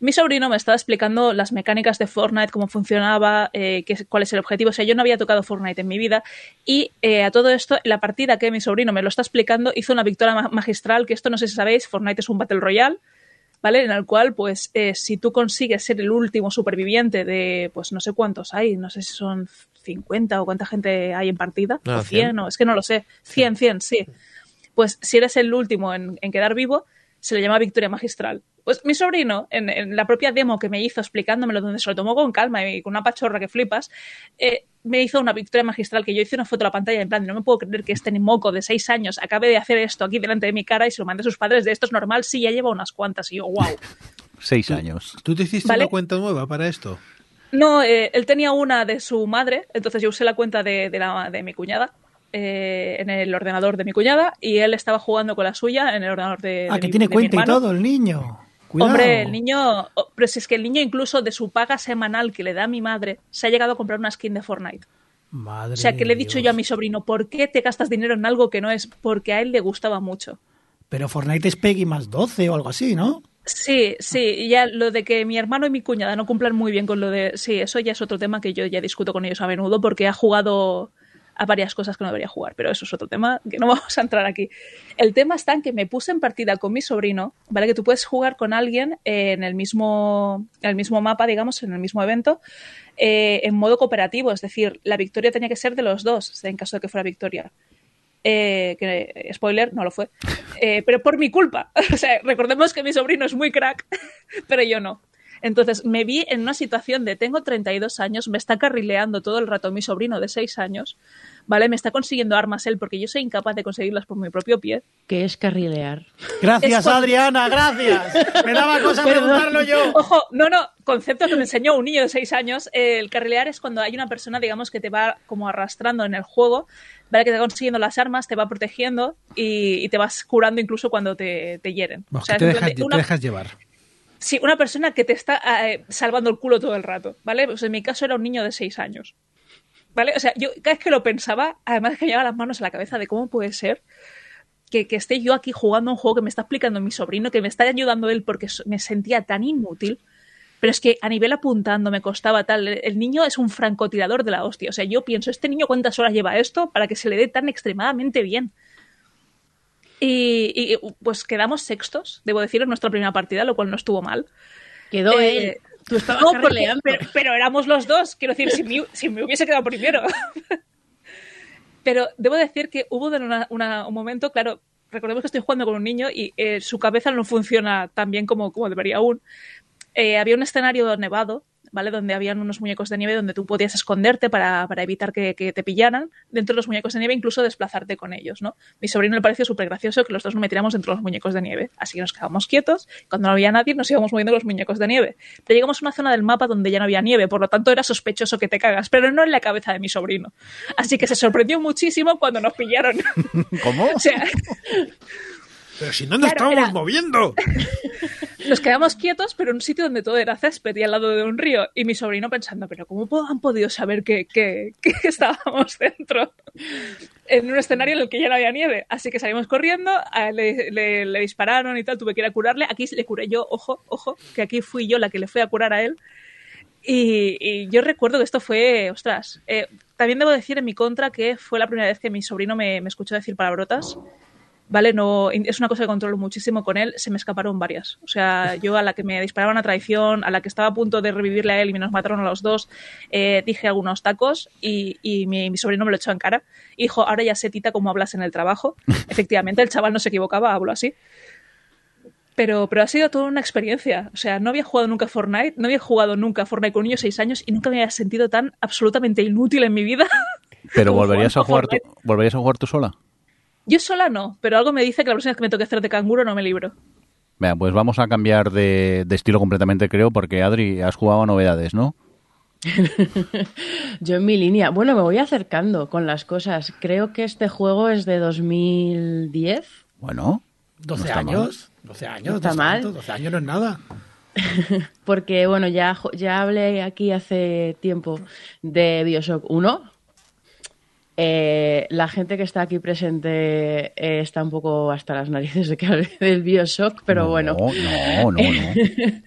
Mi sobrino me estaba explicando las mecánicas de Fortnite, cómo funcionaba, eh, qué, cuál es el objetivo. O sea, yo no había tocado Fortnite en mi vida. Y eh, a todo esto, la partida que mi sobrino me lo está explicando hizo una victoria ma- magistral, que esto no sé si sabéis, Fortnite es un Battle Royale. ¿Vale? En el cual, pues, eh, si tú consigues ser el último superviviente de, pues, no sé cuántos hay, no sé si son 50 o cuánta gente hay en partida, No, o 100, 100. o es que no lo sé, 100, 100, sí. Pues si eres el último en, en quedar vivo, se le llama victoria magistral. Pues mi sobrino, en, en la propia demo que me hizo explicándomelo, donde se lo tomó con calma y con una pachorra que flipas, eh, me hizo una victoria magistral que yo hice una foto a la pantalla en plan, no me puedo creer que este moco de seis años acabe de hacer esto aquí delante de mi cara y se lo mande a sus padres de esto es normal, sí, ya lleva unas cuantas y yo, wow. *laughs* Seis años. ¿Tú te hiciste ¿Vale? una cuenta nueva para esto? No, eh, él tenía una de su madre, entonces yo usé la cuenta de, de la, de mi cuñada eh, en el ordenador de mi cuñada y él estaba jugando con la suya en el ordenador de, Ah, de que mi- tiene de mi cuenta y todo el niño. Cuidado. Hombre, el niño, pero si es que el niño incluso de su paga semanal que le da mi madre, se ha llegado a comprar una skin de Fortnite. Madre O sea, que le he dicho Dios. yo a mi sobrino, ¿por qué te gastas dinero en algo que no es? Porque a él le gustaba mucho. Pero Fortnite es Peggy más 12 o algo así, ¿no? Sí, sí, y ya lo de que mi hermano y mi cuñada no cumplan muy bien con lo de... Sí, eso ya es otro tema que yo ya discuto con ellos a menudo porque ha jugado a varias cosas que no debería jugar, pero eso es otro tema que no *laughs* vamos a entrar aquí. El tema está en que me puse en partida con mi sobrino, ¿vale? Que tú puedes jugar con alguien en el mismo, en el mismo mapa, digamos, en el mismo evento, eh, en modo cooperativo, es decir, la victoria tenía que ser de los dos, en caso de que fuera victoria. Eh, que, spoiler, no lo fue. *laughs* Eh, pero por mi culpa. *laughs* O sea, recordemos que mi sobrino es muy crack, pero yo no. Entonces me vi en una situación de tengo 32 años, me está carrileando todo el rato mi sobrino de 6 años, ¿vale? Me está consiguiendo armas él porque yo soy incapaz de conseguirlas por mi propio pie. que es carrilear. Gracias, Es cuando- Adriana, gracias. Me daba cosa *laughs* Perdón. preguntarlo yo. Ojo, no, no, concepto que me enseñó un niño de 6 años. eh, el carrilear es cuando hay una persona, digamos, que te va como arrastrando en el juego, ¿vale? Que te va consiguiendo las armas, te va protegiendo y, y te vas curando incluso cuando te, te hieren. Bueno, O sea, que te una- dejas llevar. Sí, una persona que te está eh, salvando el culo todo el rato, ¿vale? Pues en mi caso era un niño de 6 años. ¿Vale? O sea, yo cada vez que lo pensaba, además que me llevaba las manos a la cabeza de cómo puede ser que, que esté yo aquí jugando un juego que me está explicando mi sobrino, que me está ayudando él porque me sentía tan inútil. Pero es que a nivel apuntando me costaba tal. El niño es un francotirador de la hostia. O sea, yo pienso, ¿este niño cuántas horas lleva esto para que se le dé tan extremadamente bien? Y, y, pues quedamos sextos, debo decir, en nuestra primera partida, lo cual no estuvo mal. Quedó Eh, él. Tú estabas no, porque- carrileando. pero, pero éramos los dos. Quiero decir, si me, si me hubiese quedado primero. *laughs* pero debo decir que hubo una- un momento, claro, recordemos que estoy jugando con un niño y eh, su cabeza no funciona tan bien como, como debería aún. Eh, había un escenario nevado, ¿vale? Donde habían unos muñecos de nieve donde tú podías esconderte para, para evitar que, que te pillaran dentro de los muñecos de nieve, incluso desplazarte con ellos, ¿no? Mi sobrino le pareció súper gracioso que los dos nos metiéramos dentro de los muñecos de nieve. Así que nos quedábamos quietos. Cuando no había nadie, nos íbamos moviendo los muñecos de nieve. Pero llegamos a una zona del mapa donde ya no había nieve, por lo tanto era sospechoso que te cagas, pero no en la cabeza de mi sobrino. Así que se sorprendió muchísimo cuando nos pillaron. *laughs* ¿Cómo? *laughs* o sea, Pero si no nos Claro, estábamos era- moviendo. *laughs* nos quedamos quietos, pero en un sitio donde todo era césped y al lado de un río. Y mi sobrino pensando, pero ¿cómo han podido saber que, que- que *laughs* estábamos dentro? En un escenario en el que ya no había nieve. Así que salimos corriendo, le, le- le dispararon y tal, tuve que ir a curarle. Aquí le curé yo, ojo, ojo, que aquí fui yo la que le fui a curar a él. Y, y yo recuerdo que esto fue, ostras, eh, también debo decir en mi contra que fue la primera vez que mi sobrino me, me escuchó decir palabrotas. ¿Vale? No, es una cosa que controlo muchísimo con él, se me escaparon varias. O sea, yo a la que me disparaban a traición, a la que estaba a punto de revivirle a él y me nos mataron a los dos, eh, dije algunos tacos y, y mi, mi sobrino me lo echó en cara. Hijo, ahora ya sé, tita, cómo hablas en el trabajo. *laughs* Efectivamente, el chaval no se equivocaba, hablo así. Pero, pero ha sido toda una experiencia. O sea, no había jugado nunca Fortnite, no había jugado nunca Fortnite con un niño de 6 años y nunca me había sentido tan absolutamente inútil en mi vida. Pero *laughs* volverías a jugar tú, volverías a jugar tú sola. Yo sola no, pero algo me dice que la próxima vez que me toque hacer de canguro no me libro. Venga, pues vamos a cambiar de, de estilo completamente, creo, porque Adri, has jugado a novedades, ¿no? *laughs* Yo en mi línea. Bueno, me voy acercando con las cosas. Creo que este juego es de 2010. Bueno, 12 No está años. 12 años. No está es mal. tanto, 12 años no es nada. *laughs* Porque, bueno, ya, ya hablé aquí hace tiempo de Bioshock 1. Eh, la gente que está aquí presente eh, está un poco hasta las narices de que hable *laughs* del Bioshock, pero No, bueno. No, no, no. *laughs*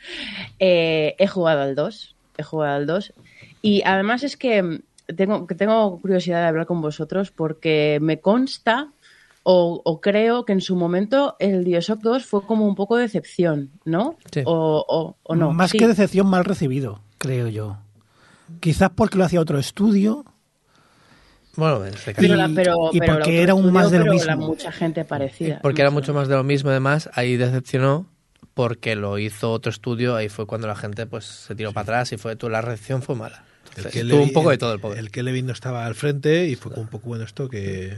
Eh, he jugado al 2. He jugado al 2. Y además es que tengo, que tengo curiosidad de hablar con vosotros porque me consta o, o creo que en su momento el Bioshock 2 fue como un poco de decepción, ¿no? Sí. O, o- o no. Más Sí. que decepción, mal recibido, creo yo. Quizás porque lo hacía otro estudio. Bueno, en este caso- Pero, Y- la- pero, y pero porque era un otro más de lo mismo. la mucha gente parecida. Porque era mucho más de lo mismo, además, ahí decepcionó porque lo hizo otro estudio, ahí fue cuando la gente pues se tiró para atrás y fue tú la reacción fue mala. Entonces, tuvo un poco de todo el poder. El que Levin no estaba al frente y fue un poco bueno esto que.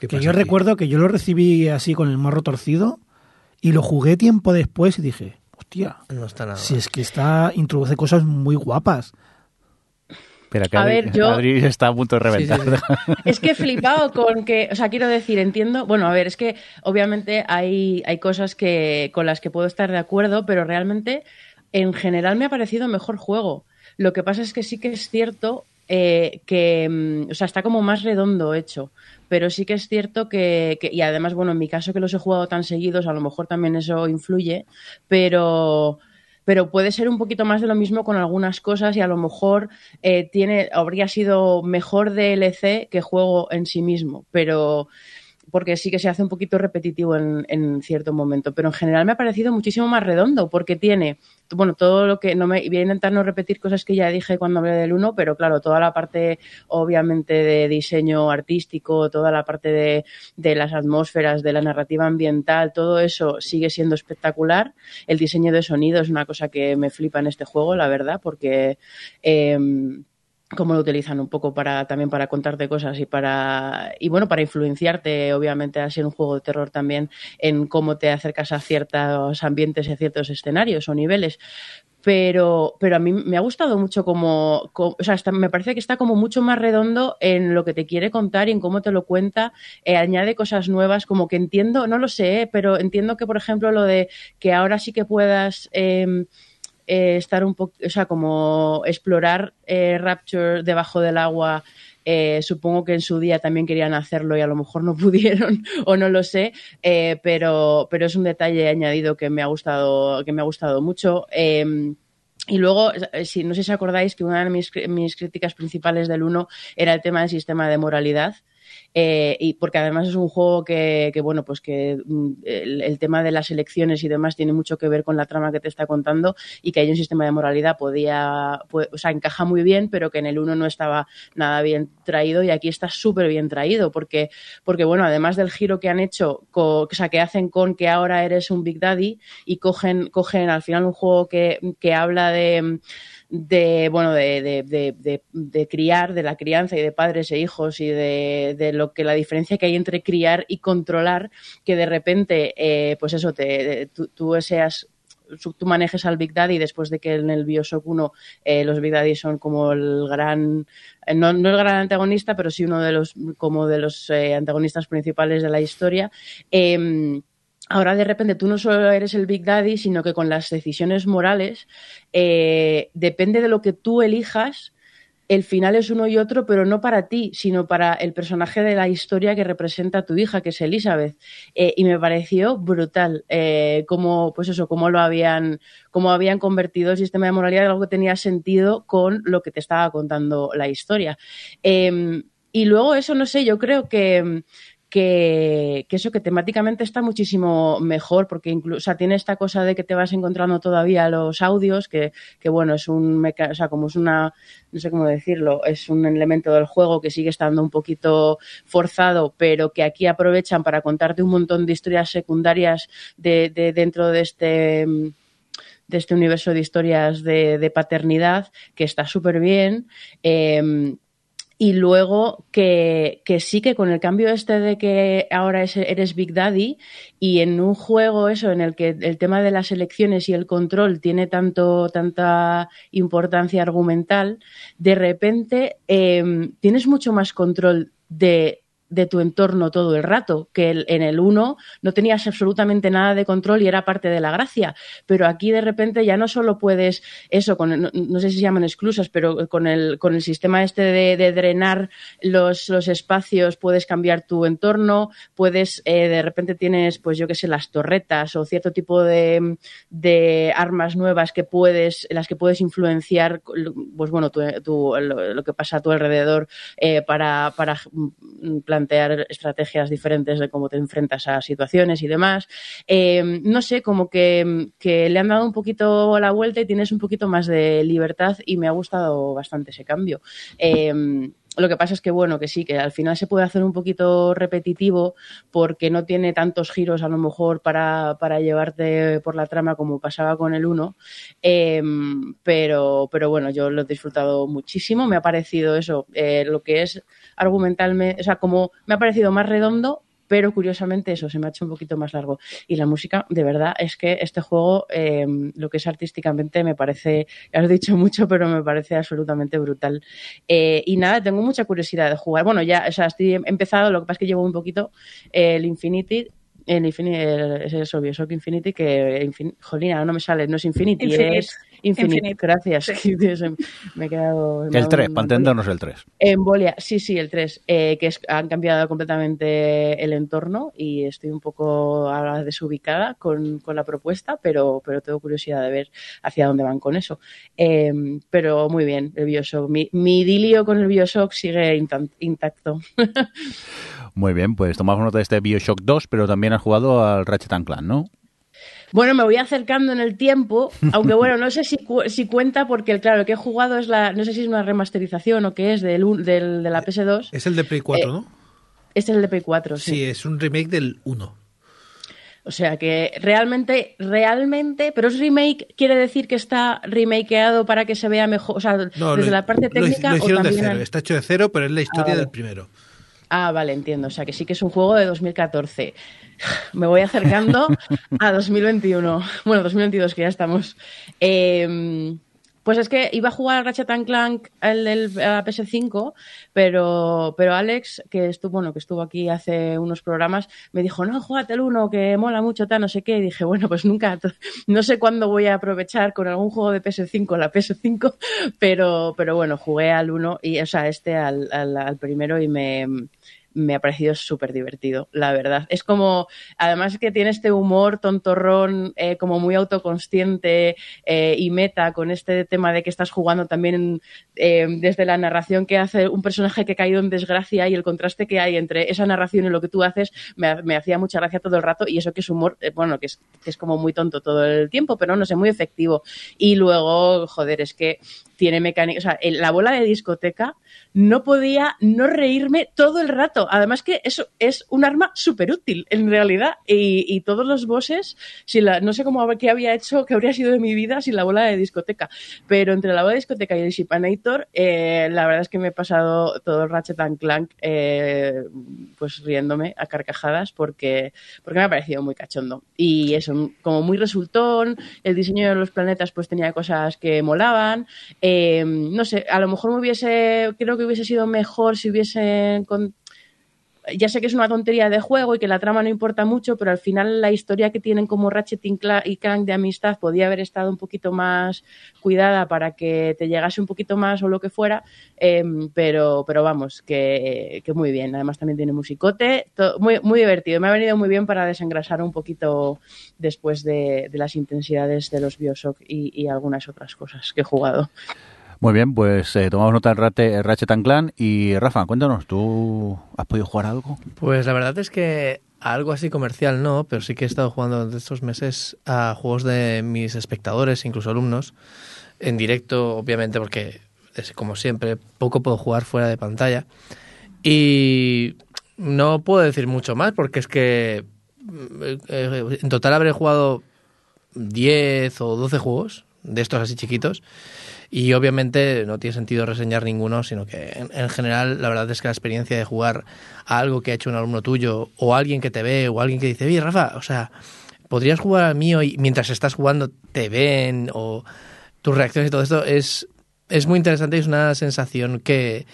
¿qué Que pasa yo aquí? recuerdo que yo lo recibí así con el morro torcido y lo jugué tiempo después y dije, hostia, No está nada. si es que está introduce cosas muy guapas. Espera, que A Adri, ver, yo- Adri *laughs* está a punto de Sí, sí, reventar. sí. Es que he flipado con que, o sea, quiero decir, entiendo, bueno, a ver, es que obviamente hay, hay cosas que, con las que puedo estar de acuerdo, pero realmente en general me ha parecido mejor juego. Lo que pasa es que sí que es cierto eh, que, mm, o sea, está como más redondo hecho, pero sí que es cierto que, que- y además, bueno, en mi caso que los he jugado tan seguidos, a lo mejor también eso influye, pero pero puede ser un poquito más de lo mismo con algunas cosas y a lo mejor eh, tiene habría sido mejor DLC que juego en sí mismo, pero porque sí que se hace un poquito repetitivo en, en cierto momento, pero en general me ha parecido muchísimo más redondo porque tiene, bueno, todo lo que no me voy a intentar no repetir cosas que ya dije cuando hablé del 1, pero claro, toda la parte obviamente de diseño artístico, toda la parte de, de las atmósferas, de la narrativa ambiental, todo eso sigue siendo espectacular. El diseño de sonido es una cosa que me flipa en este juego, la verdad, porque em, cómo lo utilizan un poco para también para contarte cosas y para y bueno para influenciarte obviamente a ser un juego de terror también en cómo te acercas a ciertos ambientes y a ciertos escenarios o niveles. Pero pero a mí me ha gustado mucho como, co- o sea está- me parece que está como mucho más redondo en lo que te quiere contar y en cómo te lo cuenta Eh, añade cosas nuevas como que entiendo no lo sé eh, pero entiendo que por ejemplo lo de que ahora sí que puedas em, eh, estar un poco, o sea, como explorar eh, Rapture debajo del agua. eh, supongo que en su día también querían hacerlo y a lo mejor no *laughs* pudieron o no lo sé, pero, pero es un detalle añadido que me ha gustado, que me ha gustado mucho. Eh, y luego, si no sé si acordáis que una de mis, mis críticas principales del 1 era el tema del sistema de moralidad. Eh, y porque además es un juego que, que, bueno, pues que mm, el, tema de las elecciones y demás tiene mucho que ver con la trama que te está contando y que hay un sistema de moralidad podía, pu- o sea, encaja muy bien, pero que en el 1 no estaba nada bien traído y aquí está súper bien traído porque, porque, bueno, además del giro que han hecho, co- o sea, que hacen con que ahora eres un Big Daddy y cogen, cogen al final un juego que, que habla de de bueno de, de, de, de, criar, de la crianza y de padres e hijos y de, lo que la diferencia que hay entre criar y controlar, que de repente, eh, pues eso, te, tú, tú seas tú manejes al Big Daddy después de que en el Bioshock 1 eh, los Big Daddy son como el gran eh, no, no el gran antagonista pero sí uno de los como de los eh, antagonistas principales de la historia Em, Ahora de repente tú no solo eres el Big Daddy, sino que con las decisiones morales, eh, depende de lo que tú elijas, el final es uno y otro, pero no para ti, sino para el personaje de la historia que representa a tu hija, que es Elizabeth. Eh, y me pareció brutal eh, cómo, pues eso, cómo lo habían, cómo habían convertido el sistema de moralidad en algo que tenía sentido con lo que te estaba contando la historia. Eh, y luego eso, no sé, yo creo que que, eso que temáticamente está muchísimo mejor porque incluso o sea, tiene esta cosa de que te vas encontrando todavía los audios que, que bueno es un meca o sea como es una no sé cómo decirlo es un elemento del juego que sigue estando un poquito forzado pero que aquí aprovechan para contarte un montón de historias secundarias de, de dentro de este de este universo de historias de, paternidad que está súper bien eh, y luego que, que, sí que con el cambio este de que ahora es, eres Big Daddy y en un juego eso en el que el tema de las elecciones y el control tiene tanto tanta importancia argumental, de repente eh, tienes mucho más control de de tu entorno todo el rato, que en el 1 no tenías absolutamente nada de control y era parte de la gracia, pero aquí de repente ya no solo puedes eso, con, no, sé si se llaman exclusas, pero con el, con el sistema este de, drenar los, los espacios puedes cambiar tu entorno, puedes, eh, de repente tienes, pues yo qué sé, las torretas o cierto tipo de, de armas nuevas que puedes, las que puedes influenciar, pues bueno, lo, que pasa a tu alrededor eh, para, para mm, plantear estrategias diferentes de cómo te enfrentas a situaciones y demás. Eh, no sé, como que, que le han dado un poquito la vuelta y tienes un poquito más de libertad y me ha gustado bastante ese cambio. Eh, lo que pasa es que, bueno, que sí, que al final se puede hacer un poquito repetitivo porque no tiene tantos giros a lo mejor para, para llevarte por la trama como pasaba con el 1. Eh, pero, pero bueno, yo lo he disfrutado muchísimo. Me ha parecido eso, eh, lo que es argumentalmente, o sea, como me ha parecido más redondo, pero curiosamente eso se me ha hecho un poquito más largo. Y la música, de verdad, es que este juego, eh, lo que es artísticamente, me parece, ya lo he dicho *laughs* mucho, pero me parece absolutamente brutal. Eh, y nada, tengo mucha curiosidad de jugar. Bueno, ya, o sea, estoy he empezado, lo que pasa es que llevo un poquito eh, el Infinity. El Infinity, es eso, Bioshock Infinity, que, infin- jolina, no me sale, no es Infinity, Infinite. es Infinite, Infinite. gracias. Sí. *laughs* Dios, me he quedado... El dado 3, una para entendernos el 3. Embolia, sí, sí, el 3, eh, que es- han cambiado completamente el entorno y estoy un poco ahora desubicada con, con la propuesta, pero, pero tengo curiosidad de ver hacia dónde van con eso. Eh, pero muy bien, el Bioshock. Mi, mi idilio con el Bioshock sigue intacto. *laughs* Muy bien, pues tomamos nota de este Bioshock 2, pero también has jugado al Ratchet and Clank, ¿no? Bueno, me voy acercando en el tiempo, aunque bueno, no sé si, cu- si cuenta porque, claro, lo que he jugado es la, no sé si es una remasterización o qué es del, del- de la PS2. Es el de Play 4, Eh, ¿no? Es el de Play 4, sí. Sí, es un remake del 1. O sea que realmente, realmente, pero es remake, quiere decir que está remakeado para que se vea mejor, o sea, No, desde lo- la parte lo- técnica Lo, o hicieron de también cero. han- Está hecho de cero, pero es la historia vale. del primero. Ah, vale, entiendo. O sea, que sí que es un juego de 2014. Me voy acercando a 2021. Bueno, 2022, que ya estamos. Eh, pues es que iba a jugar Ratchet Clank el del a la PS5, pero, pero Alex, que estuvo, bueno, que estuvo aquí hace unos programas, me dijo, no, jugate el uno, que mola mucho, tal, no sé qué. Y dije, bueno, pues nunca, *laughs* no sé cuándo voy a aprovechar con algún juego de PS5 la PS5, *laughs* pero, pero bueno, jugué al uno y, o sea, este al, al, al primero y me, me ha parecido súper divertido, la verdad. Es como, además que tiene este humor tontorrón, eh, como muy autoconsciente eh, y meta con este tema de que estás jugando también eh, desde la narración que hace un personaje que ha caído en desgracia y el contraste que hay entre esa narración y lo que tú haces me, hacía mucha gracia todo el rato y eso que es humor, bueno, que es, que es como muy tonto todo el tiempo, pero no sé, muy efectivo. Y luego, joder, es que tiene mecánica, o sea, la bola de discoteca no podía no reírme todo el rato. Además que eso es un arma súper útil, en realidad. Y, todos los bosses, si la, no sé cómo qué había hecho, qué habría sido de mi vida sin la bola de discoteca. Pero entre la bola de discoteca y el Shipanator, eh, la verdad es que me he pasado todo el Ratchet and Clank eh, pues riéndome a carcajadas porque, porque me ha parecido muy cachondo. Y eso, como muy resultón, el diseño de los planetas pues tenía cosas que molaban. Eh, no sé, a lo mejor me hubiese, creo que hubiese sido mejor si hubiesen con- ya sé que es una tontería de juego y que la trama no importa mucho, pero al final la historia que tienen como Ratchet y Cla- y Clank de amistad podía haber estado un poquito más cuidada para que te llegase un poquito más o lo que fuera, eh, pero, pero vamos, que, que muy bien. Además también tiene musicote, muy, muy divertido. Me ha venido muy bien para desengrasar un poquito después de, las intensidades de los Bioshock y algunas otras cosas que he jugado. Muy bien, pues eh, tomamos nota del Ratchet and Clank. Y Rafa, cuéntanos, ¿tú has podido jugar algo? Pues la verdad es que algo así comercial no, pero sí que he estado jugando durante estos meses a juegos de mis espectadores, incluso alumnos, en directo, obviamente, porque como siempre, poco puedo jugar fuera de pantalla. Y no puedo decir mucho más, porque es que eh, en total habré jugado 10 o 12 juegos de estos así chiquitos. Y obviamente no tiene sentido reseñar ninguno, sino que en, en, general la verdad es que la experiencia de jugar a algo que ha hecho un alumno tuyo, o alguien que te ve, o alguien que dice, oye Rafa, o sea, podrías jugar al mío y mientras estás jugando te ven, o tus reacciones y todo esto, es, es muy interesante y es una sensación que,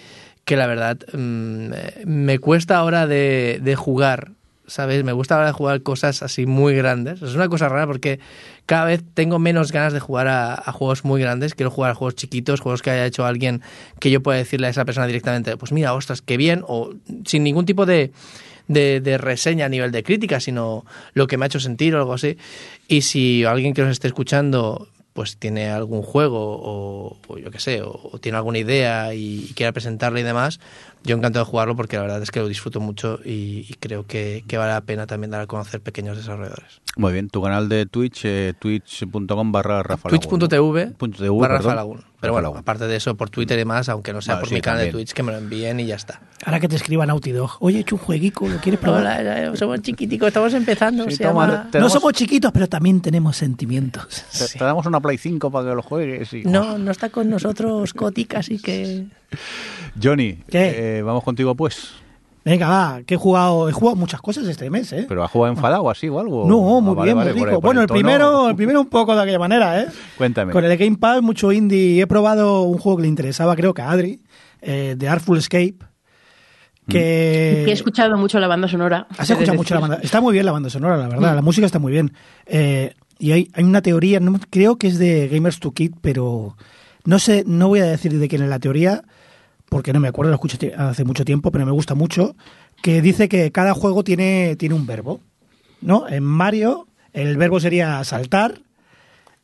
que la verdad mm, me cuesta ahora de, de jugar ¿sabes? Me gusta ahora jugar cosas así muy grandes. Es una cosa rara porque cada vez tengo menos ganas de jugar a, juegos muy grandes. Quiero jugar a juegos chiquitos, juegos que haya hecho alguien que yo pueda decirle a esa persona directamente, pues mira, ostras, qué bien, o sin ningún tipo de, de, reseña a nivel de crítica, sino lo que me ha hecho sentir o algo así. Y si alguien que nos esté escuchando pues tiene algún juego o, yo qué sé, o, tiene alguna idea y, quiera presentarlo y demás, yo encantado de jugarlo porque la verdad es que lo disfruto mucho y, creo que, vale la pena también dar a conocer pequeños desarrolladores. Muy bien, tu canal de Twitch, eh, twitch.com barra Rafa Twitch.tv barra Rafa Pero bueno, aparte de eso, por Twitter y demás, aunque no sea por mi canal de Twitch, que me lo envíen y ya está. Ahora que te escriban Naughty Dog, oye, he hecho un jueguico, ¿lo quieres probar? Hola, somos chiquiticos, estamos empezando. No somos chiquitos, pero también tenemos sentimientos. Te, damos una Play 5 para que lo juegues. No, *laughs* no está con nosotros Kotick, así que... *laughs* Johnny, eh, vamos contigo pues. Venga, va, que he jugado, he jugado muchas cosas este mes, ¿eh? ¿Pero has jugado enfadado o así o algo? No, muy ah, bien, muy rico. bueno, el, primero, el primero un poco de aquella manera, ¿eh? Cuéntame. Con el Game Pass, mucho indie. He probado un juego que le interesaba, creo que a Adri, eh, de Artful Escape. Mm. Que... he escuchado mucho la banda sonora. Has escuchado mucho la banda. Está muy bien la banda sonora, la verdad. Mm. La música está muy bien. Eh, y hay, hay una teoría, no, creo que es de Gamers to Kid, pero no sé, no voy a decir de quién es la teoría, porque no me acuerdo, lo escuché hace mucho tiempo, pero me gusta mucho, que dice que cada juego tiene, tiene un verbo. ¿no? En Mario el verbo sería saltar,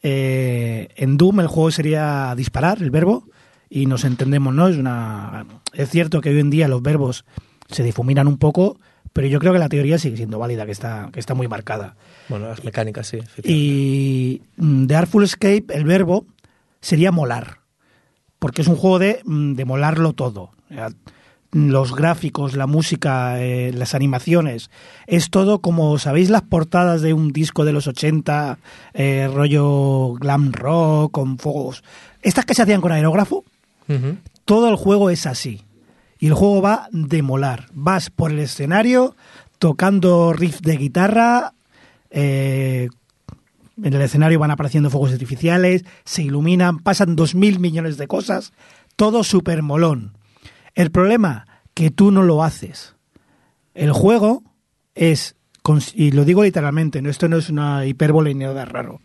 eh, en Doom el juego sería disparar, el verbo, y nos entendemos, ¿no? Es, una, es cierto que hoy en día los verbos se difuminan un poco, pero yo creo que la teoría sigue siendo válida, que está, que está muy marcada. Bueno, las mecánicas sí. Y mm, de Artful Escape, el verbo sería molar porque es un juego de, mm, de molarlo todo. Los gráficos, la música, eh, las animaciones, es todo como, ¿sabéis las portadas de un disco de los 80, eh, rollo glam rock, con fuegos? Estas que se hacían con aerógrafo, todo el juego es así. Y el juego va de molar. Vas por el escenario tocando riff de guitarra, eh, en el escenario van apareciendo fuegos artificiales, se iluminan, pasan dos mil millones de cosas, todo súper molón. El problema, que tú no lo haces. El juego es, y lo digo literalmente, ¿no? esto no es una hipérbole ni nada raro,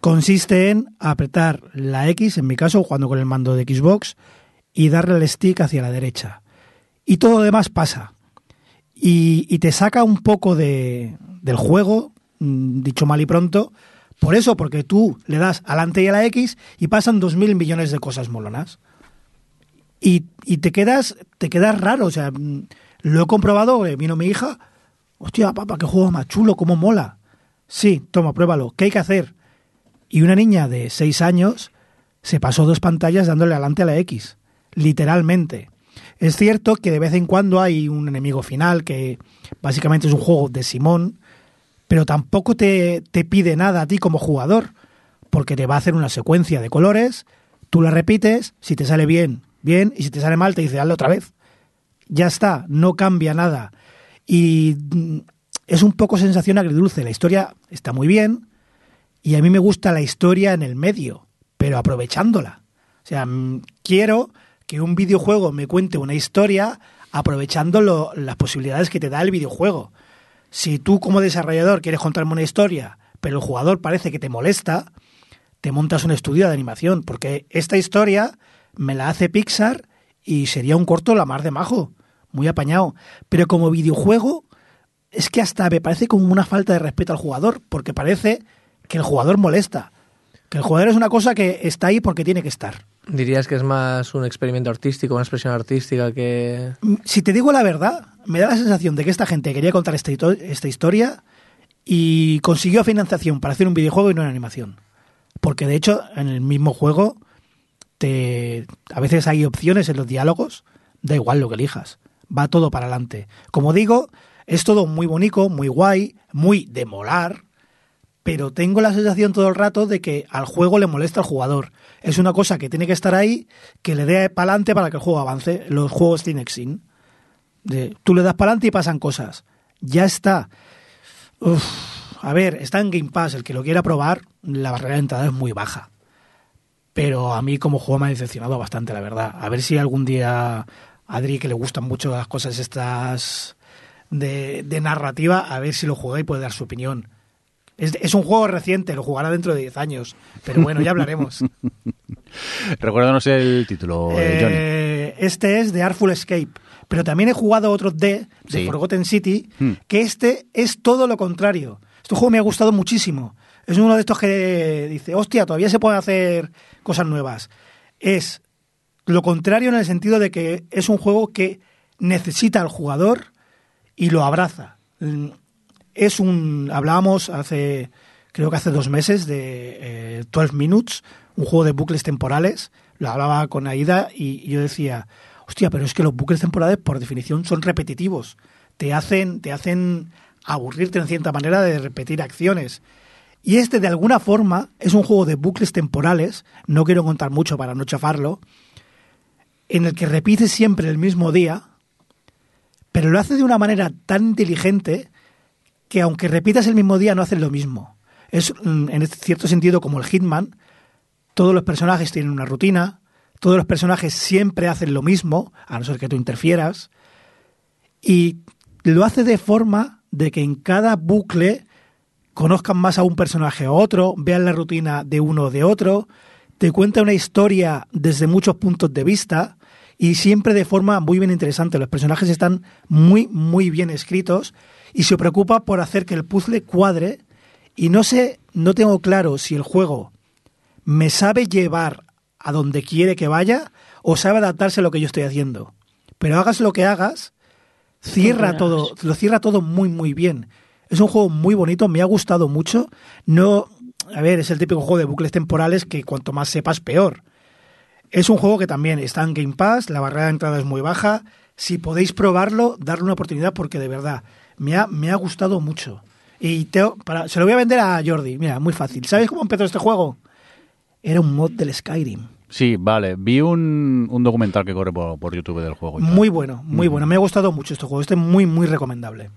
consiste en apretar la X, en mi caso, jugando con el mando de Xbox, y darle el stick hacia la derecha. Y todo lo demás pasa. Y, y te saca un poco de, del juego, dicho mal y pronto, por eso, porque tú le das adelante y a la X y pasan dos mil millones de cosas molonas. Y, y, te quedas te quedas raro, o sea, mm, lo he comprobado, eh, vino mi hija, hostia, papá, qué juego más chulo, cómo mola. Sí, toma, pruébalo, ¿qué hay que hacer? Y una niña de seis años se pasó dos pantallas dándole adelante a la X, literalmente. Es cierto que de vez en cuando hay un enemigo final que básicamente es un juego de Simón, pero tampoco te, pide nada a ti como jugador, porque te va a hacer una secuencia de colores, tú la repites, si te sale bien, bien, y si te sale mal te dice, hazlo otra vez. Ya está, no cambia nada. Y mm, es un poco sensación agridulce. La historia está muy bien, y a mí me gusta la historia en el medio, pero aprovechándola. O sea, mm, quiero que un videojuego me cuente una historia aprovechando las posibilidades que te da el videojuego. Si tú como desarrollador quieres contarme una historia, pero el jugador parece que te molesta, te montas un estudio de animación, porque esta historia me la hace Pixar y sería un corto la mar de majo, muy apañado. Pero como videojuego, es que hasta me parece como una falta de respeto al jugador, porque parece que el jugador molesta. Que el jugador es una cosa que está ahí porque tiene que estar. ¿Dirías que es más un experimento artístico, una expresión artística que...? Mm, si te digo la verdad, me da la sensación de que esta gente quería contar esta, esta historia y consiguió financiación para hacer un videojuego y no una animación. Porque de hecho, en el mismo juego, te, a veces hay opciones en los diálogos, da igual lo que elijas, va todo para adelante. Como digo, es todo muy bonito, muy guay, muy de molar, pero tengo la sensación todo el rato de que al juego le molesta al jugador. Es una cosa que tiene que estar ahí, que le dé para adelante para que el juego avance. Los juegos Cinexin. De, tú le das para adelante y pasan cosas. Ya está. a ver, está en Game Pass. El que lo quiera probar, la barrera de entrada es muy baja. Pero a mí como juego me ha decepcionado bastante, la verdad. A ver si algún día Adri que le gustan mucho las cosas estas de, de narrativa, a ver si lo juega y puede dar su opinión. Es, es un juego reciente, lo jugará dentro de 10 años, pero bueno, ya hablaremos. *laughs* Recuérdanos el título, eh, Johnny. Eh, este es The Artful Escape. Pero también he jugado otro D, de Sí. Forgotten City, Hmm. que este es todo lo contrario. Este juego me ha gustado muchísimo. Es uno de estos que dice, hostia, todavía se pueden hacer cosas nuevas. Es lo contrario en el sentido de que es un juego que necesita al jugador y lo abraza. Es un. Hablábamos hace. Creo que hace dos meses de eh, 12 Minutes, un juego de bucles temporales. Lo hablaba con Aida y yo decía, hostia, pero es que los bucles temporales por definición son repetitivos. Te hacen, te hacen aburrirte en cierta manera de repetir acciones. Y este, de alguna forma, es un juego de bucles temporales. No quiero contar mucho para no chafarlo. En el que repites siempre el mismo día, pero lo hace de una manera tan inteligente que aunque repitas el mismo día no haces lo mismo. Es mm, en cierto sentido como el Hitman. Todos los personajes tienen una rutina, todos los personajes siempre hacen lo mismo, a no ser que tú interfieras. Y lo hace de forma de que en cada bucle conozcan más a un personaje o otro, vean la rutina de uno o de otro, te cuenta una historia desde muchos puntos de vista y siempre de forma muy bien interesante. Los personajes están muy, muy bien escritos y se preocupa por hacer que el puzzle cuadre y no sé, no tengo claro si el juego me sabe llevar a donde quiere que vaya o sabe adaptarse a lo que yo estoy haciendo. Pero hagas lo que hagas, cierra todo, lo cierra todo muy muy bien. Es un juego muy bonito, me ha gustado mucho. No, a ver, es el típico juego de bucles temporales que cuanto más sepas peor. Es un juego que también está en Game Pass, la barrera de entrada es muy baja. Si podéis probarlo, darle una oportunidad porque de verdad me ha, me ha gustado mucho. Y te- para, se lo voy a vender a Jordi. Mira, muy fácil. ¿Sabes cómo empezó este juego? Era un mod del Skyrim. Sí, vale. Vi un, un documental que corre por, por YouTube del juego. Muy bueno, muy bueno. Me ha gustado mucho este juego. Este es muy, muy recomendable.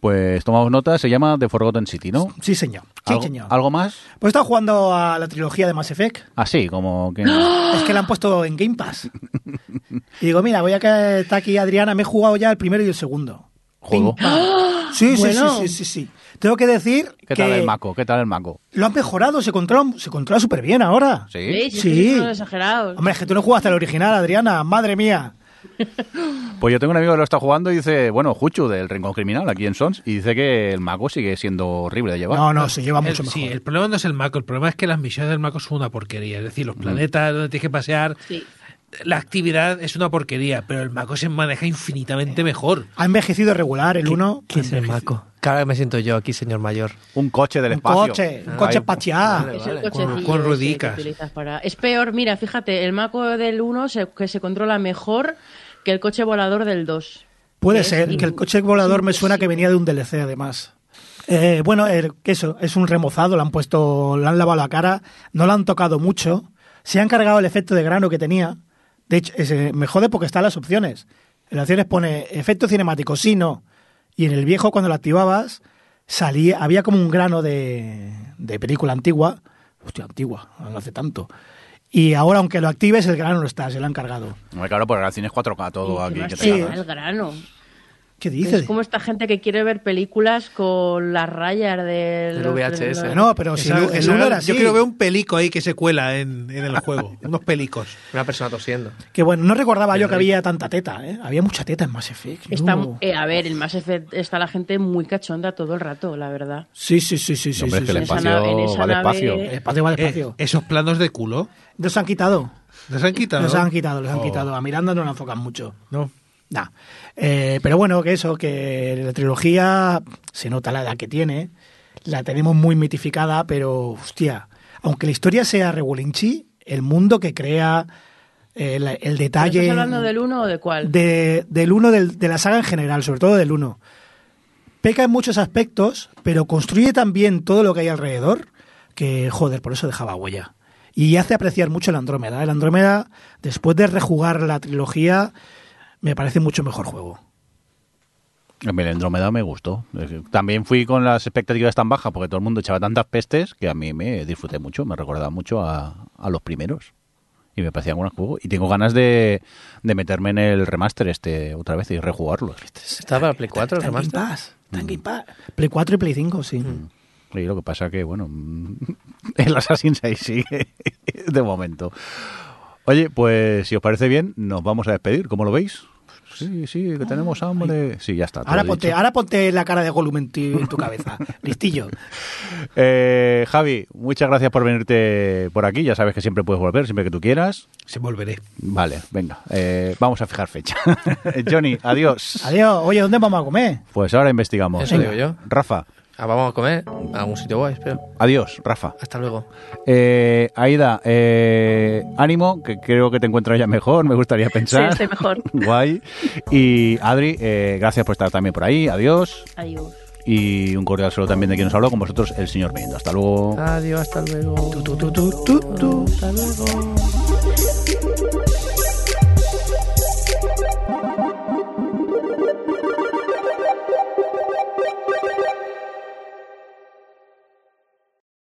Pues tomamos nota, se llama The Forgotten City, ¿no? Sí, señor. Sí, ¿Algo, señor. ¿Algo más? Pues he estado jugando a la trilogía de Mass Effect. Así, como que... Es que la han puesto en Game Pass. *laughs* Y digo, mira, voy a que está aquí Adriana. Me he jugado ya el primero y el segundo. Juego. Pim, pam. Sí, sí, Bueno. sí, sí, sí, sí. Tengo que decir ¿Qué que tal el maco? ¿Qué tal el maco? lo han mejorado. Se controla, se controla súper bien ahora. ¿Sí? Sí. unos exagerados. Hombre, es que tú no jugaste al original, Adriana. Madre mía. Pues yo tengo un amigo que lo está jugando y dice, bueno, Juchu del Rincón Criminal aquí en Sons, y dice que el mago sigue siendo horrible de llevar. No, no, se lleva El- mucho mejor. sí, el problema no es el Mako, el problema es que las misiones del Mako son una porquería. Es decir, los planetas donde tienes que pasear, Sí. La actividad es una porquería, pero el Mako se maneja infinitamente mejor. Ha envejecido regular el uno. ¿Quién es el Maco? Cada vez me siento yo aquí, señor mayor. Un coche del Un espacio. coche, un Ahí. coche espacial. Es el vale, cochecillo con- con que utilizas para... Es peor, mira, fíjate, el Maco del 1 se, que se controla mejor que el coche volador del 2. Puede ser, que el coche volador me suena que venía de un DLC además. Eh, bueno, el- que eso, es un remozado, le han puesto, le han lavado la cara, no lo han tocado mucho, se han cargado el efecto de grano que tenía. De hecho, ese- me jode porque están las opciones. En las opciones pone efecto cinemático, sí, no. Y en el viejo, cuando lo activabas, salía, había como un grano de, de película antigua. Hostia, antigua, no hace tanto. Y ahora, aunque lo actives, el grano no está, se lo han cargado. Hombre, claro, porque el cine es 4K todo aquí. que te sí. el grano. ¿Qué Es dices? como esta gente que quiere ver películas con las rayas del... Del VHS. del- No, pero si Esa- el, el era así. yo quiero ver un pelico ahí que se cuela en, en el juego. *laughs* unos pelicos. Una persona tosiendo. Que bueno, no recordaba yo que había tanta teta, ¿eh? Había mucha teta en Mass Effect. Está, No. eh, a ver, el Mass Effect está la gente muy cachonda todo el rato, la verdad. Sí, sí, sí, sí, sí. Hombre, sí, es que el sí. espacio nave- en esa va nave- despacio. El espacio va Eh, despacio. esos planos de culo. Los han quitado. ¿Los han quitado? Los han quitado, los han Oh, quitado. A Miranda no la enfocan mucho. No. Nah. Eh, pero bueno, que eso, que la trilogía se nota la edad que tiene. La tenemos muy mitificada, pero hostia, aunque la historia sea regulinchi, el mundo que crea, eh, el ¿Pero detalle. ¿Estás hablando del 1 o de cuál? de, del uno del- de la saga en general, sobre todo del uno. Peca en muchos aspectos, pero construye también todo lo que hay alrededor, que joder, por eso dejaba huella. Y hace apreciar mucho el Andrómeda. El Andrómeda, después de rejugar la trilogía, me parece mucho mejor juego. A mí el Andrómeda me gustó. También fui con las expectativas tan bajas porque todo el mundo echaba tantas pestes que a mí me disfruté mucho, me recordaba mucho a, a los primeros. y me parecía un buen juego. Y tengo ganas de, de meterme en el remaster este otra vez y rejugarlo. Está para Play 4 el remaster. En Game Pass. Play 4 y Play 5, sí. Y lo que pasa que, bueno, *laughs* el Assassin's ahí sigue *laughs* de momento. Oye, pues si os parece bien, nos vamos a despedir. ¿Cómo lo veis? Sí, sí, que tenemos hambre. Sí, ya está. Ahora ponte, ahora ponte la cara de Gollum en tu, en tu *laughs* cabeza. Listillo. Eh, Javi, muchas gracias por venirte por aquí. Ya sabes que siempre puedes volver, siempre que tú quieras. Se volveré. Vale, venga, eh, vamos a fijar fecha. *laughs* Johnny, adiós. Adiós. Oye, ¿dónde vamos a comer? Pues ahora investigamos. Eso digo yo. Rafa, Ah, vamos a comer a algún sitio guay, espero. adiós, Rafa. Hasta luego. Eh, Aida, eh, ánimo, que creo que te encuentras ya mejor, me gustaría *laughs* Sí, pensar. estoy mejor. *laughs* Guay. Y Adri, eh, gracias por estar también por ahí. Adiós. Adiós. Y un cordial saludo también de quien nos habló con vosotros, el señor Mendo. Hasta luego. Adiós, hasta luego. Tu, tu, tu. Hasta luego.